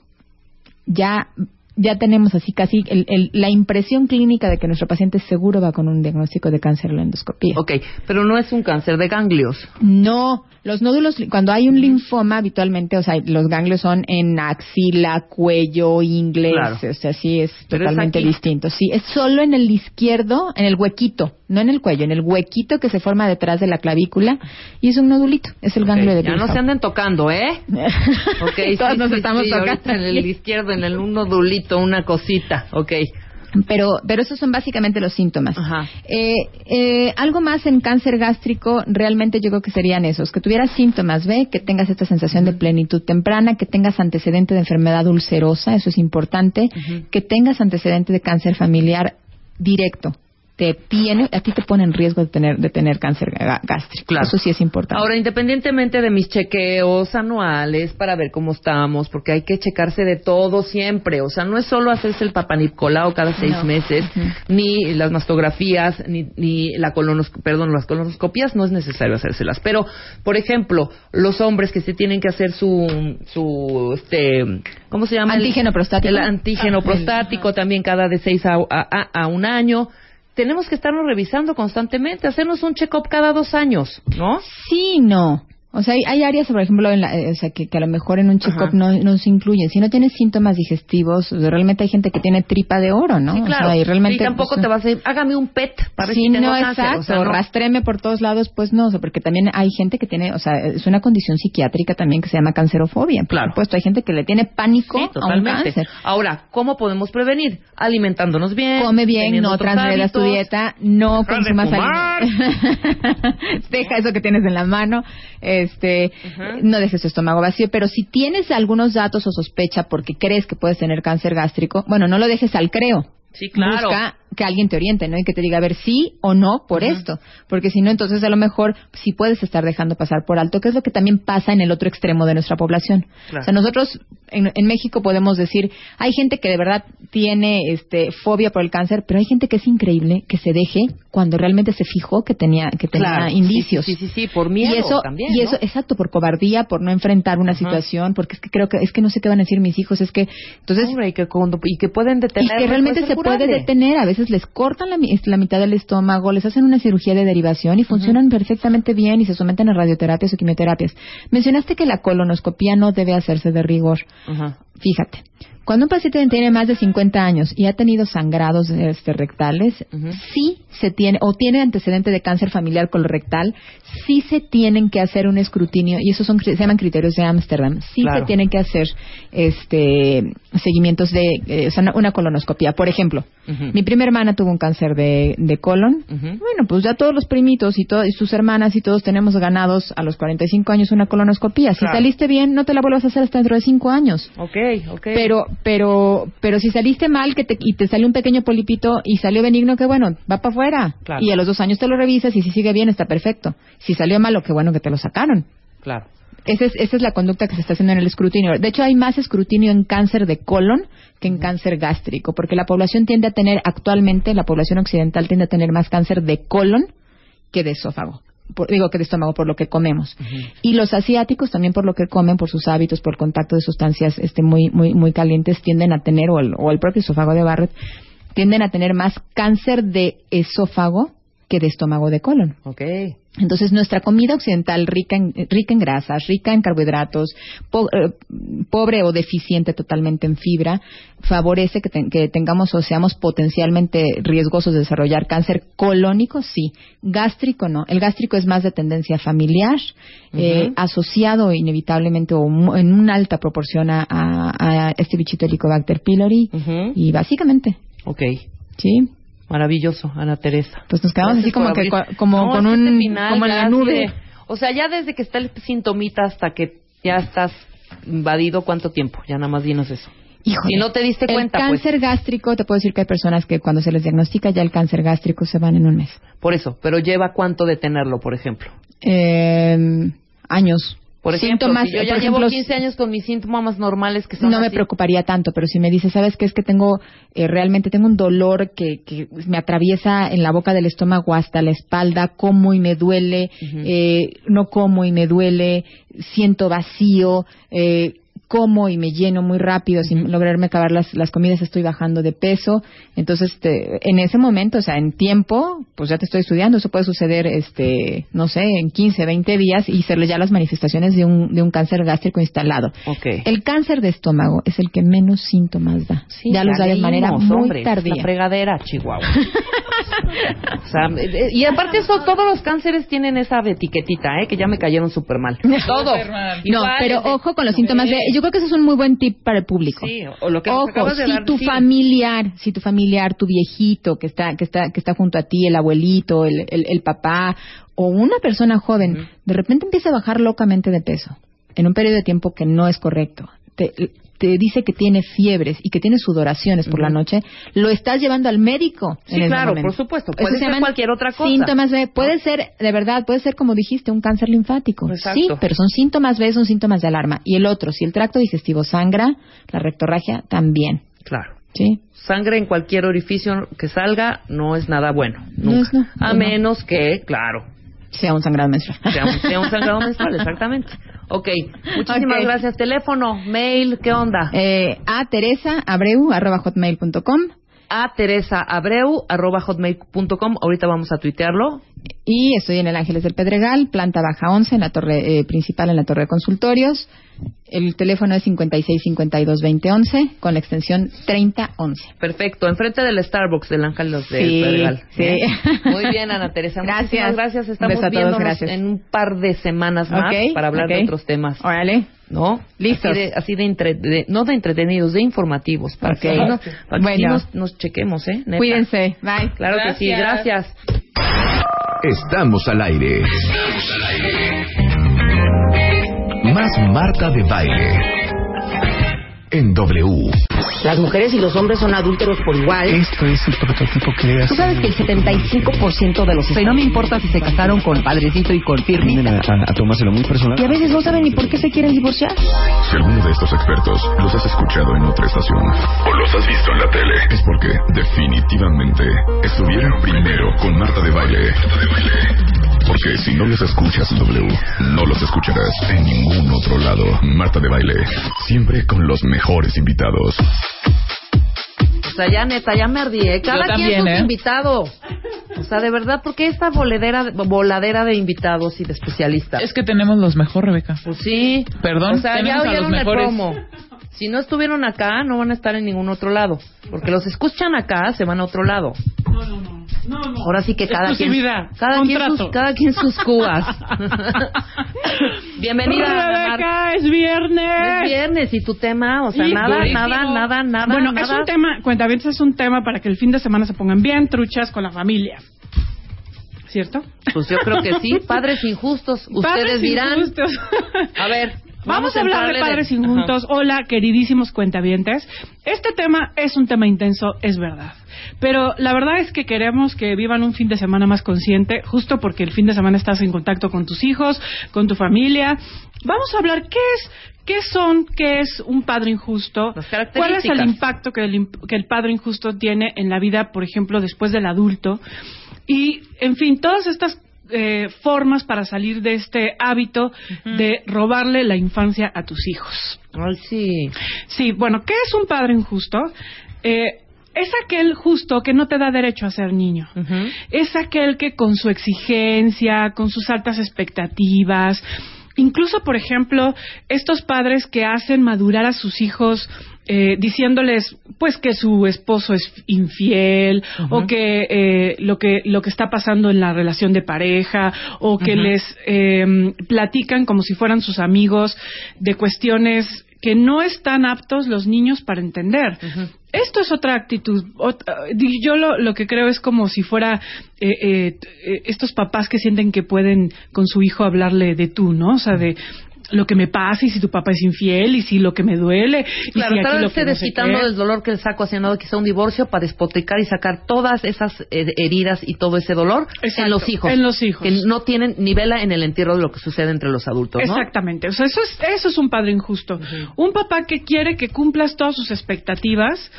ya ya tenemos así casi el- el- la impresión clínica de que nuestro paciente seguro va con un diagnóstico de cáncer en la endoscopía. Ok, pero no es un cáncer de ganglios. No, los nódulos, cuando hay un linfoma, habitualmente, o sea, los ganglios son en axila, cuello, inglés, Claro. o sea, sí es Pero totalmente distinto. Sí, es solo en el izquierdo, en el huequito, no en el cuello, en el huequito que se forma detrás de la clavícula y es un nodulito, es el ganglio de ya no se anden tocando, ¿eh? Ok, Todos sí, nos sí, estamos sí, tocando. en el izquierdo, en el un nodulito, una cosita. Ok. Pero, pero esos son básicamente los síntomas. Ajá. Eh, eh, algo más en cáncer gástrico, realmente yo creo que serían esos, que tuvieras síntomas, ¿ve? Que tengas esta sensación de plenitud temprana, que tengas antecedente de enfermedad ulcerosa, eso es importante, que tengas antecedente de cáncer familiar directo. Te tiene, a ti te pone en riesgo de tener, de tener cáncer gástrico. Claro. Eso sí es importante. Ahora, independientemente de mis chequeos anuales para ver cómo estamos, porque hay que checarse de todo siempre, o sea, no es solo hacerse el papanicolao cada seis No. meses, ni las mastografías, ni, ni la colonos, perdón, las colonoscopías no es necesario hacérselas. Pero, por ejemplo, los hombres que se tienen que hacer su, su, este, ¿cómo se llama? Antígeno prostático. El antígeno Ah, el- prostático también cada de seis a- a un año. Tenemos que estarnos revisando constantemente, hacernos un check-up cada dos años, ¿no? Sí, no. O sea, hay, hay áreas, por ejemplo, en la- eh, o sea, que, que a lo mejor en un check-up no, no se incluyen. Si no tienes síntomas digestivos, o sea, realmente hay gente que tiene tripa de oro, ¿no? Sí, O claro. sea, y realmente, y tampoco pues, te vas a ir, hágame un PET para ver Sí, si tengo no, cáncer. exacto. O sea, no. Rastréme por todos lados, pues no, o sea, porque también hay gente que tiene, o sea, es una condición psiquiátrica también que se llama cancerofobia. Por Claro. supuesto, hay gente que le tiene pánico Sí, a un totalmente. cáncer. Ahora, ¿cómo podemos prevenir? Alimentándonos bien. Come bien, no transgredas tu dieta, no Deja de consumas fumar. alimentos. Deja eso que tienes en la mano, este, no dejes tu estómago vacío, pero si tienes algunos datos o sospecha porque crees que puedes tener cáncer gástrico, bueno, no lo dejes al creo. Sí, claro. Busca que alguien te oriente, ¿no? Y que te diga a ver sí o no por esto. Porque si no, entonces a lo mejor sí puedes estar dejando pasar por alto, que es lo que también pasa en el otro extremo de nuestra población. Claro. O sea, nosotros en, en México podemos decir, hay gente que de verdad tiene este fobia por el cáncer, pero hay gente que es increíble que se deje cuando realmente se fijó que tenía que tenía Claro, indicios. Sí, sí, sí, por miedo y eso, también, y ¿no? eso, exacto, por cobardía, por no enfrentar una situación, porque es que creo que es que no sé qué van a decir mis hijos, es que entonces Hombre, y que, cuando- y que pueden y detener. que realmente se puede detener. A veces les cortan la, la mitad del estómago, les hacen una cirugía de derivación y funcionan perfectamente bien y se someten a radioterapias o quimioterapias. Mencionaste que la colonoscopía no debe hacerse de rigor. Ajá. Fíjate, cuando un paciente tiene más de 50 años y ha tenido sangrados este, rectales, sí se tiene, o tiene antecedente de cáncer familiar colorectal, sí se tienen que hacer un escrutinio, y esos son, se llaman criterios de Ámsterdam, sí Claro. se tienen que hacer este seguimientos de, eh, o sea, una- colonoscopia. Por ejemplo, mi prima hermana tuvo un cáncer de, de colon, bueno, pues ya todos los primitos y, y sus hermanas y todos tenemos ganados a los 45 años una colonoscopia. Si Claro. saliste bien, no te la vuelvas a hacer hasta dentro de 5 años. Ok, ok. Pero, pero, pero si saliste mal que te, y te salió un pequeño polipito y salió benigno, qué bueno, va para afuera. Claro. Y a los dos años te lo revisas y si sigue bien está perfecto. Si salió malo, qué bueno que te lo sacaron. Claro. Esa es, esa es la conducta que se está haciendo en el escrutinio. De hecho, hay más escrutinio en cáncer de colon que en cáncer gástrico, porque la población tiende a tener, actualmente, la población occidental tiende a tener más cáncer de colon que de esófago. Por- digo que de estómago por lo que comemos. Y los asiáticos también por lo que comen, por sus hábitos, por el contacto de sustancias este, muy, muy, muy calientes, tienden a tener, o el, o el propio esófago de Barrett, tienden a tener más cáncer de esófago que de estómago de colon. Ok. Entonces, nuestra comida occidental rica en, rica en grasas, rica en carbohidratos, po- eh, pobre o deficiente totalmente en fibra, favorece que, ten- que tengamos o seamos potencialmente riesgosos de desarrollar cáncer colónico, sí. Gástrico, no. El gástrico es más de tendencia familiar, eh, asociado inevitablemente o en una alta proporción a, a- a este bichito Helicobacter pylori. Y básicamente, Ok. sí. Maravilloso, Ana Teresa. Pues nos quedamos así como que abrir. como No, con es que un este final como en la nube. de- o sea, ya desde que está el sintomita hasta que ya estás invadido, ¿cuánto tiempo? Ya nada más dinos eso. Híjole. Si no te diste el cuenta, pues. cáncer gástrico, te puedo decir que hay personas que cuando se les diagnostica ya el cáncer gástrico se van en un mes. Por eso, pero lleva cuánto de tenerlo, por ejemplo. Eh, años. Por ejemplo, Síntomas, si yo ya por llevo ejemplo, 15 años con mis síntomas normales que son no me preocuparía tanto, pero si me dices, ¿sabes qué? Es que tengo, eh, realmente tengo un dolor que, que me atraviesa en la boca del estómago hasta la espalda, como y me duele, eh, no como y me duele, siento vacío, eh, como y me lleno muy rápido sin lograrme acabar las, las comidas, estoy bajando de peso. Entonces, te- en ese momento, o sea, en tiempo, pues ya te estoy estudiando. Eso puede suceder, este, no sé, en 15, 20 días y serle ya las manifestaciones de un, de un cáncer gástrico instalado. El cáncer de estómago es el que menos síntomas da. Sí, ya los da de manera muy hombre, tardía. La fregadera, Chihuahua. o sea, eh, y aparte eso, todos los cánceres tienen esa etiquetita, ¿eh? Que ya me cayeron súper mal. Todo. Superman. No, pero desde- ojo con los síntomas de. Yo creo que eso es un muy buen tip para el público. Sí, o lo que Ojo, de si dar, tu sí. familiar, si tu familiar, tu viejito que está, que está, que está junto a ti, el abuelito, el, el, el papá, o una persona joven, de repente empieza a bajar locamente de peso en un periodo de tiempo que no es correcto. Te, te dice que tiene fiebres y que tiene sudoraciones por la noche, lo estás llevando al médico. Sí, en claro, momento. por supuesto. Puede se ser cualquier otra cosa. Síntomas B. Puede ser, de verdad, puede ser como dijiste, un cáncer linfático. Exacto. Sí, pero son síntomas B, son síntomas de alarma. Y el otro, si el tracto digestivo sangra, la rectorragia también. Claro. ¿Sí? Sangre en cualquier orificio que salga no es nada bueno. No Nunca. no. A No. menos que, claro, Sea un sangrado menstrual. sea un, sea un sangrado menstrual, exactamente. Ok, muchísimas gracias. Teléfono, mail, ¿qué onda? Eh, a Teresa Abreu arroba hotmail.com A Teresa Abreu, arroba hotmail.com. Ahorita vamos a tuitearlo. y estoy en el Ángeles del Pedregal, planta baja 11, en la torre eh, principal, en la torre de consultorios. El teléfono es 5652-2011 con la extensión 3011. Perfecto, enfrente del Starbucks del Ángel del Sí, Pedregal. sí. ¿Eh? Muy bien, Ana Teresa. Gracias. Muchísimas gracias. Estamos gracias. en un par de semanas más para hablar de otros temas. Órale. ¿No? Listos. Así de, así de, entre- de- no de entretenidos, de informativos. Para que, Ok. así nos- para que Bueno. sí nos, nos chequemos, ¿eh? Neta. Cuídense. Bye. Claro que sí, Gracias. gracias. Estamos al aire. Más Marta de Baile. En W. Las mujeres y los hombres son adúlteros por igual. Esto es el prototipo que Tú sabes que el 75% de los... Y no me importa si se casaron con Padrecito y con Firmi. a, a tomárselo muy personal. Y a veces no saben ni por qué se quieren divorciar. Si alguno de estos expertos los has escuchado en otra estación o los has visto en la tele, es porque definitivamente estuvieron primero con Marta de Baile. Porque si no los escuchas en W, no los escucharás en ningún otro lado. Marta de Baile, siempre con los mejores invitados. O sea, ya neta, ya me ardí, ¿eh? Cada Yo quien también, sus ¿eh? invitados. O sea, de verdad, ¿por qué esta boledera, voladera de invitados y de especialistas? Es que tenemos los mejor, Rebeca. Pues sí. Perdón, O sea, ya tenemos a los oyeron el mejores. promo. Si no estuvieron acá, no van a estar en ningún otro lado. Porque los escuchan acá, se van a otro lado. No, no, no. No, no. Ahora sí que cada quien, cada quien, sus, cada quien sus cubas. Bienvenida. Rebeca, es viernes. Es viernes y tu tema, o sea, Y nada, durísimo. nada, nada, nada. Bueno, nada. es un tema, cuentavientes, es un tema para que el fin de semana se pongan bien truchas con la familia. ¿Cierto? Pues yo creo que sí, padres injustos. Ustedes Padres dirán. injustos. A ver, Vamos, a hablar de padres injustos. Hola, queridísimos cuentavientes. Este tema es un tema intenso, es verdad. Pero la verdad es que queremos que vivan un fin de semana más consciente, justo porque el fin de semana estás en contacto con tus hijos, con tu familia. Vamos a hablar qué es, qué son, qué es un padre injusto, cuál es el impacto que el, que el padre injusto tiene en la vida, por ejemplo, después del adulto. Y, en fin, todas estas eh, formas para salir de este hábito de robarle la infancia a tus hijos. Ay, sí. Sí, bueno, ¿qué es un padre injusto? Eh, es aquel justo que no te da derecho a ser niño. Es aquel que con su exigencia, con sus altas expectativas, incluso, por ejemplo, estos padres que hacen madurar a sus hijos eh, diciéndoles pues que su esposo es infiel o que eh, lo que lo que está pasando en la relación de pareja o que les eh, platican como si fueran sus amigos de cuestiones que no están aptos los niños para entender. Esto es otra actitud. Yo lo, lo que creo es como si fuera eh, eh, estos papás que sienten que pueden con su hijo hablarle de tú, ¿no? O sea, de lo que me pasa y si tu papá es infiel y si lo que me duele. y Claro, si tal lo vez esté no sé desquitando qué. del dolor que el saco haciendo quizá un divorcio para despotricar y sacar todas esas eh, heridas y todo ese dolor Exacto, en los hijos. en los hijos. Que no tienen ni vela en el entierro de lo que sucede entre los adultos, ¿no? Exactamente. O sea, eso es, eso es un padre injusto. Un papá que quiere que cumplas todas sus expectativas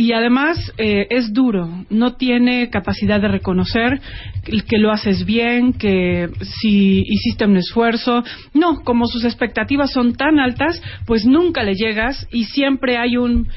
y además eh, es duro, no tiene capacidad de reconocer que- lo haces bien, que si hiciste un esfuerzo. No, como sus expectativas son tan altas, pues nunca le llegas y siempre hay un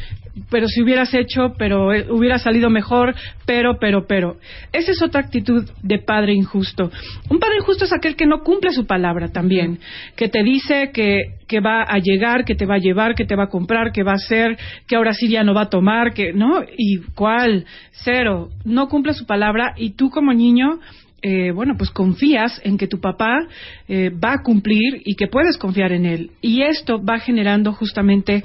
pero si hubieras hecho, pero eh, hubiera salido mejor, pero, pero, pero. Esa es otra actitud de padre injusto. Un padre injusto es aquel que no cumple su palabra también, que te dice que, que va a llegar, que te va a llevar, que te va a comprar, que va a hacer, que ahora sí ya no va a tomar, que, ¿no? ¿Y cuál? Cero. No cumple su palabra y tú como niño eh, bueno, pues confías en que tu papá eh, va a cumplir y que puedes confiar en él. Y esto va generando justamente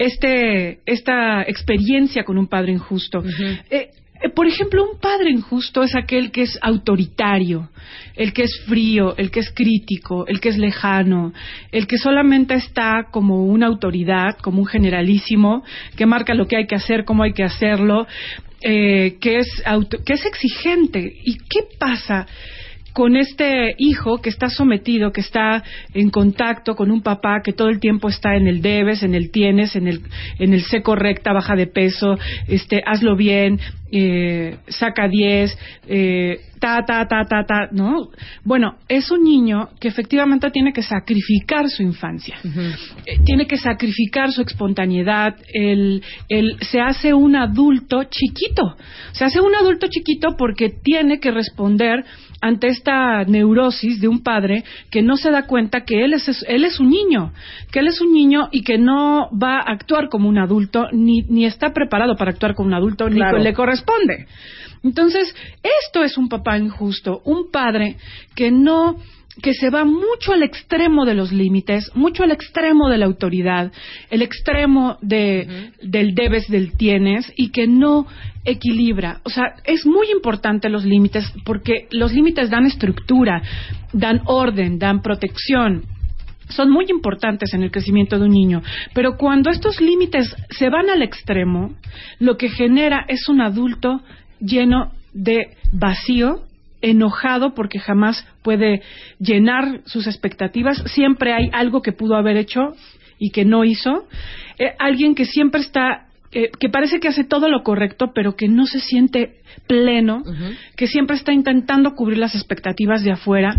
este, esta experiencia con un padre injusto. Eh, eh, por ejemplo, un padre injusto es aquel que es autoritario, el que es frío, el que es crítico, el que es lejano, el que solamente está como una autoridad, como un generalísimo, que marca lo que hay que hacer, cómo hay que hacerlo, eh, que, es auto- que es exigente. ¿Y qué pasa? Con este hijo que está sometido, que está en contacto con un papá que todo el tiempo está en el debes, en el tienes, en el, en el sé correcta, baja de peso, este, hazlo bien, eh, saca 10, eh, ta, ta, ta, ta, ta, ¿no? Bueno, es un niño que efectivamente tiene que sacrificar su infancia, Eh, tiene que sacrificar su espontaneidad, el, el, se hace un adulto chiquito, se hace un adulto chiquito porque tiene que responder ante esta neurosis de un padre que no se da cuenta que él es, él es un niño, que él es un niño y que no va a actuar como un adulto, ni, ni está preparado para actuar como un adulto, Claro. ni le corresponde. Entonces, esto es un papá injusto, un padre que no que se va mucho al extremo de los límites, mucho al extremo de la autoridad, el extremo de, del debes, del tienes, y que no equilibra. O sea, es muy importante los límites porque los límites dan estructura, dan orden, dan protección, son muy importantes en el crecimiento de un niño, pero cuando estos límites se van al extremo, lo que genera es un adulto lleno de vacío, enojado porque jamás puede llenar sus expectativas, siempre hay algo que pudo haber hecho y que no hizo, Eh, alguien que siempre está eh, que parece que hace todo lo correcto, pero que no se siente pleno, que siempre está intentando cubrir las expectativas de afuera,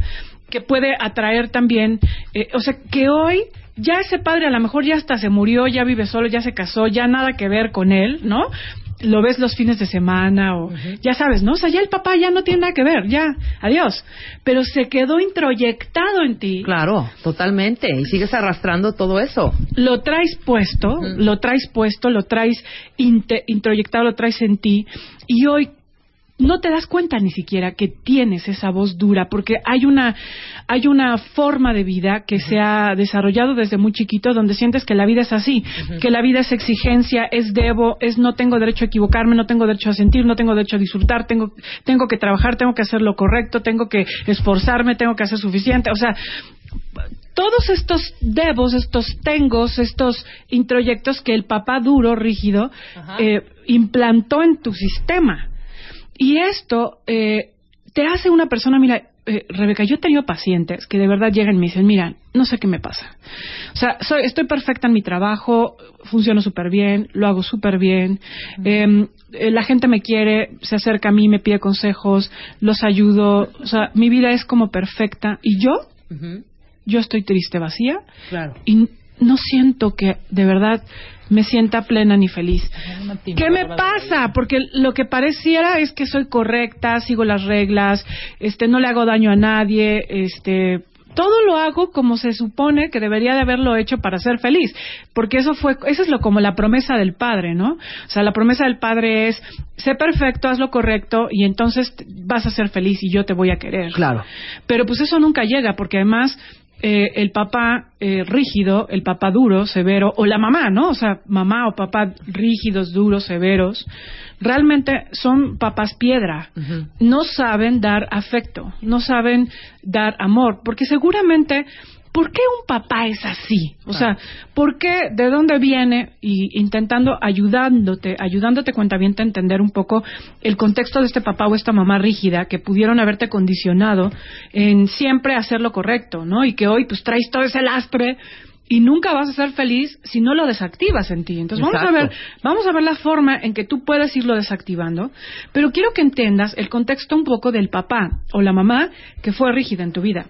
que puede atraer también, eh, o sea, que hoy ya ese padre a lo mejor ya hasta se murió, ya vive solo, ya se casó, ya nada que ver con él, ¿no? Lo ves los fines de semana o ya sabes, ¿no? O sea, ya el papá ya no tiene nada que ver, ya, adiós. Pero se quedó introyectado en ti. Claro, totalmente. Y sigues arrastrando todo eso. Lo traes puesto, lo traes puesto, lo traes introyectado, lo traes en ti. Y hoy no te das cuenta ni siquiera que tienes esa voz dura, porque hay una, hay una forma de vida que se ha desarrollado desde muy chiquito donde sientes que la vida es así, que la vida es exigencia, es debo, es no tengo derecho a equivocarme, no tengo derecho a sentir, no tengo derecho a disfrutar, tengo, tengo que trabajar, tengo que hacer lo correcto, tengo que esforzarme, tengo que hacer suficiente, o sea, todos estos debos, estos tengos, estos introyectos que el papá duro, rígido, eh, implantó en tu sistema. Y esto eh, te hace una persona, mira, eh, Rebeca, yo he tenido pacientes que de verdad llegan y me dicen, mira, no sé qué me pasa. O sea, soy, estoy perfecta en mi trabajo, funciono súper bien, lo hago súper bien, eh, eh, la gente me quiere, se acerca a mí, me pide consejos, los ayudo, o sea, mi vida es como perfecta. Y yo, yo estoy triste, vacía, Claro. y no siento que de verdad me sienta plena ni feliz. ¿Qué me pasa? Porque lo que pareciera es que soy correcta, sigo las reglas, este, no le hago daño a nadie, este, todo lo hago como se supone que debería de haberlo hecho para ser feliz, porque eso fue, eso es lo como la promesa del padre, ¿no? O sea, la promesa del padre es sé perfecto, haz lo correcto y entonces vas a ser feliz y yo te voy a querer. Claro. Pero pues eso nunca llega, porque además eh, el papá eh, rígido, el papá duro, severo, o la mamá, ¿no? O sea, mamá o papá rígidos, duros, severos, realmente son papás piedra. No saben dar afecto, no saben dar amor, porque seguramente ¿Por qué un papá es así? O sea, ¿por qué, de dónde viene? Y intentando, ayudándote, ayudándote cuentaviente a entender un poco el contexto de este papá o esta mamá rígida que pudieron haberte condicionado en siempre hacer lo correcto, ¿no? Y que hoy pues traes todo ese lastre y nunca vas a ser feliz si no lo desactivas en ti. Entonces vamos a ver, vamos a ver la forma en que tú puedes irlo desactivando, pero quiero que entiendas el contexto un poco del papá o la mamá que fue rígida en tu vida.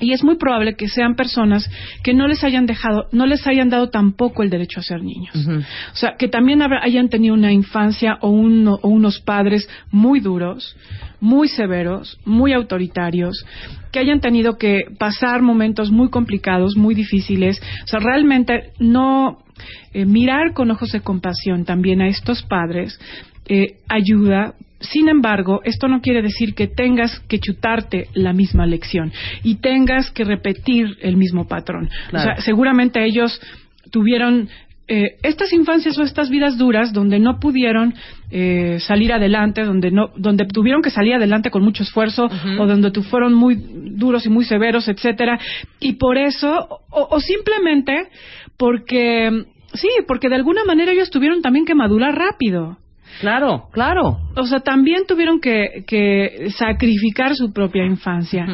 Y es muy probable que sean personas que no les hayan dejado, no les hayan dado tampoco el derecho a ser niños. O sea, que también hayan tenido una infancia o, uno- o unos padres muy duros, muy severos, muy autoritarios, que hayan tenido que pasar momentos muy complicados, muy difíciles. O sea, realmente no eh, mirar con ojos de compasión también a estos padres eh, ayuda. Sin embargo, esto no quiere decir que tengas que chutarte la misma lección y tengas que repetir el mismo patrón. Claro. O sea, seguramente ellos tuvieron eh, estas infancias o estas vidas duras donde no pudieron eh, salir adelante, donde no, donde tuvieron que salir adelante con mucho esfuerzo o donde tu- fueron muy duros y muy severos, etcétera, y por eso o, o simplemente porque sí, porque de alguna manera ellos tuvieron también que madurar rápido. Claro, claro. O sea, también tuvieron que, que sacrificar su propia infancia.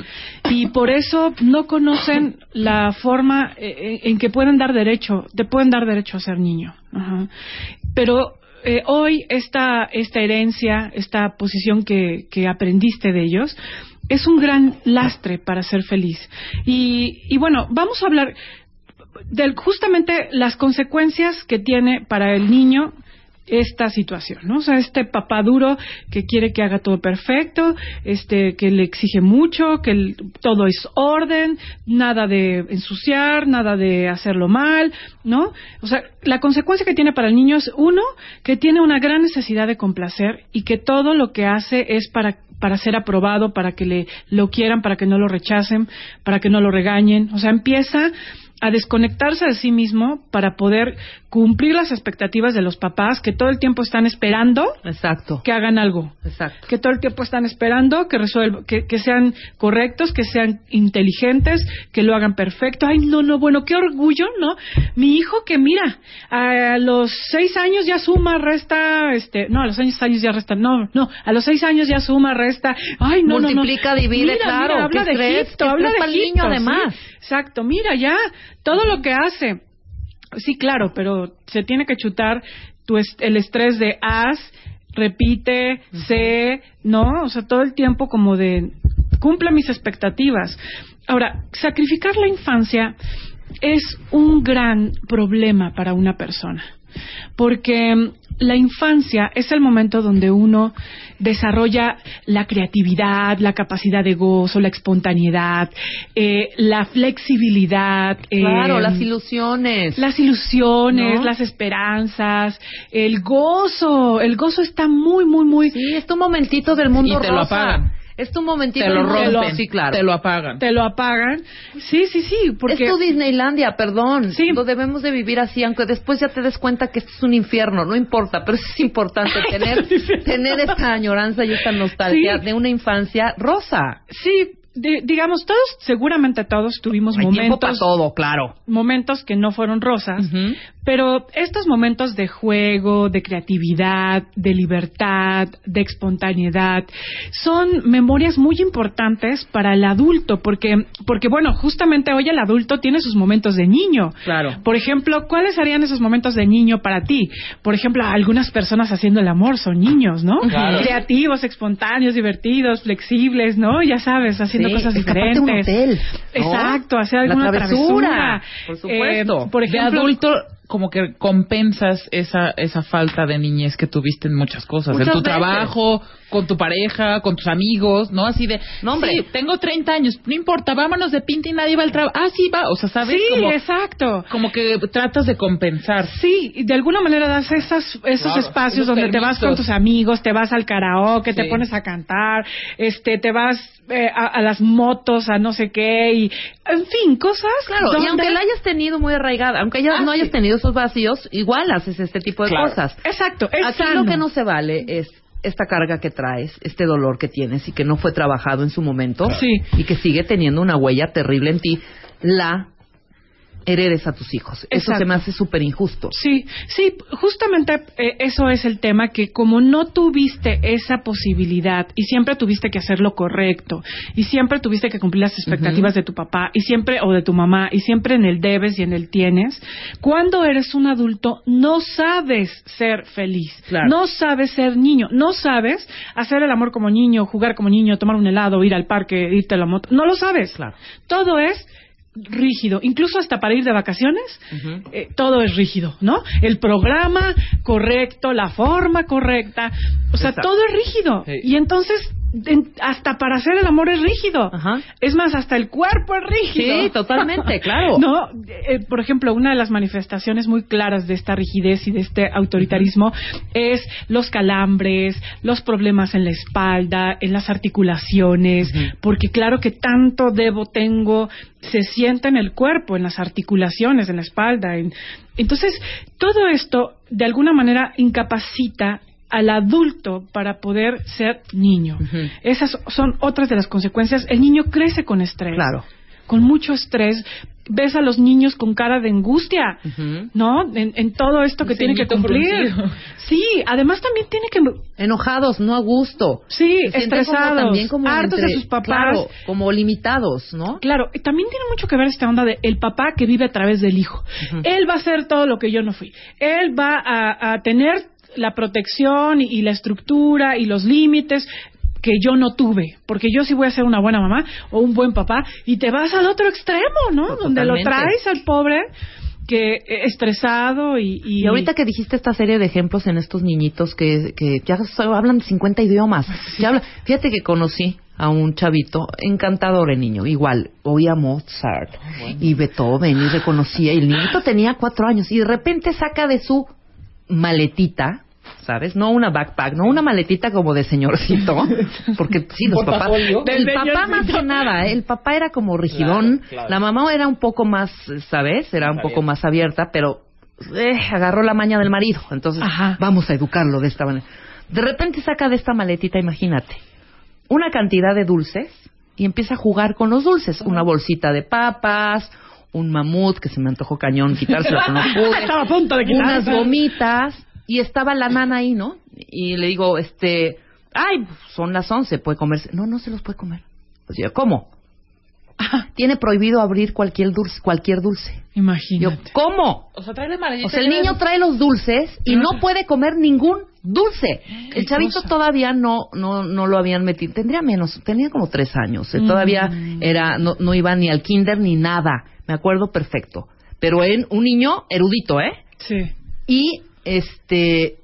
Y por eso no conocen la forma eh, en que pueden dar derecho, te pueden dar derecho a ser niño. Ajá. Pero eh, hoy esta, esta herencia, esta posición que, que aprendiste de ellos, es un gran lastre para ser feliz. Y, y bueno, vamos a hablar de justamente las consecuencias que tiene para el niño esta situación, ¿no? O sea, este papá duro que quiere que haga todo perfecto, este que le exige mucho, que todo es orden, nada de ensuciar, nada de hacerlo mal, ¿no? O sea, la consecuencia que tiene para el niño es uno que tiene una gran necesidad de complacer y que todo lo que hace es para para ser aprobado, para que le lo quieran, para que no lo rechacen, para que no lo regañen, o sea, empieza a desconectarse de sí mismo para poder cumplir las expectativas de los papás que todo el tiempo están esperando Exacto. que hagan algo. Exacto. Que todo el tiempo están esperando que resuelvan, que, que sean correctos, que sean inteligentes, que lo hagan perfecto. Ay, no, no, bueno, qué orgullo, ¿no? Mi hijo que mira, a los seis años ya suma, resta, este, no, a los seis años ya resta, no, no, a los seis años ya suma, resta. Ay, no, no, no. Multiplica, divide, Mira, claro, mira, habla de Egipto, habla de Egipto, niño, además. Exacto, mira ya, todo lo que hace. Sí, claro, pero se tiene que chutar tu est- el estrés de haz, repite, sé, ¿no? O sea, todo el tiempo como de cumple mis expectativas. Ahora, sacrificar la infancia es un gran problema para una persona, porque la infancia es el momento donde uno desarrolla la creatividad, la capacidad de gozo, la espontaneidad, eh, la flexibilidad. Claro, eh, las ilusiones. las ilusiones, ¿No? las esperanzas, el gozo. El gozo está muy, muy, muy. Sí, es tu momentito del mundo Y te lo apagan. Es tu momentito Te lo del mundo- rompen. Sí, claro. Te lo apagan. Te lo apagan. Sí, sí, sí. Porque Es tu Disneylandia, perdón. Sí. Lo debemos de vivir así, aunque después ya te des cuenta que esto es un infierno, no importa, pero es importante tener, tener esta añoranza y esta nostalgia Sí. de una infancia rosa. sí, di- digamos, todos, seguramente todos tuvimos Hay tiempo para momentos, todo, claro. momentos que no fueron rosas, pero estos momentos de juego, de creatividad, de libertad, de espontaneidad, son memorias muy importantes para el adulto, porque, porque bueno, justamente hoy el adulto tiene sus momentos de niño. Claro. Por ejemplo, ¿cuáles serían esos momentos de niño para ti? Por ejemplo, algunas personas haciendo el amor son niños, ¿no? Claro. Creativos, espontáneos, divertidos, flexibles, ¿no? Ya sabes, haciendo Sí, cosas a un diferentes. hotel, ¿no? Exacto, hacer La alguna travesura, travesura. por supuesto. Eh, por de ejemplo, adulto como que compensas esa esa falta de niñez que tuviste en muchas cosas, Muchas en tu veces. trabajo, con tu pareja, con tus amigos, ¿no? Así de, No, hombre. sí, tengo 30 años, no importa, vámonos de pinta y nadie va al trabajo. Ah, sí, va, o sea, ¿sabes? Sí, como, exacto. como que tratas de compensar. Sí, y de alguna manera das esas, esos Claro, espacios donde te vas con tus amigos, te vas al karaoke, te pones a cantar, este, te vas eh, a, a las motos, a no sé qué, y en fin, cosas. Claro, y donde- aunque la hayas tenido muy arraigada, aunque ya Ah, no hayas sí. tenido esos vacíos, igual haces este tipo de Claro. cosas. Exacto, es Aquí lo que no se vale es esta carga que traes, este dolor que tienes y que no fue trabajado en su momento Sí. y que sigue teniendo una huella terrible en ti, la heredes a tus hijos. Eso se me hace súper injusto. Sí, sí, justamente eh, eso es el tema, que como no tuviste esa posibilidad y siempre tuviste que hacer lo correcto y siempre tuviste que cumplir las expectativas de tu papá y siempre o de tu mamá y siempre en el debes y en el tienes, cuando eres un adulto no sabes ser feliz, Claro. no sabes ser niño, no sabes hacer el amor como niño, jugar como niño, tomar un helado, ir al parque, irte a la moto, no lo sabes. Claro. Todo es rígido, incluso hasta para ir de vacaciones, eh, todo es rígido, ¿no? El programa correcto, la forma correcta, o sea, Exacto. todo es rígido. Sí. Y entonces, en- hasta para hacer el amor es rígido. Es más, hasta el cuerpo es rígido. Sí, totalmente, claro. no, eh, por ejemplo, una de las manifestaciones muy claras de esta rigidez y de este autoritarismo es los calambres, los problemas en la espalda, en las articulaciones, porque claro que tanto debo, tengo, se siente en el cuerpo, en las articulaciones, en la espalda. en- Entonces, todo esto de alguna manera incapacita al adulto para poder ser niño. Esas son otras de las consecuencias. El niño crece con estrés. Claro. Con mucho estrés. Ves a los niños con cara de angustia, ¿no? En, en todo esto que tienen que cumplir. fruncido. Sí, además también tiene que... Enojados, no a gusto. Sí, Se como estresados, también como hartos entre- de sus papás. claro, como limitados, ¿no? Claro, y también tiene mucho que ver esta onda de el papá que vive a través del hijo. Él va a hacer todo lo que yo no fui. Él va a, a tener la protección y, la estructura y los límites que yo no tuve, porque yo sí voy a ser una buena mamá o un buen papá y te vas al otro extremo, ¿no? Donde lo traes al pobre que eh, estresado y, y, Y ahorita que dijiste esta serie de ejemplos en estos niñitos que, que ya hablan 50 idiomas, ya habla- fíjate que conocí a un chavito encantador el niño, igual, oía Mozart y Beethoven y reconocía, y el niñito tenía cuatro años y de repente saca de su maletita, ¿sabes? No una backpack, no una maletita como de señorcito, porque sí, los papás... El papá más que nada, ¿eh? el papá era como rigidón, Claro, claro. la mamá era un poco más, ¿sabes? Era un poco más abierta, pero eh, agarró la maña del marido. Entonces, vamos a educarlo de esta manera. De repente saca de esta maletita, imagínate, una cantidad de dulces y empieza a jugar con los dulces. Una bolsita de papas, un mamut que se me antojó cañón quitárselo, pero no pude. Estaba a punto de quitárselo. Unas gomitas y estaba la nana ahí, ¿no? Y le digo, este, ay, son las once, puede comerse. No, no se los puede comer. Pues yo, ¿cómo? Tiene prohibido abrir cualquier dulce, cualquier dulce. Imagínate. Yo, ¿cómo? O sea, trae la maletita O sea, el de- niño trae los dulces y no puede comer ningún dulce. El chavito cosa. todavía no, no, no lo habían metido. Tendría menos, tenía como tres años. Eh, Todavía Mm. era, no, no iba ni al kinder ni nada. Me acuerdo perfecto. Pero en un niño erudito, ¿eh? Sí. Y este,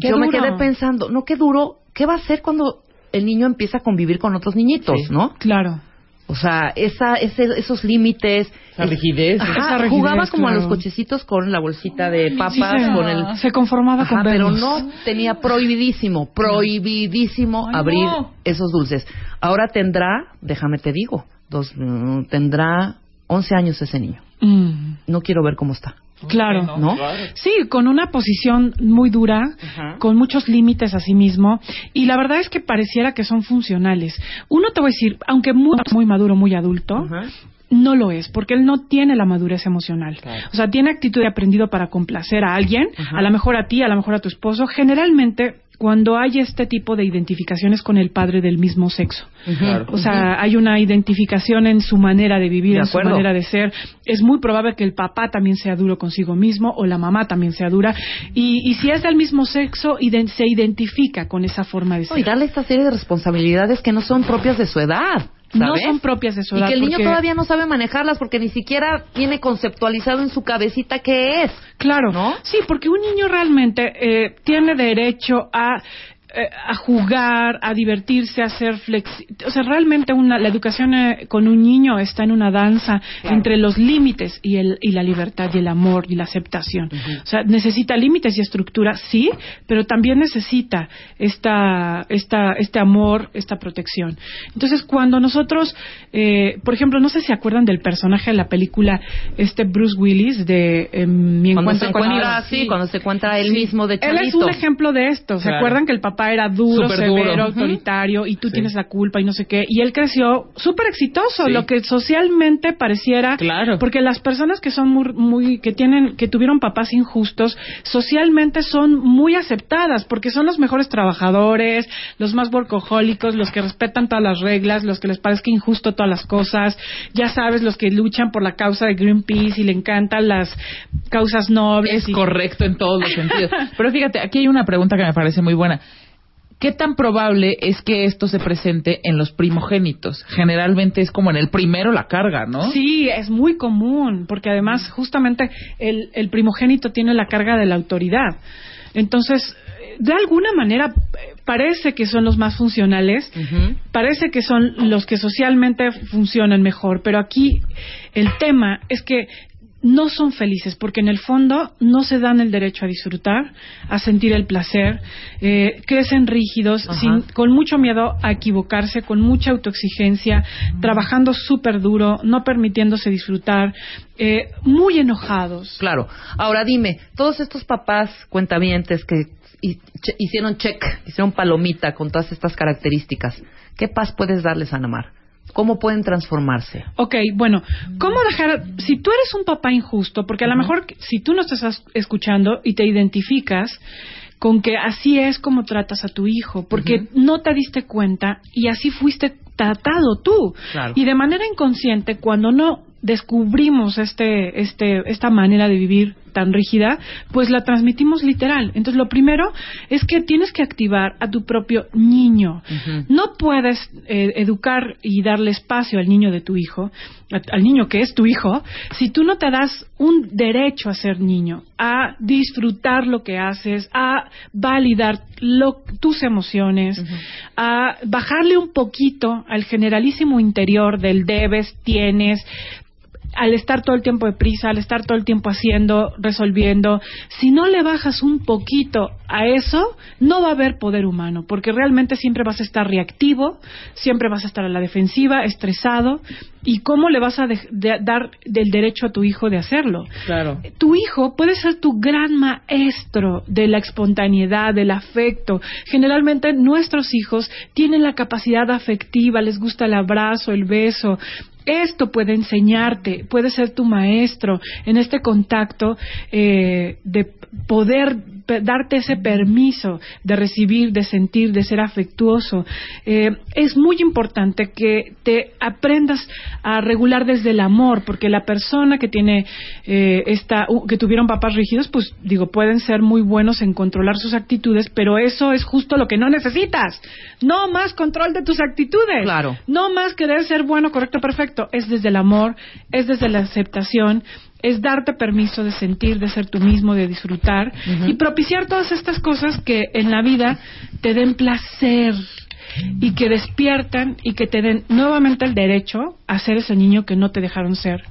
Qué yo me quedé pensando, no, qué duro, ¿qué va a hacer cuando el niño empieza a convivir con otros niñitos, no? Claro. O sea, esa, ese- esos límites. Esa rigidez. Ajá, Esa rigidez, jugaba como a los cochecitos con la bolsita de papas, Sí, se- con el... se conformaba con pero verlos. no tenía prohibidísimo, prohibidísimo Ay, abrir no. esos dulces. Ahora tendrá, déjame te digo, dos, mm, tendrá 11 años ese niño. Mm, No quiero ver cómo está. Claro. ¿No? Sí, con una posición muy dura, con muchos límites a sí mismo, y la verdad es que pareciera que son funcionales. Uno te voy a decir, aunque muy, muy maduro, muy adulto, no lo es, porque él no tiene la madurez emocional. O sea, tiene actitud de aprendido para complacer a alguien, a lo mejor a ti, a lo mejor a tu esposo. Generalmente, cuando hay este tipo de identificaciones con el padre del mismo sexo. Claro. O sea, hay una identificación en su manera de vivir, De en su manera de ser. Es muy probable que el papá también sea duro consigo mismo o la mamá también sea dura. Y, y si es del mismo sexo, se identifica con esa forma de ser. No, y darle esta serie de responsabilidades que no son propias de su edad. No son propias de su Y edad, que el niño porque- todavía no sabe manejarlas porque ni siquiera tiene conceptualizado en su cabecita qué es. Claro, sí, porque un niño realmente eh, tiene derecho a eh, a jugar, a divertirse, a ser flexi o sea, realmente una, la educación eh, con un niño está en una danza entre los límites y el y la libertad y el amor y la aceptación. O sea, necesita límites y estructura, sí, pero también necesita esta esta este amor, esta protección. Entonces, cuando nosotros, eh, por ejemplo, no sé si se acuerdan del personaje de la película este Bruce Willis de eh, Mi Cuando se encuentro conmigo. encuentra, sí, cuando se encuentra él Sí. mismo de Él es un ejemplo de esto. ¿Se Claro. acuerdan que el papá papá era duro, Súper severo, duro. autoritario y tú Sí. tienes la culpa y no sé qué. Y él creció súper exitoso, Sí. lo que socialmente pareciera. Claro. Porque las personas que son muy, muy, que tienen, que tuvieron papás injustos, socialmente son muy aceptadas porque son los mejores trabajadores, los más workahólicos, los que respetan todas las reglas, los que les parezca injusto todas las cosas. Ya sabes, los que luchan por la causa de Greenpeace y le encantan las causas nobles. Es y- correcto en todos los sentidos. Pero fíjate, aquí hay una pregunta que me parece muy buena. ¿Qué tan probable es que esto se presente en los primogénitos? Generalmente es como en el primero la carga, ¿no? Sí, es muy común, porque además justamente el, el primogénito tiene la carga de la autoridad. Entonces, de alguna manera parece que son los más funcionales, parece que son los que socialmente funcionan mejor, pero aquí el tema es que no son felices porque en el fondo no se dan el derecho a disfrutar, a sentir el placer, eh, crecen rígidos, sin, con mucho miedo a equivocarse, con mucha autoexigencia, trabajando súper duro, no permitiéndose disfrutar, eh, muy enojados. Claro. Ahora dime, todos estos papás cuentavientes que hicieron check, hicieron palomita con todas estas características, ¿qué paz puedes darles, Ana Mar? ¿Cómo pueden transformarse? Ok, bueno, ¿cómo dejar, si tú eres un papá injusto, porque a lo mejor si tú no estás escuchando y te identificas con que así es como tratas a tu hijo, porque no te diste cuenta y así fuiste tratado tú. Claro. Y de manera inconsciente, cuando no descubrimos este, este, esta manera de vivir tan rígida, pues la transmitimos literal. Entonces, lo primero es que tienes que activar a tu propio niño. No puedes eh, educar y darle espacio al niño de tu hijo, al niño que es tu hijo, si tú no te das un derecho a ser niño, a disfrutar lo que haces, a validar lo- tus emociones, a bajarle un poquito al generalísimo interior del debes, tienes, al estar todo el tiempo de prisa, al estar todo el tiempo haciendo, resolviendo, si no le bajas un poquito a eso, no va a haber poder humano, porque realmente siempre vas a estar reactivo, siempre vas a estar a la defensiva, estresado, y cómo le vas a de- de- dar del derecho a tu hijo de hacerlo. Claro. Tu hijo puede ser tu gran maestro de la espontaneidad, del afecto. Generalmente nuestros hijos tienen la capacidad afectiva, les gusta el abrazo, el beso. Esto puede enseñarte, puede ser tu maestro en este contacto eh, de poder darte ese permiso de recibir, de sentir, de ser afectuoso. Eh, es muy importante que te aprendas a regular desde el amor, porque la persona que tiene eh, esta, que tuvieron papás rígidos, pues digo, pueden ser muy buenos en controlar sus actitudes, pero eso es justo lo que no necesitas. No más control de tus actitudes. Claro. No más querer ser bueno, correcto, perfecto. Es desde el amor, es desde la aceptación, es darte permiso de sentir, de ser tú mismo, de disfrutar y propiciar todas estas cosas que en la vida te den placer y que despiertan y que te den nuevamente el derecho a ser ese niño que no te dejaron ser.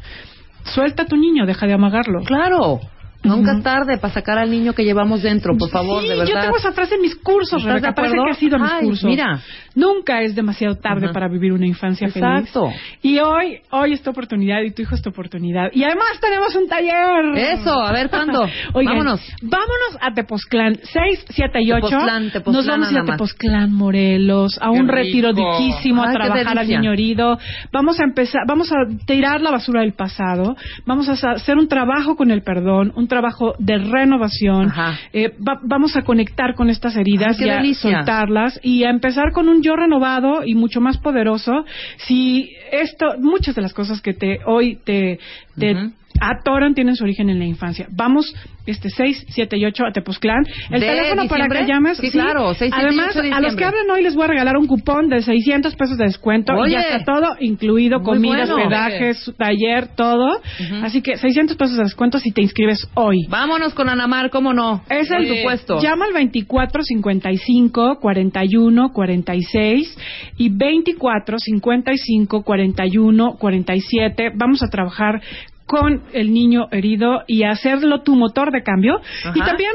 Suelta a tu niño, deja de amagarlo. Claro. Nunca es tarde para sacar al niño que llevamos dentro, por favor, Sí, de verdad. Yo tengo esa frase en mis cursos, ¿Estás de Rebeca. Parece que ha sido en mis Ay, cursos. mira. Nunca es demasiado tarde Ajá. para vivir una infancia Exacto. feliz. Y hoy, hoy es tu oportunidad y tu hijo es tu oportunidad. Y además tenemos un taller. Eso, a ver, ¿cuándo? Oigan, Vámonos. Vámonos a Tepoztlán, 6, 7 y 8. Tepoztlán, Tepoztlán Nos vamos a ir a. Tepoztlán, Morelos, a un retiro a Ay, qué trabajar al niño herido. Vamos a empezar, vamos a tirar la basura del pasado. Vamos a hacer un trabajo con el perdón, un trabajo de renovación. Eh, va- vamos a conectar con estas heridas Ay, qué y a delicia. soltarlas y a empezar con un yo renovado y mucho más poderoso. Si esto, muchas de las cosas que te hoy te, te. Atoran tienen su origen en la infancia. Vamos, este 6, 7 y 8 a Tepoztlán. El ¿De teléfono para que llames. Sí, claro, 6, 7 y Además, 8 de a los que hablen hoy les voy a regalar un cupón de 600 pesos de descuento. Oye. Y ya está todo incluido, Muy comida, bueno. hospedaje, su- taller, todo. Así que 600 pesos de descuento si te inscribes hoy. Vámonos con Ana Mar, ¿cómo no? Es el supuesto. Llama al 24 55 41 46 y 24 55 41 47. Vamos a trabajar con el niño herido y hacerlo tu motor de cambio. Ajá. Y también,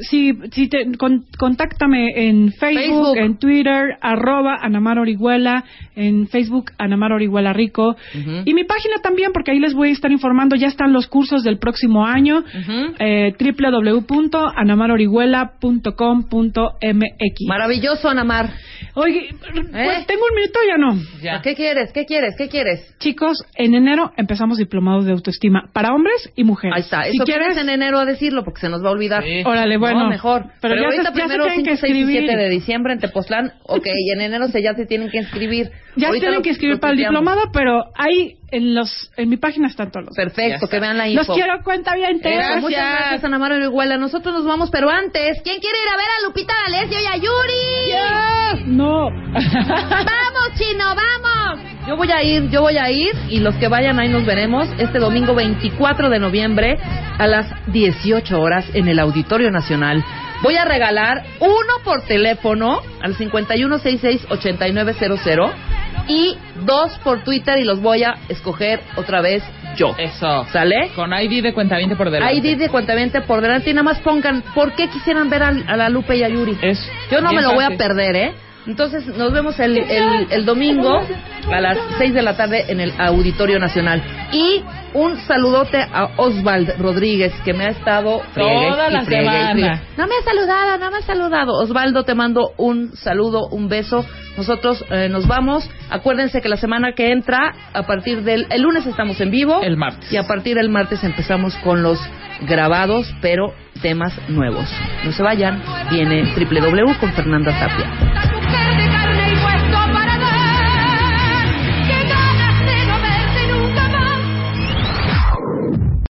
si, si te, con- contáctame en Facebook, Facebook. en Twitter, arroba Anamar Orihuela, en Facebook Anamar Orihuela Rico. Y mi página también, porque ahí les voy a estar informando, ya están los cursos del próximo año, Ujú. eh, www.anamarorihuela.com.mx. Maravilloso, Anamar. Oye, pues tengo un minuto ya no. Ya. ¿Qué quieres? ¿Qué quieres? ¿Qué quieres? Chicos, en enero empezamos diplomados de autoestima para hombres y mujeres. Ahí está. Si Eso quieres, quieres en enero a decirlo porque se nos va a olvidar. Órale, bueno. No, mejor. Pero Pero, ya ahorita se- ya se primero tienen 5, que 6 y escribir. 7 de diciembre en Tepoztlán. Ok, y en enero se, ya se tienen que inscribir. ya Ahorita tienen lo- que escribir lo para el diplomado, pero ahí en los en mi página están todos los. Perfecto, que vean la info. Los quiero cuenta bien. Gracias. Muchas gracias, Ana María Orihuela. Nosotros nos vamos, pero antes, ¿quién quiere ir a ver a Lupita D'Alessio y a Yuri? No. ¡Vamos, chino, vamos! Yo voy a ir, yo voy a ir y los que vayan ahí nos veremos este domingo 24 de noviembre a las 18 horas en el Auditorio Nacional. Voy a regalar uno por teléfono al 5166-8900 y dos por Twitter y los voy a escoger otra vez yo. Eso. ¿Sale? Con ID de cuentaviente por delante. ID de cuentaviente por delante y nada más pongan por qué quisieran ver a, a la Lupe y a Yuri. Yo no bien me lo voy a perder, ¿eh? Entonces nos vemos el, el, el domingo a las 6 de la tarde en el Auditorio Nacional. Y un saludote a Osvald Rodríguez que me ha estado Toda y la semana. No me ha saludado, no me ha saludado. Osvaldo, te mando un saludo, un beso. Nosotros eh, nos vamos. Acuérdense que la semana que entra, a partir del el lunes estamos en vivo. El martes. Y a partir del martes empezamos con los grabados, pero temas nuevos. No se vayan, viene Triple W con Fernanda Tapia.